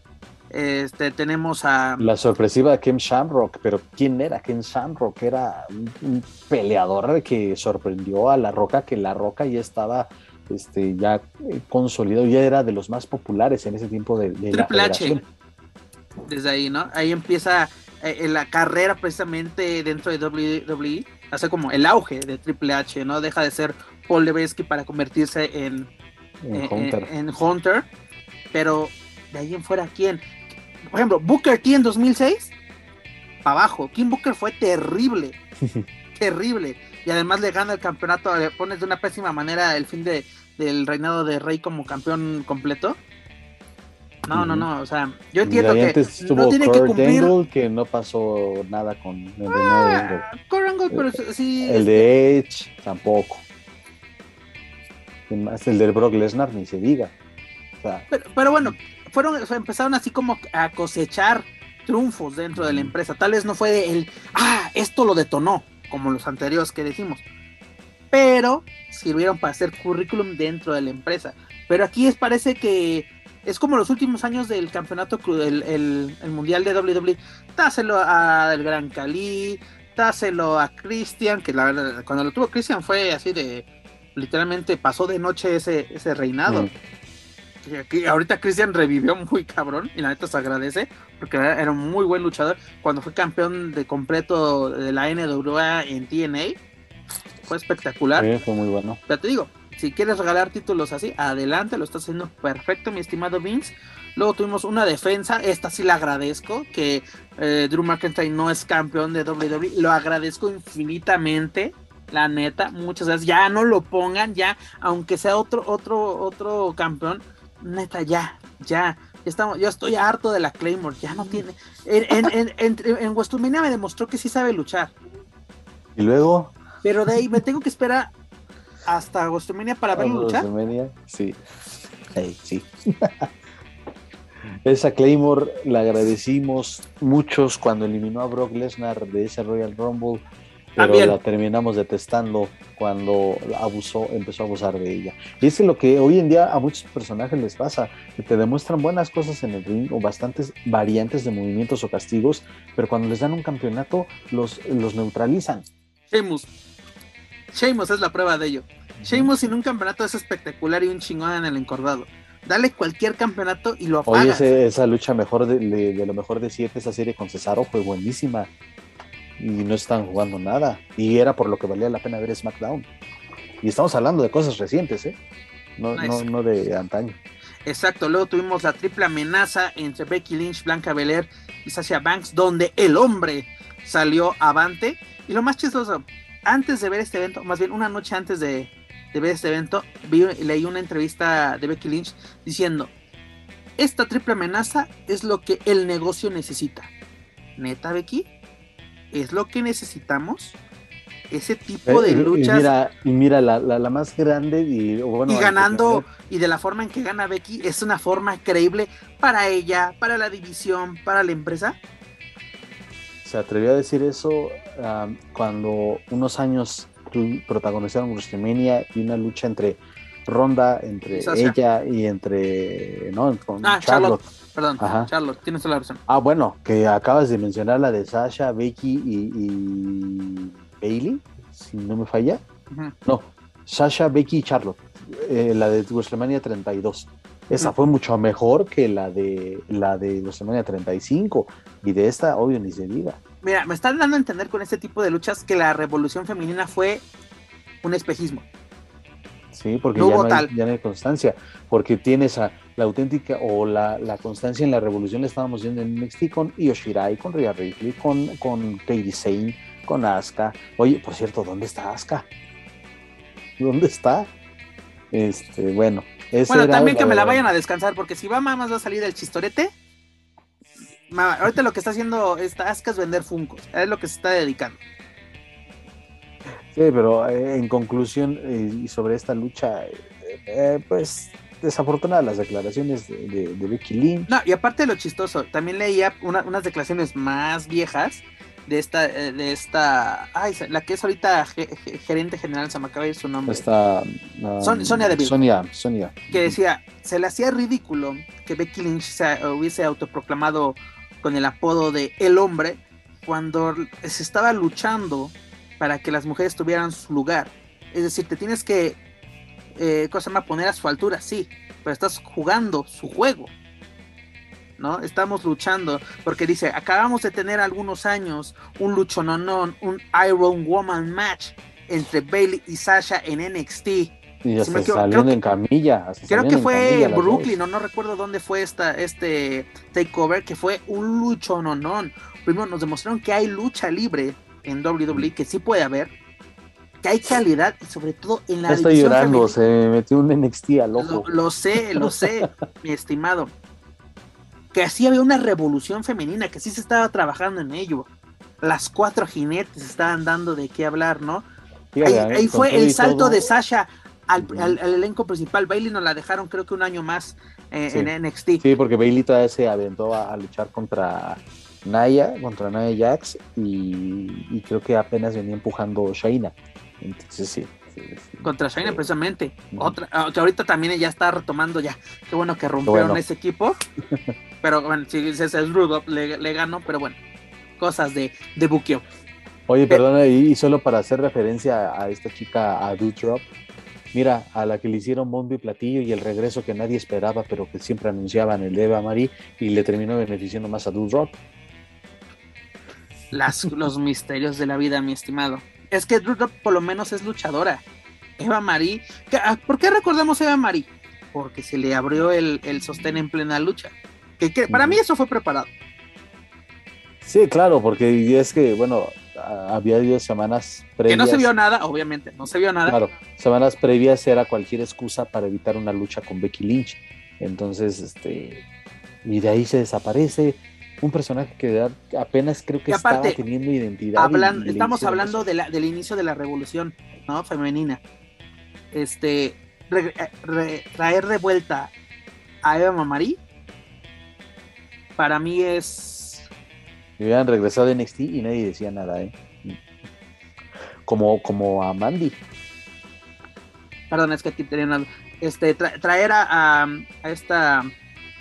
Este, tenemos a. La sorpresiva de Ken Shamrock, pero ¿quién era Ken Shamrock? Era un, un peleador que sorprendió a La Roca, que La Roca ya estaba este, ya eh, consolidado, ya era de los más populares en ese tiempo de, de la Triple H. federación. Desde ahí, ¿no? Ahí empieza eh, la carrera precisamente dentro de WWE. hace como el auge de Triple H, ¿no? Deja de ser Paul Levesque para convertirse en, en, Hunter. Pero de ahí en fuera, ¿quién? Por ejemplo, Booker T en 2006, para abajo. Kim Booker fue terrible, terrible. Y además le gana el campeonato, le pones de una pésima manera el fin de, del reinado de Rey como campeón completo. No, no, no, o sea, yo entiendo que no tiene que cumplir. que no pasó nada con el ah, pero sí. El de Edge tampoco. El del Brock Lesnar ni se diga. pero, bueno, fueron, empezaron así como a cosechar triunfos dentro de la empresa. Tal vez no fue el, ah, esto lo detonó, como los anteriores que decimos. Pero sirvieron para hacer currículum dentro de la empresa. Pero aquí es, parece que es como los últimos años del campeonato, el, el, mundial de WWE. Dáselo a el Gran Cali, dáselo a Christian, que la verdad, cuando lo tuvo Christian fue así de, literalmente pasó de noche ese, ese reinado. Mm. Y aquí, ahorita Christian revivió muy cabrón y la neta se agradece porque era un muy buen luchador. Cuando fue campeón de completo de la NWA en TNA, fue espectacular. Sí, fue muy bueno. Pero te digo, si quieres regalar títulos así, adelante, lo estás haciendo perfecto, mi estimado Vince. Luego tuvimos una defensa, esta sí la agradezco, que eh, Drew McIntyre no es campeón de WWE, lo agradezco infinitamente, la neta, muchas gracias. Ya no lo pongan, ya, aunque sea otro, otro, otro campeón, neta, ya, ya. Estamos, yo estoy harto de la Claymore, ya no tiene. En, en, en, me demostró que sí sabe luchar. Y luego. Pero de ahí me tengo que esperar hasta WrestleMania para verlo luchar. sí. sí. Esa Claymore la agradecimos muchos cuando eliminó a Brock Lesnar de ese Royal Rumble, pero la terminamos detestando cuando abusó, empezó a abusar de ella. Y es lo que hoy en día a muchos personajes les pasa, que te demuestran buenas cosas en el ring o bastantes variantes de movimientos o castigos, pero cuando les dan un campeonato los, los neutralizan. Sheamus. Sheamus es la prueba de ello. Sheamus sin un campeonato es espectacular y un chingón en el encordado. Dale cualquier campeonato y lo apagas. Oye, esa lucha mejor de, lo mejor de siete, esa serie con Cesaro fue buenísima. Y no están jugando nada. Y era por lo que valía la pena ver SmackDown. Y estamos hablando de cosas recientes, ¿eh? No, no, no de antaño. Exacto, luego tuvimos la triple amenaza entre Becky Lynch, Blanca Belair y Sasha Banks, donde el hombre salió avante. Y lo más chistoso, antes de ver este evento, más bien una noche antes de, de ver este evento, vi, leí una entrevista de Becky Lynch diciendo, esta triple amenaza es lo que el negocio necesita. Neta, Becky, es lo que necesitamos. Ese tipo de luchas. Y mira, y mira la, la, más grande y, y ganando, y de la forma en que gana Becky, es una forma creíble para ella, para la división, para la empresa. Se atrevió a decir eso um, cuando unos años protagonizaron WrestleMania y una lucha entre Ronda, entre ella y entre no, ah, Charlotte. Perdón, Charlotte, tienes toda la razón. Ah, bueno, que acabas de mencionar la de Sasha, Becky y, Bailey, si no me falla. No, Sasha, Becky y Charlotte, eh, la de WrestleMania 32. Esa fue mucho mejor que la de la de WrestleMania 35 y de esta obvio ni se diga. Mira, me están dando a entender con este tipo de luchas que la revolución femenina fue un espejismo. Sí, porque ya, no hay, ya, no hay, constancia, porque tienes a, la auténtica o la, constancia en la revolución la estábamos viendo en NXT con Io Shirai, con Rhea Ripley, con, con Katie Sane, con Asuka. Oye, por cierto, ¿dónde está Asuka? ¿Dónde está? Este, bueno. Bueno, también que me la vayan a descansar, porque si va más va a salir el chistorete, ahorita lo que está haciendo esta Asuka es vender Funkos, es lo que se está dedicando. Sí, pero eh, en conclusión eh, y sobre esta lucha, eh, pues desafortunadas las declaraciones de, Becky Lynch. No, y aparte de lo chistoso, también leía unas declaraciones más viejas de esta, de esta, ay, la que es ahorita gerente general, se me acaba de ir su nombre. Esta, um, Sonia Deville. Sonia, Sonia. Que decía, se le hacía ridículo que Becky Lynch se hubiese autoproclamado con el apodo de El Hombre, cuando se estaba luchando para que las mujeres tuvieran su lugar. Es decir, te tienes que, eh, cosa más, poner a su altura, sí, pero estás jugando su juego. ¿No? Estamos luchando, porque dice, acabamos de tener algunos años un luchononón, un Iron Woman match entre Bailey y Sasha en NXT. Y ya se salieron en camilla. Creo que fue en Brooklyn, no, no recuerdo dónde fue esta, este takeover, que fue un luchononón. Primero nos demostraron que hay lucha libre en WWE, que sí puede haber, que hay calidad y sobre todo en la... Está llorando, se metió un NXT al ojo. Lo, sé, lo sé, mi estimado. Que así había una revolución femenina, que sí se estaba trabajando en ello. Las cuatro jinetes estaban dando de qué hablar, ¿no? ahí, fue el salto de Sasha al, elenco principal. Bailey nos la dejaron creo que un año más eh, en NXT. Sí, porque Bailey todavía se aventó a, luchar contra Naya, contra Naya Jax, y, creo que apenas venía empujando Shaina. Entonces sí. Contra Shaina precisamente. Otra, ah, que ahorita también ya está retomando ya. Qué bueno que rompieron ese equipo. pero bueno, si ese es Rudo, le, le ganó, pero bueno, cosas de, de buqueo. Oye, perdona, y solo para hacer referencia a esta chica, a Drop, mira, a la que le hicieron bombo y platillo y el regreso que nadie esperaba, pero que siempre anunciaban el de Eva Marie, y le terminó beneficiando más a Drop. Las, los misterios de la vida, mi estimado. Es que Drop por lo menos es luchadora. Eva Marie, ah, ¿por qué recordamos a Eva Marie? Porque se le abrió el, sostén en plena lucha. Que, para mí eso fue preparado. Sí, claro, porque es que, bueno, había habido semanas previas. Que no se vio nada, obviamente, no se vio nada. Claro, semanas previas era cualquier excusa para evitar una lucha con Becky Lynch. Entonces, este, y de ahí se desaparece un personaje que apenas creo que estaba teniendo identidad. estamos hablando de la, del inicio de la revolución, ¿no? Femenina. Este, traer de vuelta a Eva Mamari, para mí es me hubieran regresado de NXT y nadie decía nada, ¿eh? Como, como a Mandy. Perdón, es que aquí tenía Este, traer a, a, esta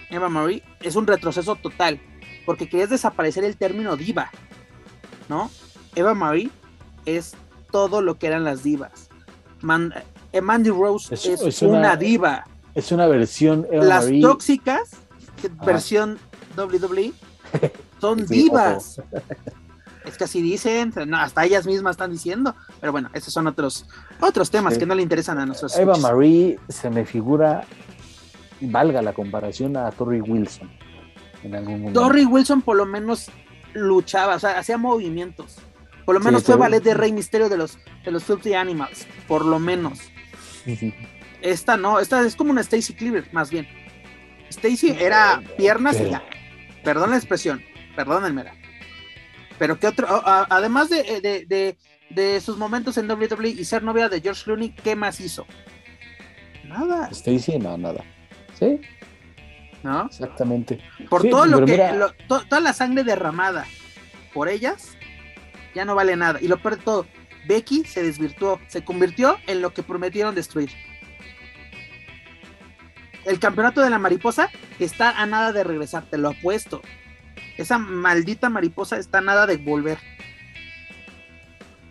Eva Marie es un retroceso total. Porque querías desaparecer el término diva. ¿No? Eva Marie es todo lo que eran las divas. Eh, Mandy Rose es, una, diva. Es una versión Eva Las tóxicas, versión WWE, son divas. Es que así dicen, hasta ellas mismas están diciendo, pero bueno, esos son otros, otros temas que no le interesan a nosotros. Eva Marie se me figura, valga la comparación, a Tori Wilson en algún momento. Tori Wilson por lo menos luchaba, o sea, hacía movimientos. Por lo menos fue ballet de Rey Misterio de los, de los Filthy Animals, por lo menos. esta no, esta es como una Stacy Cleaver, más bien. Stacy era piernas y ya. Perdón la expresión, perdónenme. Pero que otro, además de, de, sus momentos en WWE y ser novia de George Clooney, ¿qué más hizo? Nada. Stacy, no, nada. ¿Sí? ¿No? Exactamente. Por todo lo que, toda la sangre derramada por ellas, ya no vale nada. Y lo peor de todo, Becky se desvirtuó, se convirtió en lo que prometieron destruir. El campeonato de la mariposa está a nada de regresar, te lo apuesto. Esa maldita mariposa está a nada de volver.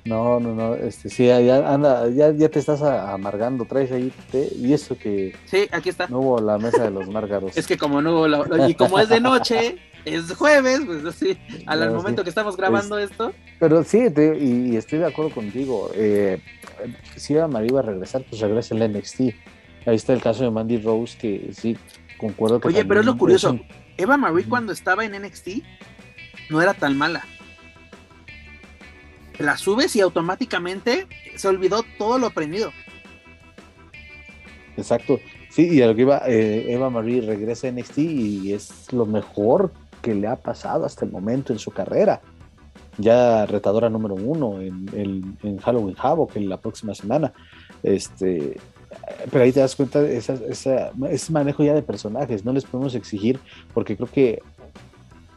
No, no, no, este, sí, ya, anda, ya, ya te estás amargando, traes ahí té, y eso que... Sí, aquí está. No hubo la mesa de los márgaros. es que como no hubo, la, y como es de noche, es jueves, pues así, al momento que estamos grabando esto. Pero sí, y, estoy de acuerdo contigo, eh, si Eva María iba a regresar, pues regresa el NXT. Ahí está el caso de Mandy Rose, que sí, concuerdo que. Oye, pero es lo curioso. Eva Marie, cuando estaba en NXT, no era tan mala. La subes y automáticamente se olvidó todo lo aprendido. Exacto. Sí, y a lo que iba, eh, Eva Marie regresa a NXT y es lo mejor que le ha pasado hasta el momento en su carrera. Ya retadora número uno en, en Halloween Havoc en la próxima semana. Este, pero ahí te das cuenta de ese manejo ya de personajes, no les podemos exigir, porque creo que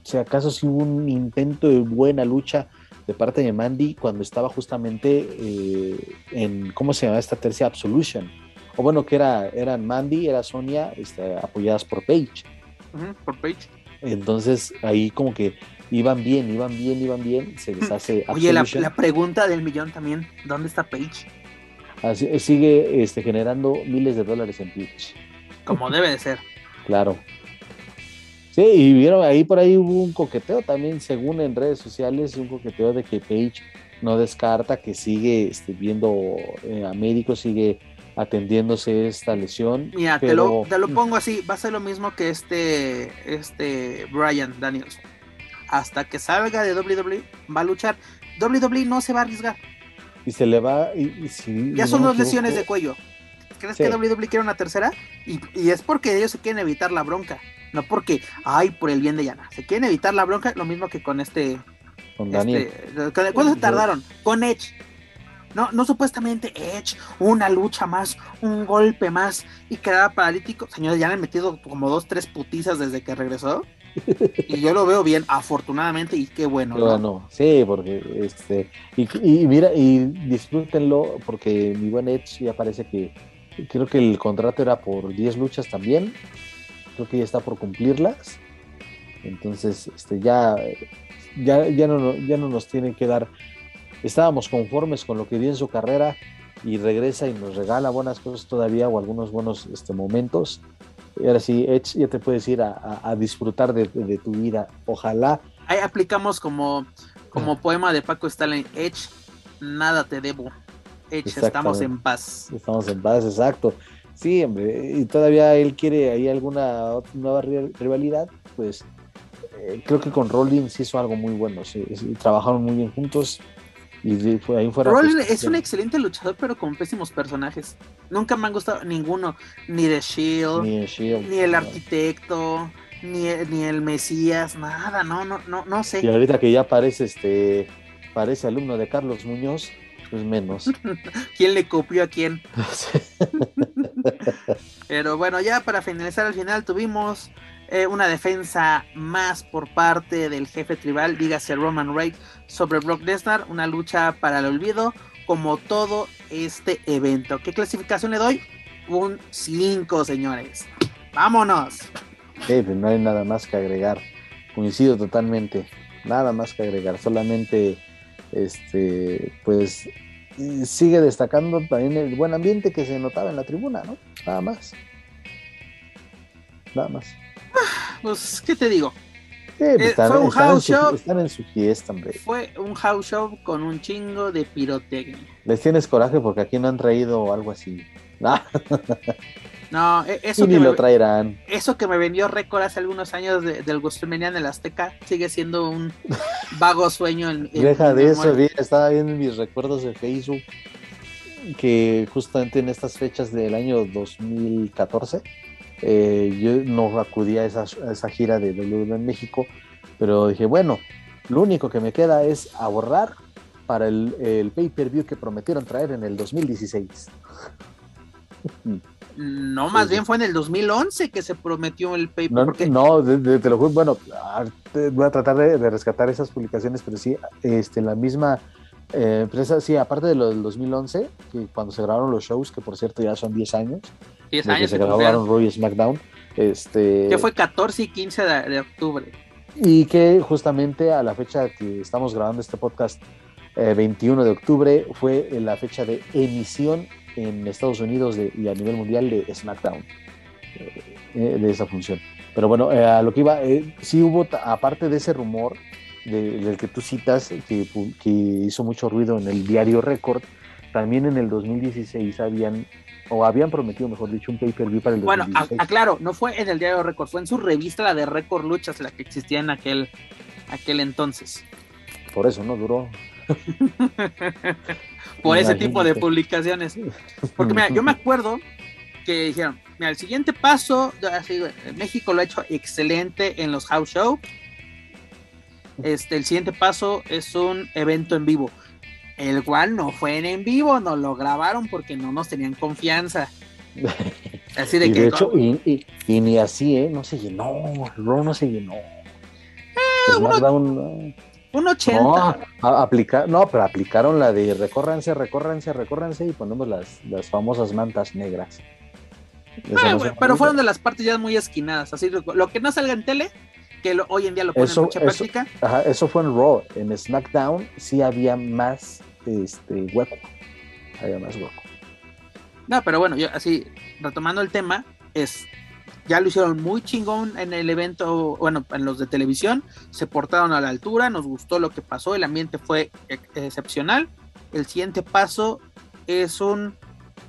si acaso sí hubo un intento de buena lucha de parte de Mandy cuando estaba justamente eh, en, ¿cómo se llama esta tercia? Absolution. O bueno, que era, eran Mandy, era Sonia, este, apoyadas por Paige. por Paige. Entonces ahí como que iban bien, iban bien, iban bien, se deshace. Oye, la, la, pregunta del millón también, ¿dónde está Paige? Sigue este, generando miles de dólares en Twitch. Como debe de ser. Claro. Sí, y vieron ahí por ahí hubo un coqueteo también, según en redes sociales, un coqueteo de que Page no descarta que sigue este, viendo eh, a médicos, sigue atendiéndose esta lesión. Mira, te, lo, te lo pongo así, va a ser lo mismo que este, este Brian Daniels. Hasta que salga de WWE, va a luchar. WWE no se va a arriesgar. Y se le va. Y, si, ya son dos lesiones de cuello. ¿Crees que WWE quiere una tercera? Y, y, es porque ellos se quieren evitar la bronca. No porque, ay, por el bien de Yana. Se quieren evitar la bronca, lo mismo que con este. Con Daniel. Este, ¿Cuándo se tardaron? Con Edge. No, no supuestamente Edge, una lucha más, un golpe más y quedaba paralítico. Señores, ya le han metido como dos, tres putizas desde que regresó. Y yo lo veo bien, afortunadamente, y qué bueno. ¿no? sí, porque este, y, mira, y disfrútenlo, porque mi buen Edge ya parece que creo que el contrato era por 10 luchas también. Creo que ya está por cumplirlas. Entonces, este, ya, ya, ya, no, ya no nos tienen que dar estábamos conformes con lo que dio en su carrera y regresa y nos regala buenas cosas todavía o algunos buenos este, momentos. Y ahora sí, Edge, ya te puedes ir a, disfrutar de, tu vida. Ojalá. Ahí aplicamos como, como poema de Paco Stalin, Edge, nada te debo. Edge, estamos en paz. Estamos en paz, exacto. Sí, hombre, y todavía él quiere ahí alguna nueva rivalidad, pues eh, creo que con Rollins hizo algo muy bueno. Sí, trabajaron muy bien juntos y fue, ahí fuera es un excelente luchador, pero con pésimos personajes. Nunca me han gustado ninguno, ni de Shield, ni, el arquitecto, ni, ni, el Mesías, nada, no, no, no, no sé. Y ahorita que ya parece este, parece alumno de Carlos Muñoz, pues menos. ¿Quién le copió a quién? pero bueno, ya para finalizar al final tuvimos eh, una defensa más por parte del jefe tribal, dígase Roman Reigns, sobre Brock Lesnar, una lucha para el olvido, como todo este evento. ¿Qué clasificación le doy? Un 5, señores. ¡Vámonos! pues no hay nada más que agregar. Coincido totalmente. Nada más que agregar. Solamente, este, pues, sigue destacando también el buen ambiente que se notaba en la tribuna, ¿no? Nada más. Nada más. Pues, ¿qué te digo? Eh, fue un house show. están en su fiesta, hombre. Fue un house show con un chingo de pirotecnia. Les tienes coraje porque aquí no han traído algo así. no, e, eso que ni lo traerán. Eso que me vendió récord hace algunos años del WrestleMania en el Azteca sigue siendo un vago sueño. En, Deja de eso, estaba viendo mis recuerdos de Facebook que justamente en estas fechas del año 2014 eh, yo no acudí a esa, gira de WWE en México, pero dije, bueno, lo único que me queda es ahorrar para el, pay-per-view que prometieron traer en el 2016. No, más bien fue en el 2011 que se prometió el pay-per-view. No, te lo juro, bueno, voy a tratar de, rescatar esas publicaciones, pero sí, este, la misma eh, empresa, sí, aparte de lo del 2011, que cuando se grabaron los shows, que por cierto ya son 10 años, 10 años. se grabaron Raw y SmackDown. Este, que fue 14 y 15 de, octubre. Y que justamente a la fecha que estamos grabando este podcast, 21 eh, de octubre, fue la fecha de emisión en Estados Unidos y a nivel mundial de SmackDown, eh, eh, de esa función. Pero bueno, a lo que iba, sí hubo, aparte de ese rumor del que tú citas, que, que hizo mucho ruido en el diario Record, también en el 2016 habían o habían prometido, mejor dicho, un pay-per-view para el Bueno, aclaro, no fue en el diario Record, fue en su revista, la de Record Luchas, la que existía en aquel, aquel entonces. Por eso no duró. Por ese tipo de publicaciones. Porque mira, yo me acuerdo que dijeron, mira, el siguiente paso, así, México lo ha hecho excelente en los house show. Este, el siguiente paso es un evento en vivo el cual no fue en vivo, nos lo grabaron porque no nos tenían confianza. Así de y que. De hecho, y, ni así, ¿eh? No se llenó, el no se llenó. Eh, un, un 80. No, no, pero aplicaron la de recórranse, recórranse, recórranse y ponemos las, las famosas mantas negras. Ah, pero fueron de las partes ya muy esquinadas. Así, lo que no salga en tele, que hoy en día lo ponen mucha práctica. Ajá, eso fue en Raw. En SmackDown sí había más este, hueco. Había más hueco. No, pero bueno, yo así, retomando el tema, es ya lo hicieron muy chingón en el evento, bueno, en los de televisión, se portaron a la altura, nos gustó lo que pasó, el ambiente fue excepcional. El siguiente paso es un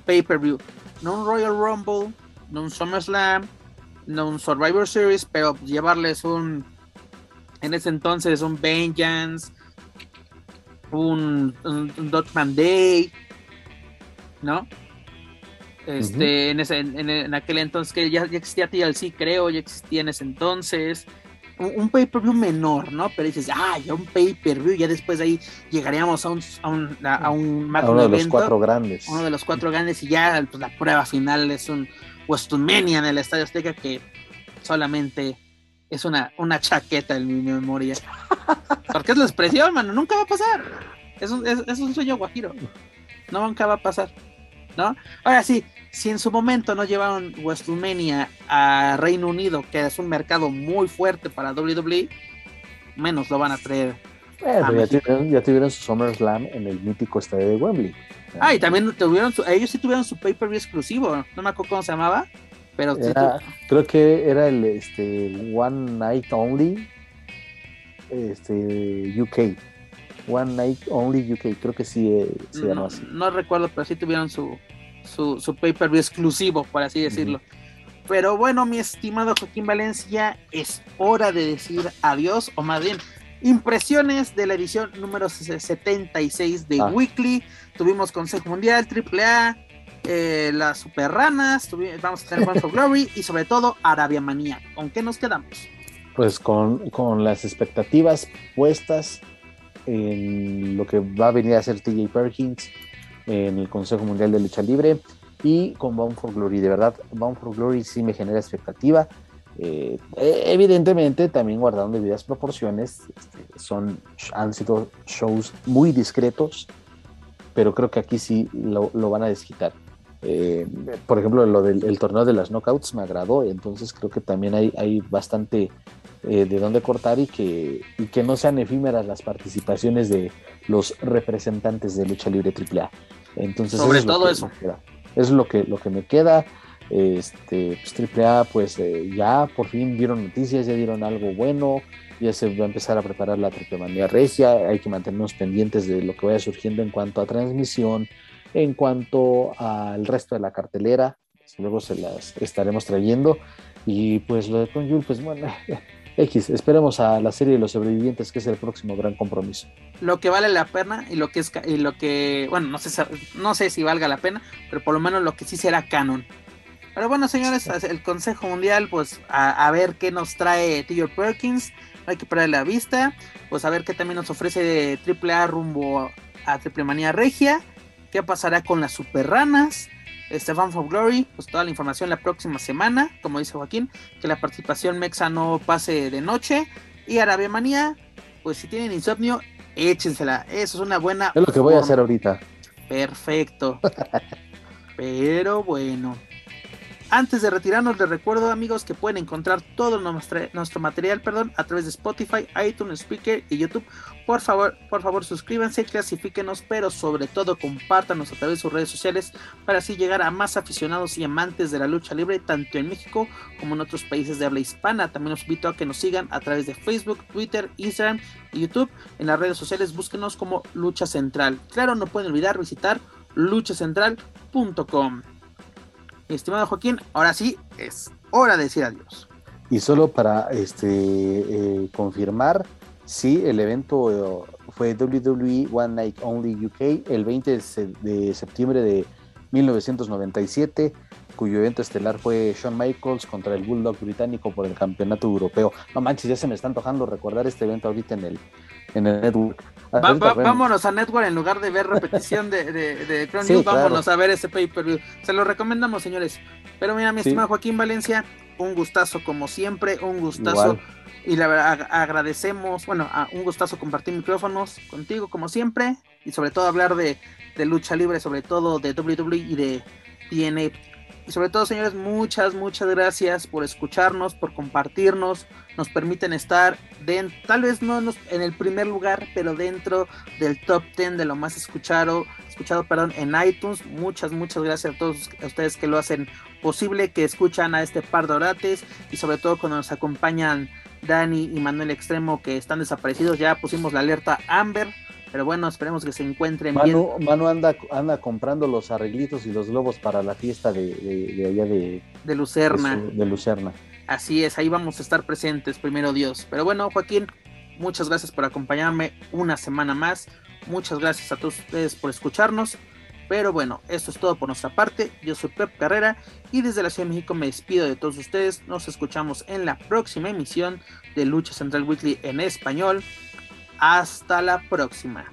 pay-per-view, no un Royal Rumble, no un SummerSlam, no un Survivor Series, pero llevarles un, en ese entonces, un Vengeance, un, un, Day, ¿no? Este, en, ese, en, aquel entonces que ya, ya existía TLC, creo, ya existía en ese entonces. Un, pay-per-view menor, ¿no? Pero dices, ah, ya un pay-per-view, ya después de ahí llegaríamos a un, a un, a, un a uno de los cuatro grandes. Uno de los cuatro grandes y ya pues, la prueba final es un WrestleMania en el Estadio Azteca que solamente es una, una chaqueta en mi memoria. Porque es la expresión, mano, nunca va a pasar. Es es, un sueño guajiro. No, nunca va a pasar. ¿No? Ahora sí, si en su momento no llevaron WrestleMania a Reino Unido, que es un mercado muy fuerte para WWE, menos lo van a traer. Ya, tuvieron, ya, tuvieron, su SummerSlam en el mítico estadio de Wembley. Ah, y también tuvieron ellos sí tuvieron su pay-per-view exclusivo, no me acuerdo cómo se llamaba, pero creo que era el este One Night Only este UK. One Night Only UK, creo que sí eh, se llama así. No recuerdo, pero sí tuvieron su, su, su pay-per-view exclusivo, por así decirlo. Pero bueno, mi estimado Joaquín Valencia, es hora de decir adiós, o más bien, impresiones de la edición número 76 de ah. Weekly. Tuvimos Consejo Mundial, AAA, eh, las Super Ranas, vamos a tener One for Glory y sobre todo Arabia Manía. ¿Con qué nos quedamos? Pues con, con, las expectativas puestas en lo que va a venir a ser TJ Perkins en el Consejo Mundial de Lucha Libre y con Bound for Glory. De verdad, Bound for Glory sí me genera expectativa. Eh, evidentemente, también guardando debidas proporciones, este, son, han sido shows muy discretos, pero creo que aquí sí lo, lo van a desquitar. Eh, por ejemplo, lo del torneo de las knockouts me agradó, entonces creo que también hay, hay bastante eh, de dónde cortar y que, y que no sean efímeras las participaciones de los representantes de lucha libre AAA. Entonces, sobre todo eso. Es lo que, lo que me queda. Este, pues AAA, pues eh, ya por fin dieron noticias, ya dieron algo bueno, ya se va a empezar a preparar la triple manía regia, hay que mantenernos pendientes de lo que vaya surgiendo en cuanto a transmisión, en cuanto al resto de la cartelera, luego se las estaremos trayendo. Y pues lo de Conjul, pues bueno, X, esperemos a la serie de los sobrevivientes, que es el próximo gran compromiso. Lo que vale la pena y lo que es y lo que, bueno, no sé, no sé si valga la pena, pero por lo menos lo que sí será canon. Pero bueno, señores, el Consejo Mundial, pues a, ver qué nos trae T.J. Perkins, hay que perder la vista, pues a ver qué también nos ofrece AAA rumbo a Triple Manía Regia qué pasará con las super ranas. Stefan for Glory, pues toda la información la próxima semana, como dice Joaquín, que la participación mexa no pase de noche. Y Arabia Manía, pues si tienen insomnio, échensela. Eso es una buena. Es lo que voy a hacer ahorita. Perfecto. Pero bueno. Antes de retirarnos, les recuerdo, amigos, que pueden encontrar todo nuestro, material perdón, a través de Spotify, iTunes, Speaker y YouTube. Por favor, por favor, suscríbanse, clasifíquenos, pero sobre todo compártanos a través de sus redes sociales para así llegar a más aficionados y amantes de la lucha libre, tanto en México como en otros países de habla hispana. También los invito a que nos sigan a través de Facebook, Twitter, Instagram y YouTube. En las redes sociales búsquenos como Lucha Central. Claro, no pueden olvidar visitar luchacentral.com estimado Joaquín, ahora sí es hora de decir adiós. Y solo para este, eh, confirmar, sí, el evento eh, fue WWE One Night Only UK el 20 de septiembre de 1997 cuyo evento estelar fue Shawn Michaels contra el Bulldog británico por el campeonato europeo. No manches, ya se me está antojando recordar este evento ahorita en el, en el network. vámonos a Network en lugar de ver repetición de, de, Crown vámonos a ver ese pay-per-view. Se lo recomendamos, señores. Pero mira, mi estimado Joaquín Valencia, un gustazo como siempre, un gustazo. Y la verdad, agradecemos, bueno, un gustazo compartir micrófonos contigo como siempre. Y sobre todo hablar de, lucha libre, sobre todo de WWE y de TNA Y sobre todo, señores, muchas, muchas gracias por escucharnos, por compartirnos. Nos permiten estar, de, tal vez no en el primer lugar, pero dentro del top 10 de lo más escuchado, escuchado perdón, en iTunes. Muchas, muchas gracias a todos ustedes que lo hacen posible, que escuchan a este par de orates y sobre todo cuando nos acompañan Dani y Manuel Extremo que están desaparecidos. Ya pusimos la alerta Amber pero bueno, esperemos que se encuentren Manu, bien. Manu anda, anda comprando los arreglitos y los globos para la fiesta de, de, allá de, de Lucerna. De, Lucerna. Así es, ahí vamos a estar presentes, primero Dios. Pero bueno, Joaquín, muchas gracias por acompañarme una semana más. Muchas gracias a todos ustedes por escucharnos. Pero bueno, esto es todo por nuestra parte. Yo soy Pep Carrera y desde la Ciudad de México me despido de todos ustedes. Nos escuchamos en la próxima emisión de Lucha Central Weekly en español. Hasta la próxima.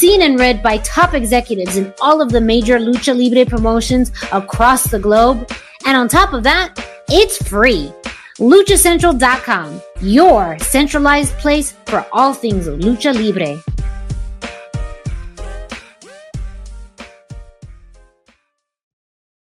Seen and read by top executives in all of the major lucha libre promotions across the globe. And on top of that, it's free. LuchaCentral.com, your centralized place for all things lucha libre.